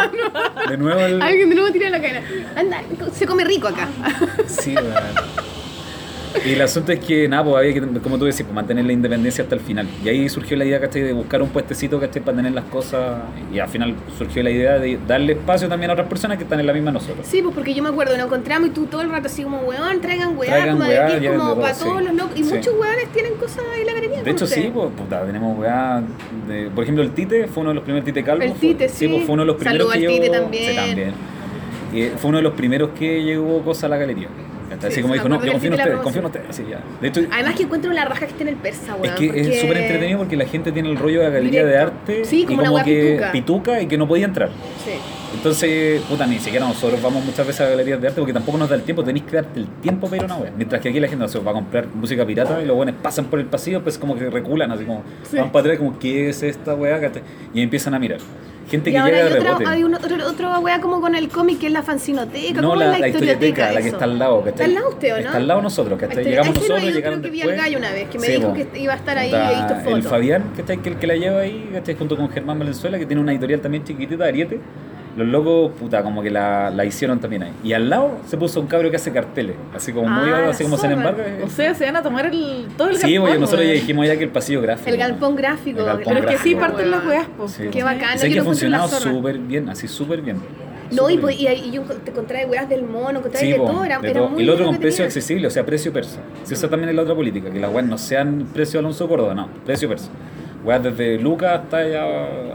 de nuevo el... Alguien de nuevo tira la cadena. Anda, se come rico acá. Sí, weón. Y el asunto es que, nada, pues había que, como tú decís, pues, mantener la independencia hasta el final. Y ahí surgió la idea, ¿cachai? De buscar un puestecito, ¿cachai? Para tener las cosas. Y al final surgió la idea de darle espacio también a otras personas que están en la misma nosotros. Sí, pues porque yo me acuerdo, nos encontramos y tú todo el rato así como, weón, traigan weá, Traigan como weá, de como todo, para sí. todos los locos. Y Sí. muchos weones tienen cosas en la galería. De hecho, sí, pues, puta, tenemos weá. de- por ejemplo, el Tite fue uno de los primeros Tite Calvo. El fue- Tite, sí. pues, fue uno de los primeros Saludo que al Tite también. Sí, también. Y fue uno de los primeros que llegó cosas a la galería. Sí, Así como sí, dijo, no, yo confío en dijiste la usted, confío en usted. Así ya. De hecho, Además que encuentro la raja que esté en el persa, weón. es que porque- es súper entretenido porque la gente tiene el rollo de la galería de arte Sí, como y como que pituca. y que no podía entrar. Sí. Entonces, puta, ni siquiera nosotros vamos muchas veces a galerías de arte porque tampoco nos da el tiempo, tenéis que darte el tiempo para ir a una wea. Mientras que aquí la gente no se va a comprar música pirata y los buenos pasan por el pasillo, pues como que reculan, así como Sí. van para atrás, como, ¿qué es esta wea? ¿cachai? Y empiezan a mirar. Gente Y que ahora llega hay de otra, hay una, otra, otra wea como con el cómic que es la fanzinoteca. No, ¿Cómo la, es la historioteca, la que está al lado. ¿Está al lado usted o no? Está al lado nosotros, ¿cachai? Ahí Llegamos no, nosotros, yo llegaron creo que vi después. al gallo una vez, que me Sí, dijo que iba a estar ahí he visto fotos. El Fabián, que está que el que la lleva ahí, ¿cachai? Junto con Germán Valenzuela, que tiene una editorial también chiquitita, Ariete. Los locos, puta, como que la, la hicieron también ahí. Y al lado se puso un cabro que hace carteles, así como muy, Ah, así como sin zorra. embargo. O sea, se van a tomar el, todo el Sí, galpón, oye, nosotros ya dijimos ya que el pasillo gráfico. El galpón gráfico. El galpón Pero es que sí parten las weas. Sí, Qué bacán, Sé que ha funcionado súper bien, así súper bien. No, y, pues, y, ahí- y yo te encontré weas del mono, encontré Sí, de todo, era, de todo. muy Y el otro con precio tenía. accesible, o sea, precio persa. Si esa también es la otra política, que las weas no sean precio Alonso Córdoba, no, precio persa. Weas desde Lucas hasta ya,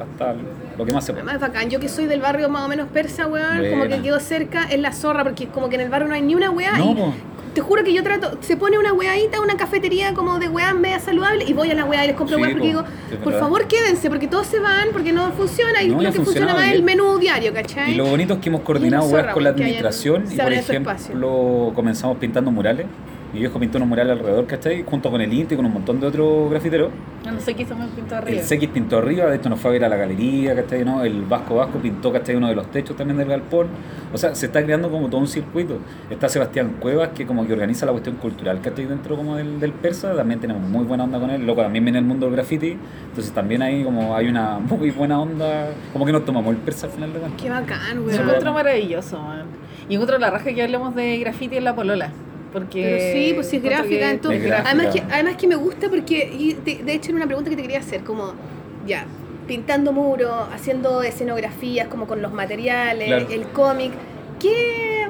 hasta lo que más se pueda. Además, bacán. Yo que soy del barrio más o menos persa, weón, como que quedo cerca, es la zorra, porque como que en el barrio no hay ni una weá. No, y po. te juro que yo trato, se pone una weadita, una cafetería como de weá media saludable, y voy a la weá y les compro Sí, weá porque po. digo, Sí, por favor quédense, porque todos se van, porque no funciona, y No, lo que funciona más es el menú diario, ¿cachai? Y lo bonito es que hemos coordinado weas zorra, con la hayan- administración y por ejemplo comenzamos pintando murales. Mi viejo pintó unos murales alrededor, ¿cachai? Junto con el Inti y con un montón de otros grafiteros. No, no sé qué hizo me pintó arriba. El Sequis pintó arriba, de hecho nos fue a ver a la galería, ¿cachai? ¿no? El Vasco Vasco pintó, ¿cachai? Uno de los techos también del galpón. O sea, se está creando como todo un circuito. Está Sebastián Cuevas, que como que organiza la cuestión cultural, ¿cachai? Dentro como del, del persa, también tenemos muy buena onda con él. Loco, también viene el mundo del graffiti, entonces también ahí como hay una muy buena onda, como que nos tomamos el persa al final de cuentas. Qué bacán, Lo weón. encuentro maravilloso, man. Y encuentro la raja que hablemos de graffiti en la polola. Porque Pero sí, pues sí es gráfica, que- entonces. Es gráfica. Además, que, además que me gusta porque, y de, de hecho era una pregunta que te quería hacer, como, ya, pintando muros, haciendo escenografías, como con los materiales, Claro. el cómic, ¿qué,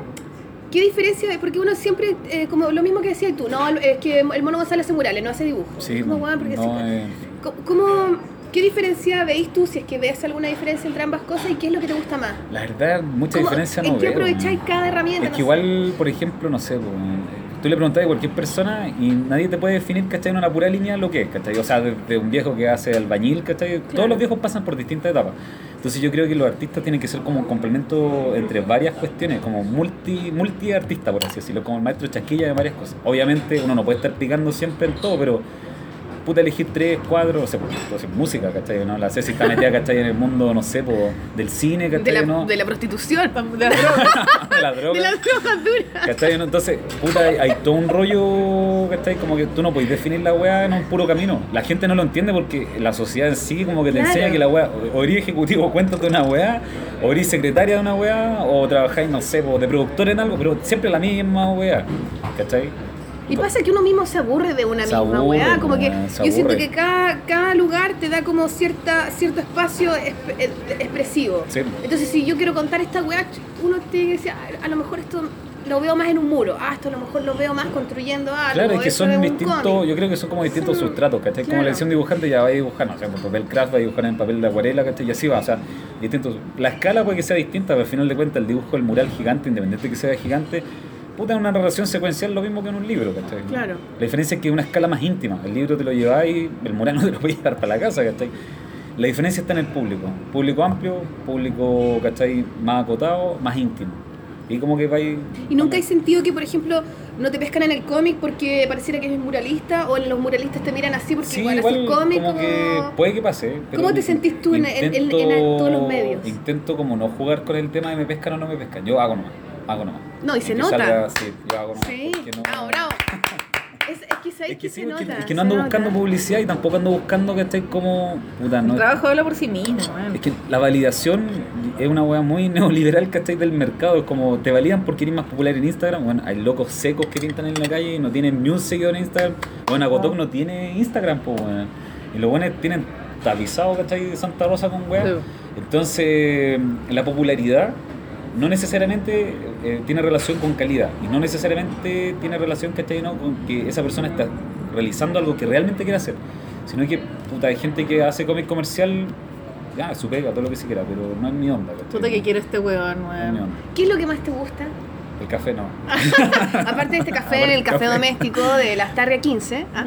qué diferencia? Porque uno siempre, eh, como lo mismo que decías tú, no, es que el mono González hace murales, no hace dibujos. Sí, no, weón, porque no, siempre- eh, ¿Cómo- ¿Cómo, ¿Qué diferencia veis tú, si es que ves alguna diferencia entre ambas cosas y qué es lo que te gusta más? la verdad, mucha ¿Cómo- diferencia no ¿En qué veo, aprovecháis cada herramienta? Es No que sé. igual, por ejemplo, no sé, pues, tú le preguntas a cualquier persona y nadie te puede definir, ¿cachai? En una pura línea lo que es, ¿cachai? O sea, desde un viejo que hace albañil, ¿cachai? Todos los viejos pasan por distintas etapas. Entonces yo creo que los artistas tienen que ser como un complemento entre varias cuestiones, como multi, multi artista, por así decirlo, como el maestro chasquilla de varias cosas. Obviamente uno no puede estar picando siempre en todo, pero puta elegir tres, cuatro, o sea, pues, entonces, música, ¿cachai? ¿no? La Ceci está metida, ¿cachai? En el mundo, no sé, del cine, ¿cachai? de, la, ¿no? de la prostitución, De la [LAUGHS] droga. de la droga. de las drogas duras. ¿Cachai? ¿no? Entonces, puta, hay, hay todo un rollo, ¿cachai? Como que tú no podés definir la weá en un puro camino. La gente no lo entiende porque la sociedad en sí como que te Claro. enseña que la weá, o o eres ejecutivo, cuéntate una weá, o eres secretaria de una weá, o trabajáis, no sé, po, de productor en algo, pero siempre la misma weá, ¿cachai? Y pasa que uno mismo se aburre de una Se misma aburre, weá, como que yo siento que cada, cada lugar te da como cierta cierto espacio exp- eh, expresivo. Sí. Entonces si yo quiero contar esta weá, uno tiene que decir, "Ah, a lo mejor esto lo veo más en un muro, ah, esto a lo mejor lo veo más construyendo algo. Claro, es que son un distintos, cómic". yo creo que son como distintos sustratos, ¿cachai? Como claro. la edición dibujante ya va a dibujar, no sé, por papel craft va a dibujar en papel de acuarela, ¿cachai? Y así va, o sea, distintos. La escala puede que sea distinta, pero al final de cuentas el dibujo del mural gigante, independiente de que sea gigante, puta, es una narración secuencial lo mismo que en un libro, ¿cachai? Claro. La diferencia es que es una escala más íntima, el libro te lo lleváis, el mural no [LAUGHS] te lo puedes llevar para la casa, ¿cachai? La diferencia está en el público, público amplio, público, ¿cachai? Más acotado, más íntimo. Y como que vais... Y nunca hay sentido que, por ejemplo, no te pescan en el cómic porque pareciera que eres muralista o los muralistas te miran así porque Sí, igual, igual haces cómic. como que puede que pase. pero ¿Cómo te sentís tú en- en- en- en todos los medios? Intento como no jugar con el tema de me pescan o no me pescan. Yo hago nomás, hago nomás. No, y se que nota. salga, sí, yo hago. Sí, no- bravo, bravo. Es, es que sabes Es que, que, se sí, es que- nota. es que no ando nota. buscando publicidad y tampoco ando buscando que esté como. Puta, El no. trabajo habla por sí mismo, man. Es que la validación es una weá muy [LAUGHS] neoliberal, ¿cachai? Del mercado. Es como te validan porque eres más popular en Instagram. Bueno, hay locos secos que pintan en la calle y no tienen ni un seguidor en Instagram. Bueno, Agotok no tiene Instagram, pues, weón. Y los buenos tienen tapizado, ¿cachai? De Santa Rosa con weá. Sí. Entonces, la popularidad no necesariamente eh, tiene relación con calidad y no necesariamente tiene relación ¿cachai? No? con que esa persona está realizando algo que realmente quiere hacer, sino que puta, hay gente que hace cómic comercial, ya, su pega, todo lo que se quiera, pero no es mi onda. ¿cachai? Puta que quiere este weón, No es mi weón. onda. ¿Qué es lo que más te gusta? El café no. [LAUGHS] Aparte de este café, Aparte el café café. doméstico de las 15. ¿ah?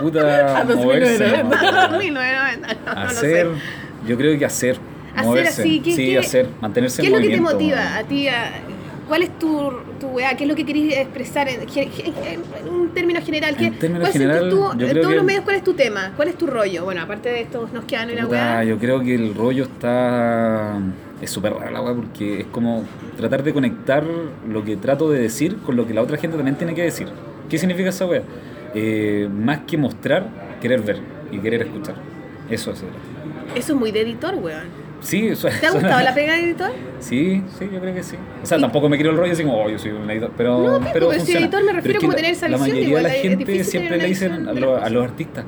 Puta, [LAUGHS] A moverse. 2090. ¿no? [LAUGHS] 1990, no, no Hacer, sé. yo creo que hacer. Hacer moverse. así, ¿qué- sí, qué- hacer, mantenerse ¿Qué en es lo que te movimiento. motiva a ti? a- ¿Cuál es tu, tu weá? ¿Qué es lo que querés expresar en, en un término general? ¿Qué, En términos ¿Cuál general, tú, yo en creo todos que- los medios, cuál es tu tema? ¿Cuál es tu rollo? Bueno, aparte de esto, nos quedan una Puta, weá. yo creo que el rollo está. Es súper rara la weá porque es como tratar de conectar lo que trato de decir con lo que la otra gente también tiene que decir. ¿Qué significa esa weá? Eh, más que mostrar, querer ver y querer escuchar. Eso es. Eso es muy de editor, weón. Sí, [LAUGHS] ¿Te ha gustado la pega de editor? Sí, sí, yo creo que sí. O sea, Y- tampoco me quiero el rollo así como, oh, yo soy un editor, pero, No, pero pero si editor me refiero Pero es que como la- tener esa La visión, mayoría igual, de la gente siempre le dicen a, lo- a los artistas,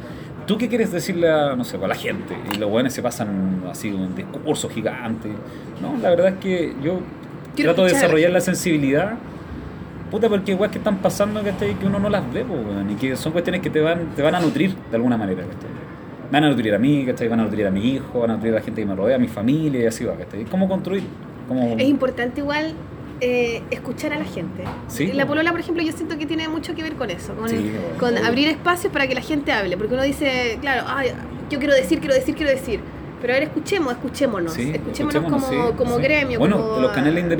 ¿tú qué quieres decirle a, no sé, a la gente? Y los buenos se pasan así un discurso gigante. No, la verdad es que yo Quiero trato de escuchar la desarrollar la sensibilidad. Puta, porque igual que están pasando, ¿cachai? Que uno no las ve, po, y que son cuestiones que te van, te van a nutrir de alguna manera, ¿cachai? Me van a nutrir a mí, ¿cachai? Van a nutrir a mi hijo, van a nutrir a la gente que me rodea, a mi familia y así va, ¿cachai? ¿Cómo construir? ¿Cómo... Es importante igual eh, escuchar a la gente. Sí. La polola, por ejemplo, yo siento que tiene mucho que ver con eso, con, Sí, con abrir espacios para que la gente hable, porque uno dice, claro, Ay, yo quiero decir, quiero decir, quiero decir, pero a ver, escuchemos, escuchémonos, Sí, escuchémonos, escuchémonos, como, sí, como sí. gremio, Bueno, como los canales colegas.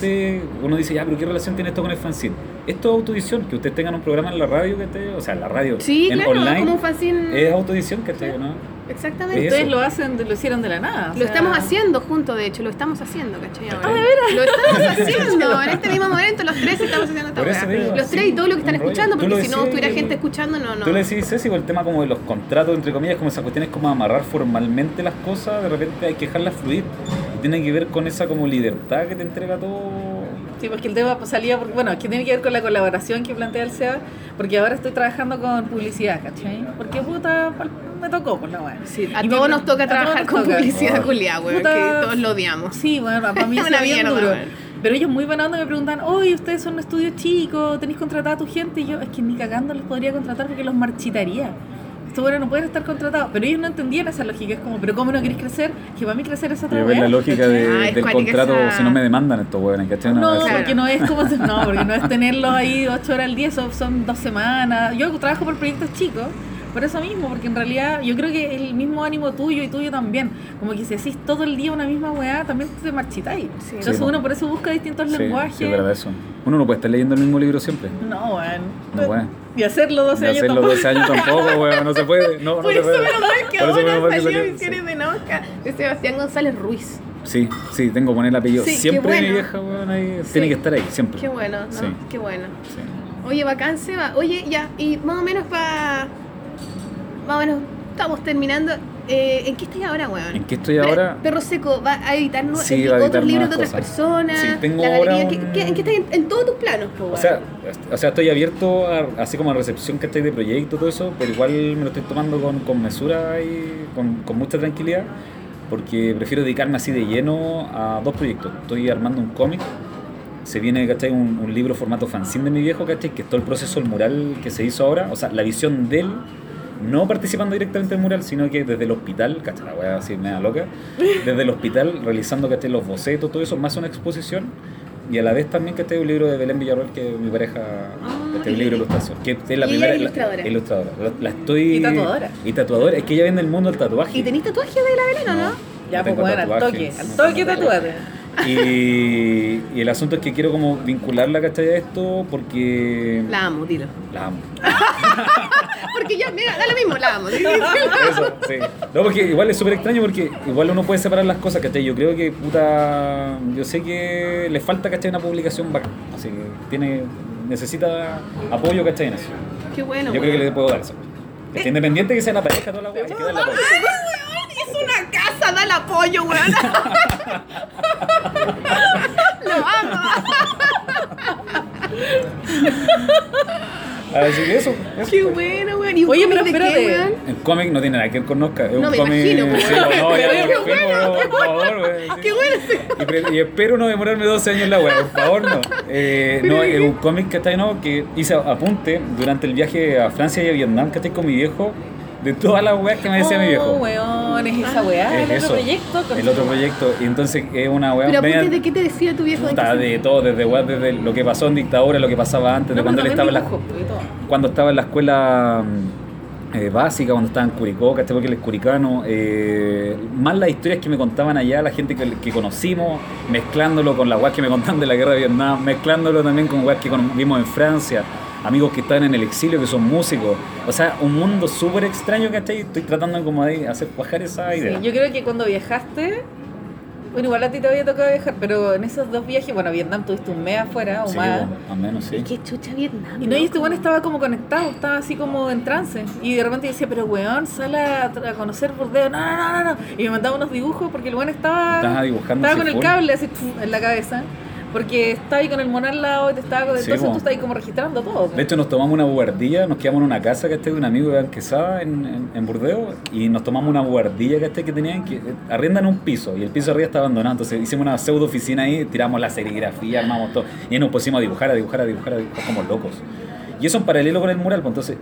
independientes, uno dice, ya, pero ¿qué relación tiene esto con el fanzine? Esto es autoedición, que ustedes tengan un programa en la radio, que esté, o sea, en la radio, Sí, en claro, online, como un fanzine. es autoedición, que esté, ¿no? Exactamente. es Ustedes lo hacen, lo hicieron de la nada. o Lo sea- estamos haciendo juntos, de hecho, lo estamos haciendo, ¿cachai? Ahora. Ah, ¿de veras? Lo estamos [LAUGHS] haciendo, en este mismo momento los tres estamos haciendo esta weá. Los tres y todos los que están escuchando, porque si no estuviera el- gente escuchando, no, no. Tú le decís, Ceci, el tema como de los contratos, entre comillas, como esas cuestiones como amarrar formalmente las cosas, de repente hay que dejarlas fluir. Y tiene que ver con esa como libertad que te entrega todo. Sí, porque el tema salía, porque, bueno, que tiene que ver con la colaboración que plantea el SEA, porque ahora estoy trabajando con publicidad, ¿cachai? Porque puta, me tocó, pues la weá. Sí, a Y todos me- nos toca trabajar nos con toca. publicidad Oh. culiada, weón, que todos lo odiamos. Sí, bueno, para mí Es [LAUGHS] una bien duro. Pero ellos muy buena onda me preguntan, oye, ustedes son un estudio chico, tenéis contratada a tu gente, y yo, es que ni cagando los podría contratar porque los marchitaría. Estos bueno no pueden estar contratados, pero ellos no entendían esa lógica, es como, pero ¿cómo no querés crecer? Que para mí crecer es otra weá, la lógica Ah, del contrato, esa- si no me demandan estos huevones, ¿cachai? No. Claro. porque no es como [LAUGHS] no, porque no es tenerlos ahí ocho horas al día, son, son dos semanas. Yo trabajo por proyectos chicos, por eso mismo, porque en realidad yo creo que el mismo ánimo tuyo y tuyo también, como que si hacís todo el día una misma weá, también te marchitáis. Sí. Entonces Sí, uno po. por eso busca distintos Sí, lenguajes. sí, es verdad eso. Uno no puede estar leyendo el mismo libro siempre. No, weón. No puede. Y hacerlo 12 Y años hacerlo tampoco. 12 años tampoco, [LAUGHS] weón, no se puede. No, no Por se eso puede. que Por ahora que salió Misiones de Nosca de Sebastián González Ruiz. Sí, sí, tengo que poner el apellido. Sí, siempre mi bueno. vieja, weón, ahí Sí. tiene que estar ahí, siempre. Qué bueno, ¿no? Sí. Qué bueno. Oye, bacán, Seba. Oye, ya, y más o menos para... Más o menos, estamos terminando. Eh, ¿En qué estoy ahora, weón? ¿En qué estoy Pero, ahora? Perro Seco, ¿va a editar, nu- Sí, el- va a editar otros libros de otras cosas. personas? Sí, tengo la ahora galería, ¿qué- un- qué- ¿En qué estás? En, en todos tus planos, po, O weón. sea, o sea, estoy abierto a, así como a recepción que estáis de proyecto, todo eso, pero igual me lo estoy tomando con, con mesura y con, con mucha tranquilidad, porque prefiero dedicarme así de lleno a dos proyectos. Estoy armando un cómic, se viene, ¿cachai? Un, un libro formato fanzine de mi viejo, ¿cachai? Que es todo el proceso del mural que se hizo ahora, o sea, la visión de él, no participando directamente del mural, sino que desde el hospital, ¿cachai? La voy a decir media loca, desde el hospital realizando. Los bocetos, todo eso, más una exposición. Y a la vez también que esté un libro de Belén Villarroel, que mi pareja, Ah, este, un libro de ilustración. Que es la primera. ilustradora. La, ilustradora. La, la estoy. Y tatuadora. Y tatuadora. Es que ella viene del mundo del tatuaje. ¿Y tenés tatuaje de la Belén o no? Ya, pues bueno, al toque, al toque tatúate. Y, y el asunto es que quiero como vincularla, ¿cachai? A esto porque. La amo, dilo. La amo. [LAUGHS] Porque ya, mira, da lo mismo, la amo. [LAUGHS] Eso, sí. No, porque igual es súper extraño porque igual uno puede separar las cosas, ¿cachai? Yo creo que, puta, yo sé que le falta, ¿cachai? Una publicación bacán. Así que tiene, necesita apoyo, ¿cachai? En eso. Qué bueno, Yo creo que le puedo dar eso. Es que independiente que sea la pareja, toda la weá, hay que darle [LAUGHS] apoyo. Es una casa, da el apoyo, weón. [LAUGHS] Lo amo. Así que eso. eso. Qué bueno, weón. ¿Y un Oye, pero de qué, espérate. weón? El cómic no tiene nada que ver con Nosca. Es No, un me cómic. imagino, sí, weón. no, ya, Pero por qué favor, por favor, weón, sí. Qué bueno. Y, y espero no demorarme 12 años en la web, por favor, no. Eh, no, es un cómic que está ahí, no, que hice apunte durante el viaje a Francia y a Vietnam, que estoy con mi viejo, de todas las weas que me decía mi Oh, viejo. weón, weón, es esa weá, Es el otro proyecto. el otro proyecto. Y entonces es una weá Pero media- de qué te decía tu viejo. Puta, de todo, desde, weá, desde lo que pasó en dictadura, lo que pasaba antes, de cuando él estaba en la, cuando estaba en escuela mm, eh, básica, cuando estaba en Curicó, ¿cachai? Porque él es curicano. eh, más las historias que me contaban allá, la gente que, que conocimos, mezclándolo con las weas que me contaban de la guerra de Vietnam, mezclándolo también con weas que vimos en Francia, amigos que están en el exilio, que son músicos. O sea, un mundo súper extraño, ¿cachai? Estoy tratando como de hacer cuajar esa Sí, idea. yo creo que cuando viajaste, bueno, igual a ti te había tocado viajar, pero en esos dos viajes, bueno, Vietnam tuviste un mes afuera o Sí, más. bueno, al menos sí. ¿Y qué chucha Vietnam? Y no, y este weón estaba como conectado, estaba así como en trance. Y de repente decía, pero weón, sal a, a conocer Burdeo. No, no, no, no, no. Y me mandaba unos dibujos porque el weón estaba. Estaba dibujando Estaba con el full. cable así en la cabeza. Porque estaba ahí con el mono al lado y te estaba. Sí, entonces po. tú estás ahí como registrando todo. De hecho, nos tomamos una buhardilla, nos quedamos en una casa que de un amigo de Quesada en, en, en Burdeos y nos tomamos una buhardilla que que tenían que eh, arriendan un piso y el piso arriba está abandonado. Entonces hicimos una pseudo oficina ahí, tiramos la serigrafía, armamos todo y ahí nos pusimos a dibujar, a dibujar, a dibujar, a dibujar como locos. Y eso en paralelo con el mural, pues entonces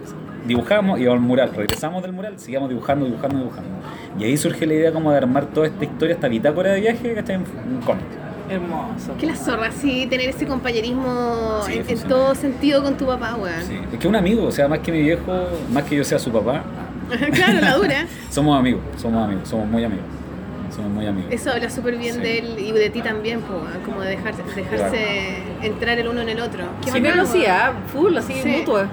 dibujamos, íbamos al mural, regresamos del mural, seguíamos dibujando, dibujando, dibujando. Y ahí surge la idea como de armar toda esta historia, esta bitácora de viaje que está en un cómic. Hermoso. Que la zorra, sí, tener ese compañerismo Sí, en, todo sentido con tu papá, weón. Sí. Es que un amigo, o sea, más que mi viejo, más que yo sea su papá, [LAUGHS] claro, la dura. [LAUGHS] Somos amigos, somos amigos, somos muy amigos. Somos muy amigos. Eso habla súper bien Sí. de él y de ti también, po, weón, como de dejarse, dejarse entrar el uno en el otro. Qué Sí, bacán, pero sí, weón. ah, full, así Sí. mutua.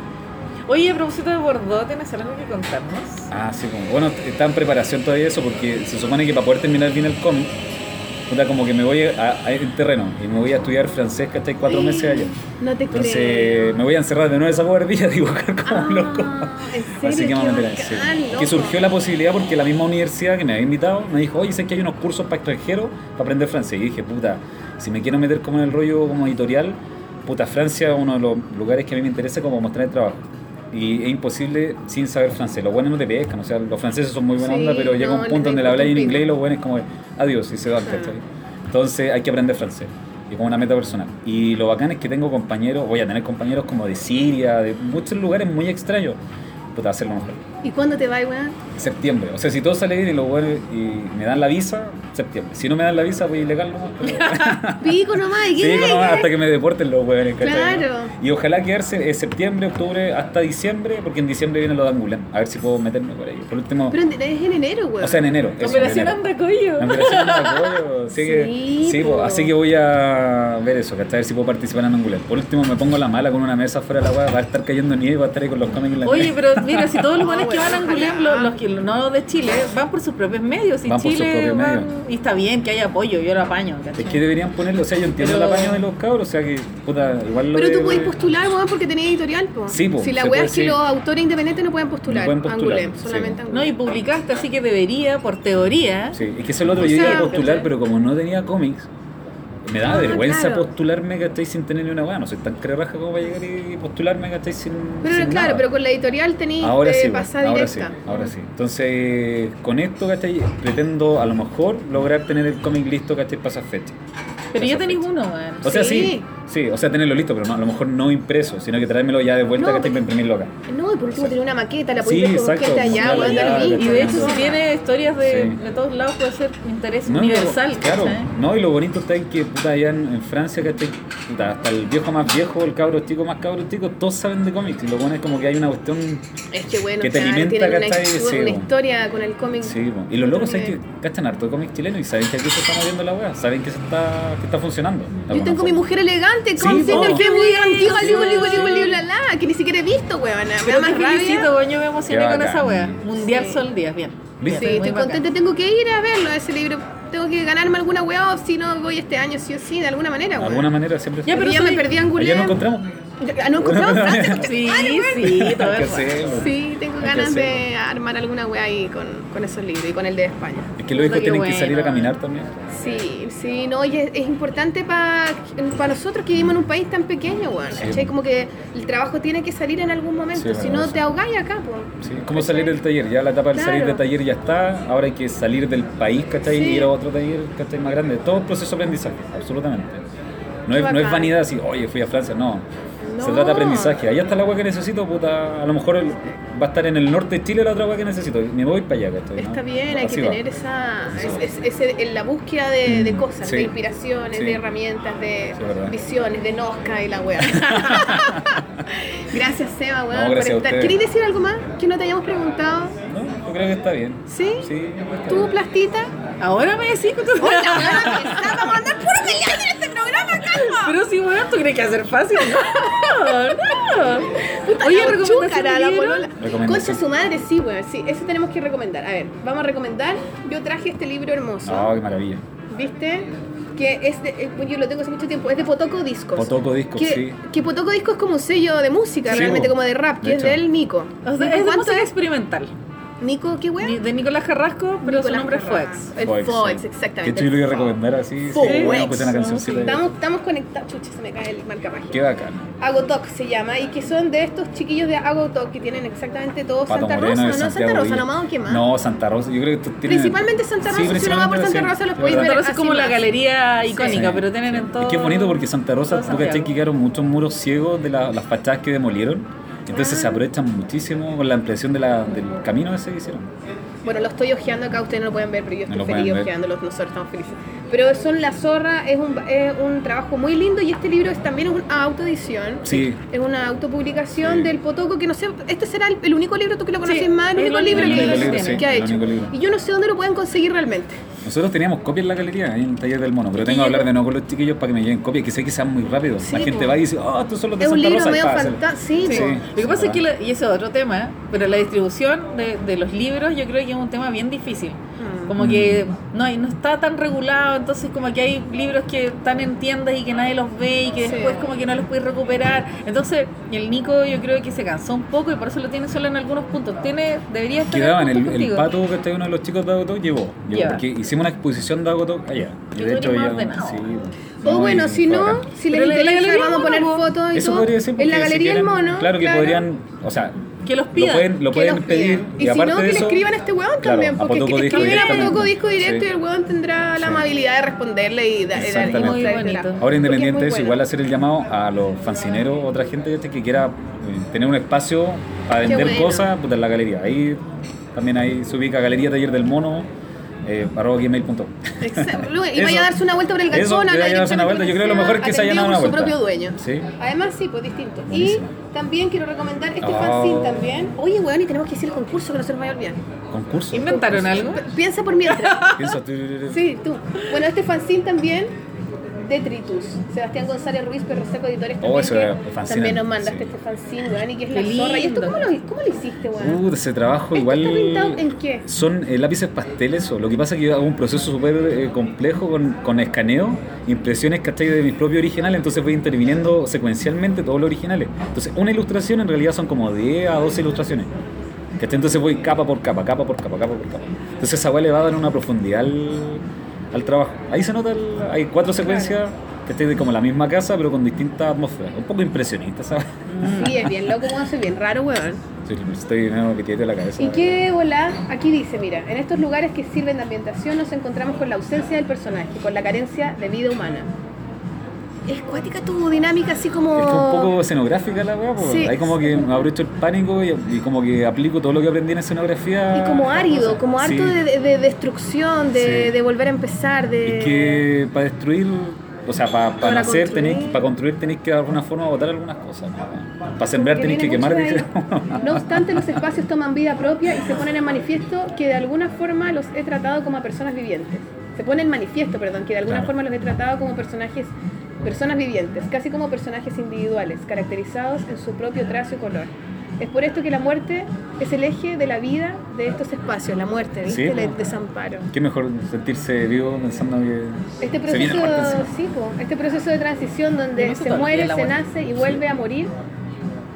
Oye, a propósito de Bordeaux, ¿tienes algo que contarnos? Ah, sí, como, bueno, está en preparación todavía eso porque se supone que para poder terminar bien el cómic, puta, como que me voy a, a, en terreno y me voy a estudiar francés que hasta cuatro meses allá. No te Entonces creo. me voy a encerrar de nuevo esa guardilla a [LAUGHS] dibujar como un loco. Ah, ¿en serio? Así que vamos a meter Que loco. surgió la posibilidad porque la misma universidad que me había invitado me dijo, oye, sé que hay unos cursos para extranjeros para aprender francés. Y dije, puta, si me quiero meter como en el rollo como editorial, puta, Francia es uno de los lugares que a mí me interesa como mostrar el trabajo. Y es imposible sin saber francés. Los buenos no te pescan, o sea, los franceses son muy buena Sí, onda, pero llega no, un punto donde le habláis en inglés y los buenos como, adiós, y se van. ¿cachai? Entonces hay que aprender francés. Y como una meta personal. Y lo bacán es que tengo compañeros, voy a tener compañeros como de Siria, de muchos lugares muy extraños. Puta, hacerlo mejor. ¿Y cuándo te vas, weón? Septiembre. O sea, si todo sale bien y, lo vuelve- y me dan la visa, septiembre. Si no me dan la visa, voy ilegal nomás. pero- [LAUGHS] Pico nomás, ¿y Sí, qué? nomás, hasta que me deporten los hueones, ¿cachai? Claro. Y ojalá quedarse eh, septiembre, octubre, hasta diciembre, porque en diciembre viene lo de Angoulême. A ver si puedo meterme por ahí. Por último, Pero en- es en enero, weón. o sea, en enero. eso, Operación. Andacoyo. La operación de apoyo, así que, Sí, sí, po, así que voy a ver eso, ¿cachai? A ver si puedo participar en Angoulême. Por último, me pongo la mala con una mesa fuera de la hueá, va a estar cayendo nieve y va a estar ahí con los cómics en la Oye, pero mira, si todos los buenos que van a. Angoulême, los, los que no de Chile, van por sus propios medios. Y Van por sus Chile van- medios. Y está bien que haya apoyo, yo lo apaño. ¿cachai? Es que deberían ponerlo, o sea, yo entiendo Pero- el apaño de los cabros, o sea que, puta, igual lo Pero tú de- podés postular, weón, porque tenés editorial, po. Sí, po, Si la weá es que sí. los autores independientes no pueden postular. No pueden postular, Angoulême, sí. solamente No, Angoulême. y publicaste, así que debería, por teoría. Sí, es que eso es lo otro, O yo iba a postular, ¿cachai? pero como no tenía cómics, me daba Ah, vergüenza claro. postularme, ¿cachai? Sin tener ni una weá, no soy tan creraja como para llegar y postularme, ¿cachai? Sin, Pero sin claro, nada. pero con la editorial tenés Ahora de sí, pasada ahora directa. sí, ahora sí. Entonces, con esto, ¿cachai? Pretendo a lo mejor lograr tener el cómic listo, ¿cachai? Para esa fecha. Pero ya tenéis uno, weón. O sea, sí. Sí. Sí, o sea, tenerlo listo, pero no, a lo mejor no impreso, sino que traérmelo ya de vuelta, No, ¿cachai? Para imprimirlo acá. No, y por último tener una maqueta, la Sí, podés ver da lo allá, mismo. Y de hecho, Sí. si tiene historias de, Sí. de todos lados, puede ser interés No, universal. lo- claro, ¿cachai? no, y lo bonito está en que puta, allá en, en Francia, ¿cachai? Hasta el viejo más viejo, el cabro chico más cabro chico, todos saben de cómics. Y lo bueno es como que hay una cuestión. Es que bueno, Que te claro, alimenta, tienen una, ¿cachai? histo- Sí, una historia con el cómic. Sí, y los locos saben que cachan harto de cómics chilenos y saben que aquí se está moviendo la weá, saben que se está, que está funcionando. Yo tengo mi mujer elegante con Sí, po. que muy antigua, ligo, sí. ligo, ligo, la, la, que ni siquiera he visto, weón. Me da más rabia. yo me emocioné Qué con esa wea. Mundial Sí. Sol Díaz, bien. ¿Viste? Sí, Muy estoy contenta, tengo que ir a verlo, ese libro. Tengo que ganarme alguna weá, o si no voy este año, sí o sí, de alguna manera, De weón. alguna manera siempre Ya, pero ya soy- me perdí Ayer nos Angoulême. encontramos. Ah, ¿No encontramos [LAUGHS] Francia, concha Sí, weón? sí, todo hacerlo. Sí, tengo ganas de armar alguna weá ahí con, con esos libros y con el de España. Es que los hijos tienen que salir a bueno. caminar también. Sí, sí, no, y es, es importante para nosotros que vivimos en un país tan pequeño, weón. Sí. ¿cachai? Como que el trabajo tiene que salir en algún momento, Sí, si bueno, no eso. te ahogáis acá, pues. Sí, ¿Cómo salir del taller? Ya la etapa del salir Claro. del taller ya está, ahora hay que salir del país, ¿cachai? Sí. Y ir a otro taller, ¿cachai? Más grande. Todo es proceso de aprendizaje, absolutamente. No es, no es vanidad así, oye, fui a Francia, no. No. Se trata de aprendizaje. Ahí está la agua que necesito, puta. A lo mejor el- va a estar en el norte de Chile la otra agua que necesito. Me voy para allá, ¿cachai? Está ¿no? bien, hay Así que va. tener esa, es- la búsqueda de, de cosas, Sí. de inspiraciones, Sí. de herramientas, de Sí, visiones, de Nosca y la wea. [LAUGHS] gracias Seba, weón, No, por estar. ¿Queréis decir algo más que no te hayamos preguntado? No, yo creo que está bien. ¿Sí? Sí, está ¿Tú, bien. Plastita? Ahora me decís que tú... Vamos a andar puro peleando en este programa, calma. Pero si, bueno, ¿tú crees que va a ser fácil? No, no. Oye, recomendación chúcara, de la polola. Concha su madre, sí, weón, sí, eso tenemos que recomendar. A ver, vamos a recomendar. Yo traje este libro hermoso, Ah, qué maravilla. ¿viste? Que es de, eh, yo lo tengo hace mucho tiempo, es de Potoco Discos. Potoco Discos, que, sí. Que Potoco Disco es como un sello de música, Sí, realmente como de rap, que De es hecho. de él, Nico. O sea, ¿Nico es de cuánto música es? experimental. Nico, ¿qué weón? De Nicolás Carrasco, pero su Nicolás nombre es Carrasco. Foex. El Foex, sí. exactamente. Que yo lo iba a el Foex. recomendar así. Foex. Sí, bueno, una cancioncita. de- Estamos, estamos conectados. Chucha, se me cae el marcapagia. Qué bacán. Agotok se llama y que son de estos chiquillos de Agotok que tienen exactamente todo Pato Santa Moreno Rosa, ¿no? Santa Rosa, nomás o qué más. No, Santa Rosa. Yo creo que tienen... Principalmente Santa Rosa, si uno va por Santa Rosa los sí, podéis ver. Santa Rosa es como así la más. galería icónica, Sí. pero tienen en todo. Es que es bonito porque Santa Rosa, tú Santiago. que quedaron muchos muros ciegos de la- las fachadas que demolieron. Entonces se aprovechan muchísimo con la ampliación de la- del camino ese que hicieron. Bueno, lo estoy ojeando acá, ustedes no lo pueden ver, pero yo No estoy lo feliz ojeándolos, nosotros estamos felices. Pero son La Zorra, es un, es un trabajo muy lindo y este libro es también una autoedición. Sí. Es una autopublicación Sí. del Potoco que no sé, este será el, el único libro, tú que lo conoces Sí, más, el único libro, que, ha hecho. Y yo no sé dónde lo pueden conseguir realmente. Nosotros teníamos copias en la galería, en el taller del mono, pero tengo que hablar de nuevo con los chiquillos para que me lleven copias, que sé que sean muy rápido. Sí, la gente po. va y dice, oh, estos son los de Es un Santa libro Rosa. medio fantástico. Sí. Sí. Lo que pasa es que, la- y eso es otro tema, pero la distribución de, de los libros yo creo que es un tema bien difícil. Mm. Como que no, hay- no está tan regulado, entonces como que hay libros que están en tiendas y que nadie los ve y que Sí. después como que no los puedes recuperar. Entonces el Nico yo creo que se cansó un poco y por eso lo tiene solo en algunos puntos. Tiene, debería estar en Quedaban, el, el pato que está uno de los chicos de Agotok llevó, llevó porque hicimos una exposición de Agotok allá. Y Yo de hecho ya, sí. O no, bueno, y si no, si les interesa, vamos a poner fotos y Eso todo. podría ser En la galería del mono. Claro que podrían, o sea, Que los lo pidan. pueden, lo que pueden los pedir. pidan. Y, Y, si aparte no, de que le escriban a este weón claro, también, porque Potoco que Disco escriben a. Potoco Disco directo Sí. y el weón tendrá la amabilidad de responderle y, da- y, dar-. Ahora, independiente de es eso, igual hacer el llamado a los fancineros, otra gente que quiera eh, tener un espacio para vender bueno. cosas puta, en la galería. Ahí también ahí se ubica Galería Taller del Mono, eh, arroba gmail.com. [LAUGHS] Y Eso. vaya a darse una vuelta por el Eso, galpón, que a la vaya a darse una vuelta. Yo creo que lo mejor es que se hayan dado una vuelta. su propio dueño. Sí. Además, sí, pues distinto. Buenísimo. Y también quiero recomendar este Oh. fanzine también. Oye, weón, y tenemos que decir el concurso que no se nos vaya a olvidar. Concurso. ¿Inventaron algo? P- Piensa por mientras. [LAUGHS] Piensa tú- Sí, tú. Bueno, este fanzine también Detritus. Sebastián González Ruiz, Perro Seco Editores también. Oh, eso que también nos mandaste sí. este fanzine, weón, y que es Qué la zorra. ¿Y esto lindo. cómo lo, cómo lo hiciste, weón? Uh, ese trabajo ¿Esto igual. está pintado en qué? Son eh, lápices pasteles. o Lo que pasa es que yo hago un proceso súper eh, complejo con, con escaneo, impresiones ¿cachai? de mis propios originales, entonces voy interviniendo secuencialmente todos los originales. Entonces, una ilustración en realidad son como 10 a 12 ilustraciones. ¿cachai? Entonces voy capa por capa, capa por capa, capa por capa. Entonces esa weá le va a dar una profundidad al, al trabajo. Ahí se nota, el- hay cuatro secuencias que de como la misma casa, pero con distintas atmósferas. Un poco impresionista, ¿sabes? Sí, es bien loco, soy bien raro, weón. Sí, Estoy medio metido de la cabeza. ¿Y qué bola? Aquí dice, mira, en estos lugares que sirven de ambientación nos encontramos con la ausencia del personaje, con la carencia de vida humana. Es cuática tu dinámica así como... Es que un poco escenográfica la weá, pues. Sí. Ahí como que me aprovecho el pánico y, y como que aplico todo lo que aprendí en escenografía. Y como árido, como harto Sí. de, de- de destrucción, de, Sí. de volver a empezar, de... Es que para destruir, o sea, para, Para nacer, construir. tenéis, para construir tenéis que de alguna forma botar algunas cosas. ¿no? Para sembrar tenéis que quemar. de. [LAUGHS] No obstante, los espacios toman vida propia y se ponen en manifiesto que de alguna forma los he tratado como a personas vivientes. Se pone en manifiesto, perdón, que de alguna Claro. forma los he tratado como personajes, personas vivientes, casi como personajes individuales, caracterizados en su propio trazo y color. Es por esto que la muerte es el eje de la vida de estos espacios, la muerte, ¿viste? Sí, El po. desamparo. Qué mejor sentirse vivo pensando que. Este se viene proceso, la muerte encima. sí, po, este proceso de transición donde no se muere, se nace y vuelve a morir,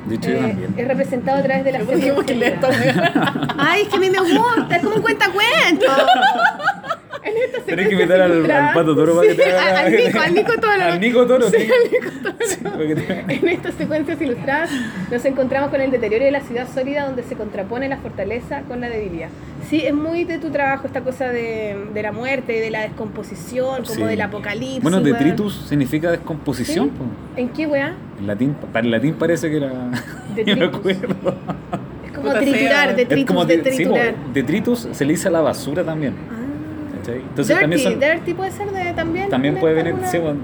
yo eh, también. es representado a través de la. [LAUGHS] Ay, es que a mí me gusta, es como un cuentacuentos. [LAUGHS] En esta Tenés que secuencia invitar al, al pato toro para que Sí, te haga. al Nico, al Nico Toro. Al Nico Toro, Sí, sí. al Nico Toro. Sí, que En estas secuencias ilustradas nos encontramos con el deterioro de la ciudad sólida donde se contrapone la fortaleza con la debilidad. Sí, es muy de tu trabajo esta cosa de, de la muerte, de la descomposición, como Sí. del apocalipsis. Bueno, weón. detritus significa descomposición. ¿En qué weá? En latín, para el latín parece que era. [LAUGHS] Yo me Detritus. acuerdo. Es como Puta triturar, detritus, es como de de, sí, po, triturar. detritus se le dice a la basura también. Ah. ¿Cachai? Entonces dirty, también son, dirty puede ser de, también. también de puede venir alguna- sí, bueno,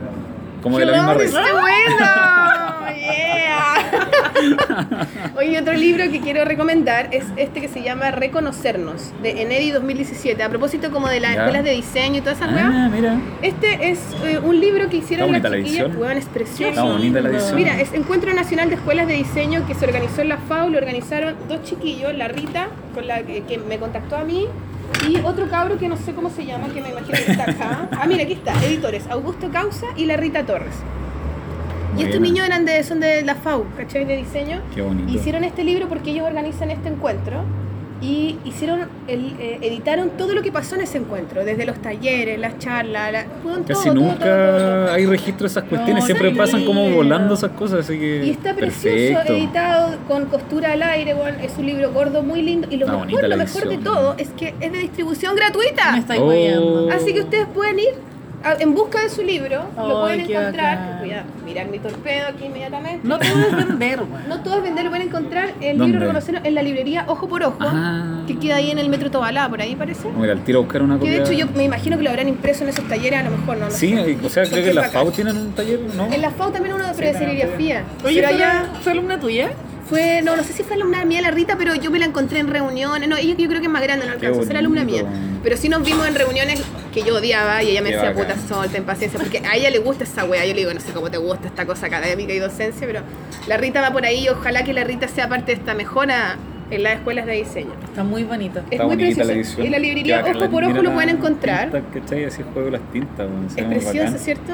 como de la misma raíz. ¡Está bueno! ¡Yeah! Oye, otro libro que quiero recomendar es este que se llama Reconocernos, de Enedi 2017. A propósito como de las Ya. escuelas de diseño y todas esas weas. Ah, mira. Este es eh, un libro que hicieron las la chiquillas. Weón, es precioso. Está bonita la edición. Mira, es Encuentro Nacional de Escuelas de Diseño que se organizó en la FAO, lo organizaron dos chiquillos, la Rita, con la que, que me contactó a mí, y otro cabro que no sé cómo se llama, que me imagino que está acá. Ah, mira, aquí está, editores, Augusto Causa y la Rita Torres. Y estos bien. niños eran de, son de la FAO, ¿cachai? De diseño. Qué bonito. Hicieron este libro porque ellos organizan este encuentro y hicieron el, eh, editaron todo lo que pasó en ese encuentro, desde los talleres, las charlas, la, fueron Casi todo, todo, nunca todo, todo, todo. hay registro de esas cuestiones, No, siempre pasan como volando esas cosas, así que. Y está precioso, perfecto. editado con costura al aire, bueno, es un libro gordo muy lindo. Y lo mejor, lo mejor de todo es que es de distribución Me gratuita. estáis Oh. guayando. Así que ustedes pueden ir en busca de su libro, lo pueden encontrar. a mirar mi torpedo aquí inmediatamente. No te puedes vender, weón. No todos vender, lo pueden encontrar el ¿Dónde? libro reconocido en la librería Ojo por Ojo, Ah. que queda ahí en el metro Tobalá, por ahí parece. Mira, al tiro a buscar una Que copia. de hecho yo me imagino que lo habrán impreso en esos talleres, a lo mejor no. no Sí, sé. o sea, creo que es la. FAO tienen un taller, ¿no? En la FAO también uno de Sí, serigrafía. Oye, pero ¿fue, allá ¿fue alumna tuya? Fue, no, no sé si fue alumna mía la Rita, pero yo me la encontré en reuniones. No, ella yo creo que es más grande, no alcanzó a ser alumna mía. bonito. Pero sí nos vimos en reuniones que yo odiaba y ella me Qué decía, bacán. puta, sol, ten paciencia, porque a ella le gusta esa wea. Yo le digo, no sé cómo te gusta esta cosa académica y docencia, pero la Rita va por ahí y ojalá que la Rita sea parte de esta mejora en las escuelas de diseño. Está muy bonita. Es Está muy bonita precioso. la edición. Y la librería Ojo por Ojo lo pueden encontrar. tinta, ¿cachai? Así juego las tintas, Es preciosa. ¿cierto?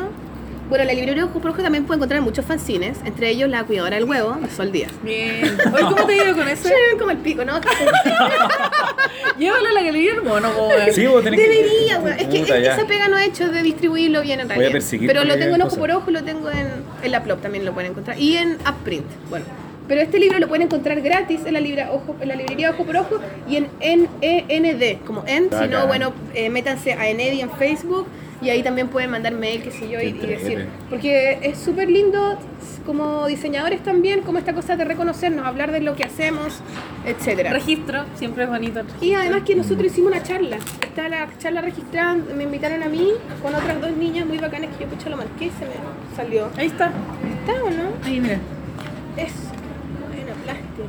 Bueno, la librería Ojo por Ojo también puede encontrar muchos fanzines, entre ellos La Cuidadora del Huevo, de Sol Díaz. Bien. Oye, ¿cómo te ha ido con eso? Sí, [LAUGHS] como el pico, ¿no? [LAUGHS] Llévalo a la galería po, weón. Sí, vos tenés que- Debería, weón. Es que Puta, es- esa pega no he hecho de distribuirlo bien en Voy a realidad. perseguir Pero lo que tengo en ojo por ojo, lo tengo en, en la Plop, también lo pueden encontrar. Y en Upprint, bueno. Pero este libro lo pueden encontrar gratis en la, libra, ojo, en la librería Ojo por Ojo y en NEND, como en, si no, Bacán. bueno, eh, métanse a Enedi en Facebook y ahí también pueden mandar mail, qué sé yo, y, decir. Porque es súper lindo como diseñadores también, como esta cosa de reconocernos, hablar de lo que hacemos, etcétera. Registro, siempre es bonito. registro. Y además que nosotros hicimos una charla. Está la charla registrada, me invitaron a mí con otras dos niñas muy bacanas que yo pucha lo marqué y se me salió. Ahí está. ¿Está o no? Ahí, mira. Es bueno, plástico.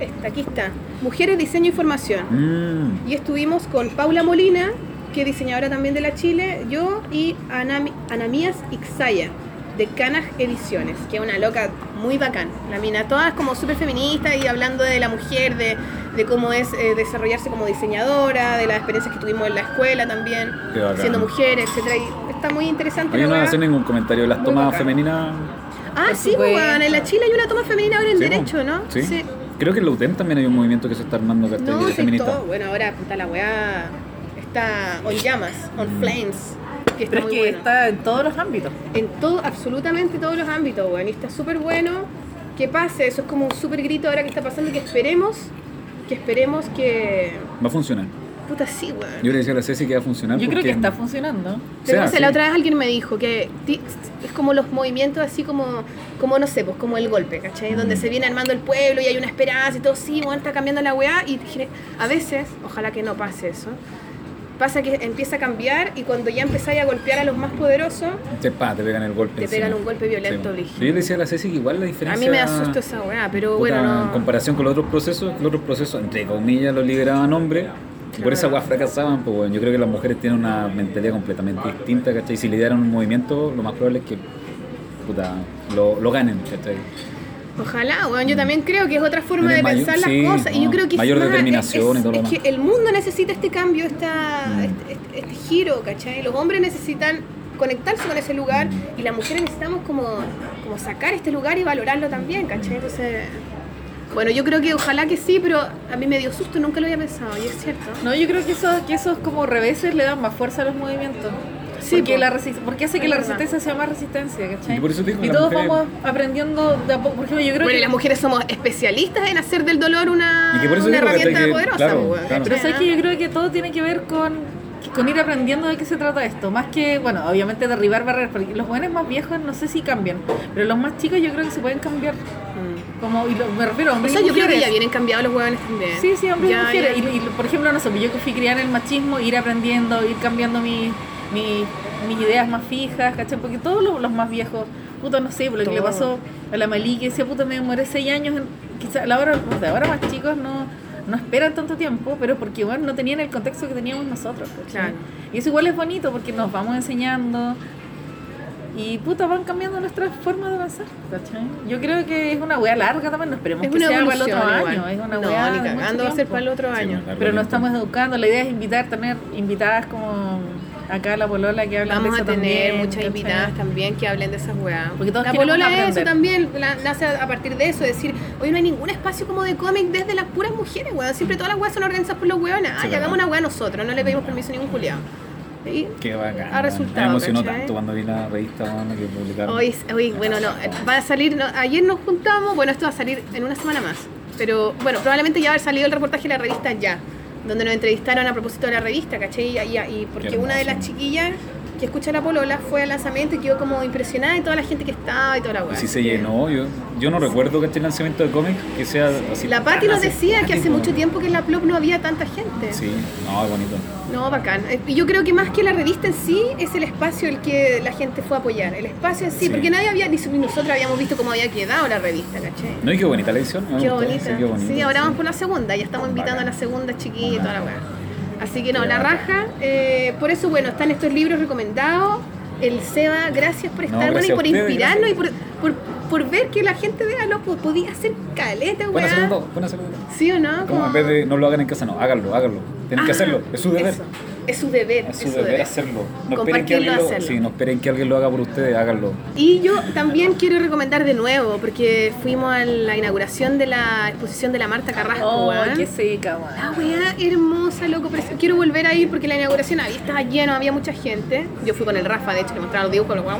Esta, aquí está. Mujeres, Diseño y Formación. Mm, Y estuvimos con Paula Molina, que es diseñadora también de la Chile, yo y Anami- Anamías Ixaya, de Canaj Ediciones, que es una loca muy bacán. La mina, todas como súper feminista y hablando de la mujer, de, de cómo es eh, desarrollarse como diseñadora, de las experiencias que tuvimos en la escuela también, siendo mujeres, etcétera Y está muy interesante. La no weá. hacen ningún comentario de las Muy tomas bacán. femeninas. Ah, Por sí, pues, weón, en la Chile hay una toma femenina ahora en Sí, Derecho. ¿no? Sí. Creo que en la UTEM también hay un movimiento que se está armando ¿cachai? No, sí, feminista. todo. Bueno, ahora puta la weá está on llamas, on flames. Que está Pero es muy que bueno. está en todos los ámbitos. En todo, absolutamente todos los ámbitos, weón. Y está súper bueno que pase. Eso es como un súper grito ahora que está pasando. Que esperemos, que esperemos que. Va a funcionar. Puta, sí, weón. Yo le decía a la Ceci que va a funcionar. Yo creo porque- que está funcionando. Pero sea, no sé, sí. la otra vez alguien me dijo que es como los movimientos así como, como no sé, pues como el golpe, ¿cachai? Donde Mm. se viene armando el pueblo y hay una esperanza y todo, sí, bueno, está cambiando la weá y a veces, ojalá que no pase eso, pasa que empieza a cambiar y cuando ya empezáis a golpear a los más poderosos, Te, pa, te pegan el golpe. Te encima. pegan un golpe violento, Sí. Yo le decía a la Ceci que igual la a diferencia. mí me asusta esa weá, pero puta, bueno, En no... comparación con los otros procesos, los otros procesos, entre comillas, los liberaban hombres. Y por esa Claro. weá fracasaban, pues bueno, yo creo que las mujeres tienen una mentalidad completamente distinta, ¿cachai? Si lideran un movimiento, lo más probable es que puta, lo, lo ganen, ¿cachai? Ojalá, weón, yo también creo que es otra forma de mayor- pensar sí, las cosas. y yo creo que es mayor más- determinación es, y todo lo es demás. que el mundo necesita este cambio, esta, Mm. este, este- este giro, ¿cachai? Los hombres necesitan conectarse con ese lugar Mm. y las mujeres necesitamos como, como sacar este lugar y valorarlo también, ¿cachai? Entonces, Bueno, yo creo que ojalá que sí, pero a mí me dio susto, nunca lo había pensado, y es cierto. No, yo creo que esos, que esos como reveses le dan más fuerza a los movimientos. Sí, porque, po. la porque hace que la resistencia sea más resistencia, ¿cachai? Y por eso digo, Y las todos mujeres- vamos aprendiendo de a poco. Por ejemplo, yo creo Bueno, y que. las mujeres somos especialistas en hacer del dolor una, Y que por eso una digo, herramienta que- poderosa. claro, pues, claro. Pero sabes que yo creo que todo tiene que ver con, con ir aprendiendo de qué se trata esto. Más que, bueno, obviamente derribar barreras. Porque los jóvenes más viejos no sé si cambian. Pero los más chicos yo creo que se pueden cambiar. Mm. Como, y lo- me refiero a O hombres sea, y yo creo que ya vienen cambiados los huevones también. Sí, sí, hombres Ya, y mujeres. ya. Y, y, por ejemplo, no sé, yo que fui criada en el machismo, ir aprendiendo, ir cambiando mi, mi- mis ideas más fijas, ¿cachai? Porque todos los, los más viejos, puta, no sé, por lo que le pasó a la Malí, que decía, puta, me demoré seis años, en, quizá, la hora, de ahora más chicos no, no esperan tanto tiempo, pero porque, bueno, no tenían el contexto que teníamos nosotros, ¿cachai? Claro. Y eso igual es bonito porque nos vamos enseñando y puta van cambiando nuestras formas de avanzar, ¿cachai? Yo creo que es una wea larga también, no esperemos Es que sea para el otro igual. año, es una no, wea ni de mucho cagando va a ser tiempo. para el otro año. Pero nos estamos educando, la idea es invitar, tener invitadas como acá la polola que hablan Vamos de a eso tener también, muchas ¿cachai? invitadas también que hablen de esas weas. Porque todos la polola es eso también, la- nace a partir de eso, decir, hoy no hay ningún espacio como de cómic desde las puras mujeres, weón. Siempre todas las weas son organizadas por los weones. Sí, Ay, hagamos una wea nosotros, no le pedimos permiso a ningún culiado. Y Qué bacán. Ha resultado, Me emocionó ¿cachai? tanto cuando vi la revista bueno, que publicaron. Hoy, hoy, bueno, no, va a salir, no, ayer nos juntamos, bueno, esto va a salir en una semana más, pero bueno, probablemente ya va a haber salido el reportaje de la revista ya, donde nos entrevistaron a propósito de la revista, ¿cachai? Y, y- y porque una de las chiquillas que escucha la polola fue al lanzamiento y quedó como impresionada de toda la gente que estaba y toda la weá. si se llenó, yo, yo no recuerdo que este lanzamiento de cómics que sea así. La Patti nos decía que hace mucho tiempo que en la Plop no había tanta gente. Sí, no, es bonito. No, bacán. Eh, Y yo creo que más que la revista en sí, es el espacio el que la gente fue a apoyar. El espacio en sí, Sí. porque nadie había, ni nosotros habíamos visto cómo había quedado la revista, ¿cachai? No, y qué bonita la edición. Qué bonita. Sí, qué bonita, Sí, ahora sí. vamos por la segunda. Ya estamos invitando Bacán. a la segunda chiquilla y toda la weá. Así que no, la raja. eh, por eso, bueno, están estos libros recomendados. El Seba, gracias por No, estar, bueno, y gracias por ustedes, inspirarnos y por, por, por ver que la gente vea, loco, podía hacer caleta, Buena weá. segunda, buena segunda. ¿Sí o no? Como en vez de no lo hagan en casa, no, háganlo, háganlo. Tienen que Ah, hacerlo, es su deber. eso. Es su deber. Es su deber hacerlo. No esperen, que Compartirlo, alguien lo, hacerlo. sí, no esperen que alguien lo haga por ustedes, háganlo. Y yo también quiero recomendar de nuevo, porque fuimos a la inauguración de la exposición de la Marta Carrasco, Oh, weón. qué seca, weón. La weá hermosa, loco. pero quiero volver a ir porque la inauguración ahí estaba lleno, había mucha gente. Yo fui con el Rafa, de hecho, le mostraba los dibujos, lo weá,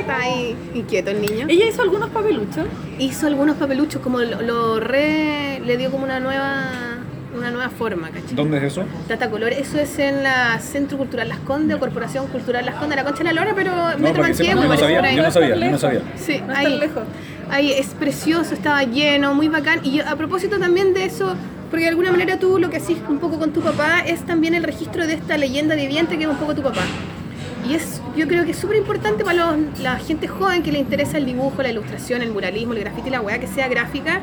está ahí inquieto el niño. Ella hizo algunos papeluchos. Hizo algunos papeluchos, como lo, lo re. le dio como una nueva. Una nueva forma, ¿cachai? ¿Dónde es eso? Tata Color, eso es en la Centro Cultural Las Condes o Corporación Cultural Las Condes, la Concha de la Lora, pero No, Manquehue, yo no parece por sabía, ahí. yo no sabía, yo no sabía. Sí, No ahí, lejos. ahí es precioso, estaba lleno, muy bacán. Y yo, a propósito también de eso, porque de alguna manera tú lo que haces un poco con tu papá es también el registro de esta leyenda viviente que es un poco tu papá. Y es, yo creo que es súper importante para los- la gente joven que le interesa el dibujo, la ilustración, el muralismo, el grafiti, la weá que sea gráfica,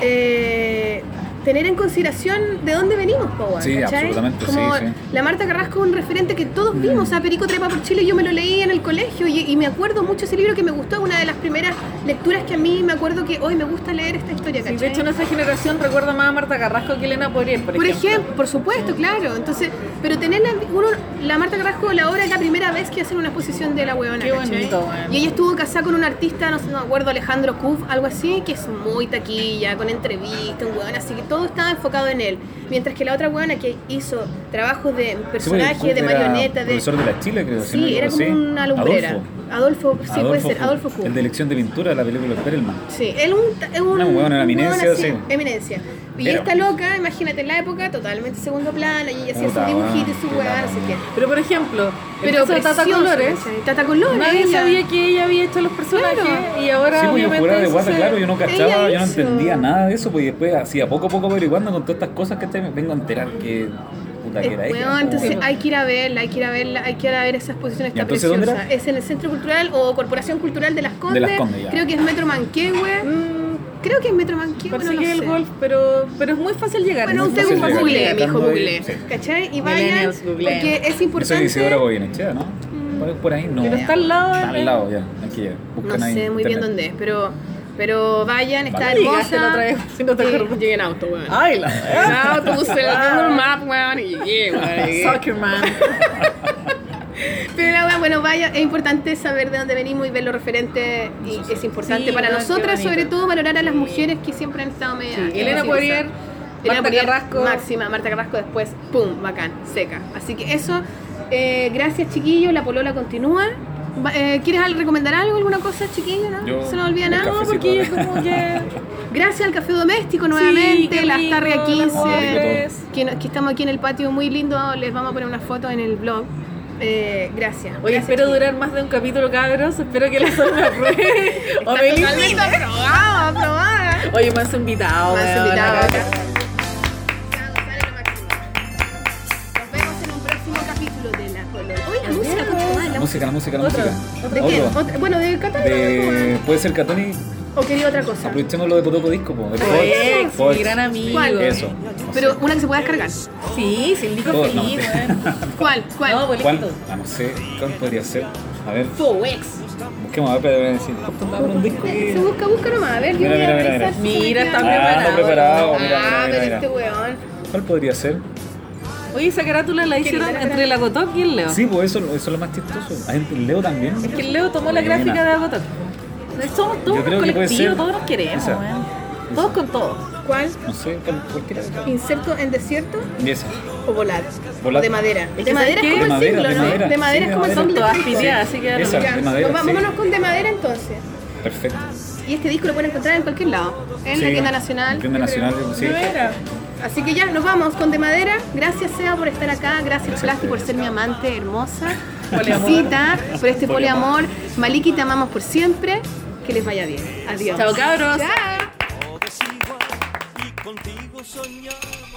eh, tener en consideración de dónde venimos, po, weón, Sí, ¿cachai? absolutamente, Como sí. la Marta Carrasco es un referente que todos vimos, o sea, Perico Trepa por Chile, yo me lo leí en el colegio y, y me acuerdo mucho ese libro que me gustó, una de las primeras lecturas que a mí me acuerdo que hoy me gusta leer esta historia, de hecho, nuestra generación recuerda más a Marta Carrasco que Elena Poriel, por, por ejemplo, por supuesto, claro. Entonces, pero tener la, uno, la Marta Carrasco la obra es la primera vez que hacen una exposición de la huevona. Qué ¿cachai? bonito. Y ella estuvo casada con un artista, no sé, no me acuerdo, Alejandro Kuf, algo así, que es muy taquilla, con entrevistas, un huevón, así que todo estaba enfocado en él. Mientras que la otra huevona que hizo trabajos de personaje, de marioneta, de. Profesor de la Chile, creo. si no me Sí, era como una lumbrera. Adolfo. Adolfo, sí, puede ser, Adolfo Kuf. El de elección de pintura de la película Perelman. Sí, él un, es un, Una una un eminencia, así, sí. eminencia. Y Pero- esta loca, imagínate en la época, totalmente segundo plano, y ella hacía Puta, sus dibujitos y su weá, no sé qué. Pero, por ejemplo, Pero de Tata Colores. Tata Colores, nadie ella. sabía que ella había hecho los personajes Claro. y ahora Sí, pues yo juraba de guata, claro, yo no cachaba, yo no entendía nada de eso, pues y después así a poco a poco averiguando con todas estas cosas que me vengo a enterar que puta que Eh, era ella. weón, entonces hay que ir a verla, hay que ir a verla, hay que ir a ver esa exposición, está ¿Y entonces dónde preciosa. era? Es en el Centro Cultural o Corporación Cultural de Las Condes. Las Condes, ya. Creo que es Metro Manquehue. Mm, Creo que es Metro Manquehue, parece no que sé. el golf, pero, pero es muy fácil llegar. Bueno, usted google, mi hijo, google. sí. ¿Cachai? Y vayan, porque es Yo soy importante. Isidora Goyenechea, ¿no? Por, por ahí no. Pero está al lado Está al lado, ya. Aquí ya. No Buscan sé muy bien dónde es, pero, pero vayan, está Vale. Llegaste la otra hermosa. vez, [LAUGHS] si no te Llegué- acuerdas. Llegué en auto, weón. Ay, la En auto, puse el Google Map, weón, y llegué, weón. llegué. Soccer man. [LAUGHS] Pero la bueno, vaya, es importante saber de dónde venimos y ver los referentes. Y es importante Sí, para nosotras, sobre todo, valorar a las mujeres que siempre han estado medio. Sí, Elena Poirier, Elena Marta Poirier, Carrasco. Máxima, Marta Carrasco después, pum, bacán, seca. Así que eso, eh, gracias chiquillos, la polola continúa. Eh, ¿Quieres recomendar algo, alguna cosa, chiquillo? ¿no? Yo- Se nos olvida nada. Porque yo como que... [LAUGHS] Gracias al café doméstico nuevamente, qué las Tarria las 15. mujeres. Que, que estamos aquí en el patio muy lindo, les vamos a poner una foto en el blog. Eh, gracias. Oye, Gracias, espero durar más de un capítulo, cabros. Espero que la zona apruebe. [LAUGHS] o me aprobada, aprobada. Oye, más invitado, Más weón, invitado música, la música, la Otro, música. ¿De quién? Otro. Bueno, de Catán. De, puede ser Catoni. ¿O quería otra cosa? Aprovechemos lo de Potoco Disco, po, de Ex, Fox. mi gran amigo. ¿Cuál? Eso. Pero una que se pueda descargar. Sí, sí, el disco Oh, feliz, no, weón. [LAUGHS] ¿Cuál? ¿Cuál? No, ¿Cuál? bolito. Ah, no sé. ¿Cuál podría ser? A ver, Fowex. busquemos a ver, pero decir. Dame un disco Se busca, busca nomás. A ver, yo Mira, voy a mira, mira, revisar mira. si se me Mira, queda- está Ah, preparado. está preparado. Mira, Ah, mira, pero mira, este mira. weón. ¿Cuál podría ser? Oye, esa carátula la hicieron entre la Gotok y el Leo. Sí, pues eso, eso es lo más chistoso. Hay gente- Leo también. Es que el Leo tomó la gráfica de Gotok. Somos todos un colectivo, todos nos queremos. Todos con todos. ¿Cuál? No sé, cuál- cualquiera. ¿Inserto en desierto esa. o volar? Volar. O de madera. De madera es ¿sabes como el De símbolo, madera, ¿no? de madera. De madera Sí, es de como el madera. Son símbolo. todas piteadas, así que Esa. de madera, vámonos con de madera entonces. Perfecto. Y este disco lo pueden encontrar en cualquier lado. En la tienda nacional. Tienda yo nacional, creo. sí. Así que ya, nos vamos con De Madera. Gracias, Seba, por estar acá. Gracias, Plasti, por ser mi amante hermosa. [LAUGHS] Exquisita, por este poliamor. Maliki, te amamos por siempre. Que les vaya bien. Adiós. Chao, cabros. Chao. contigo.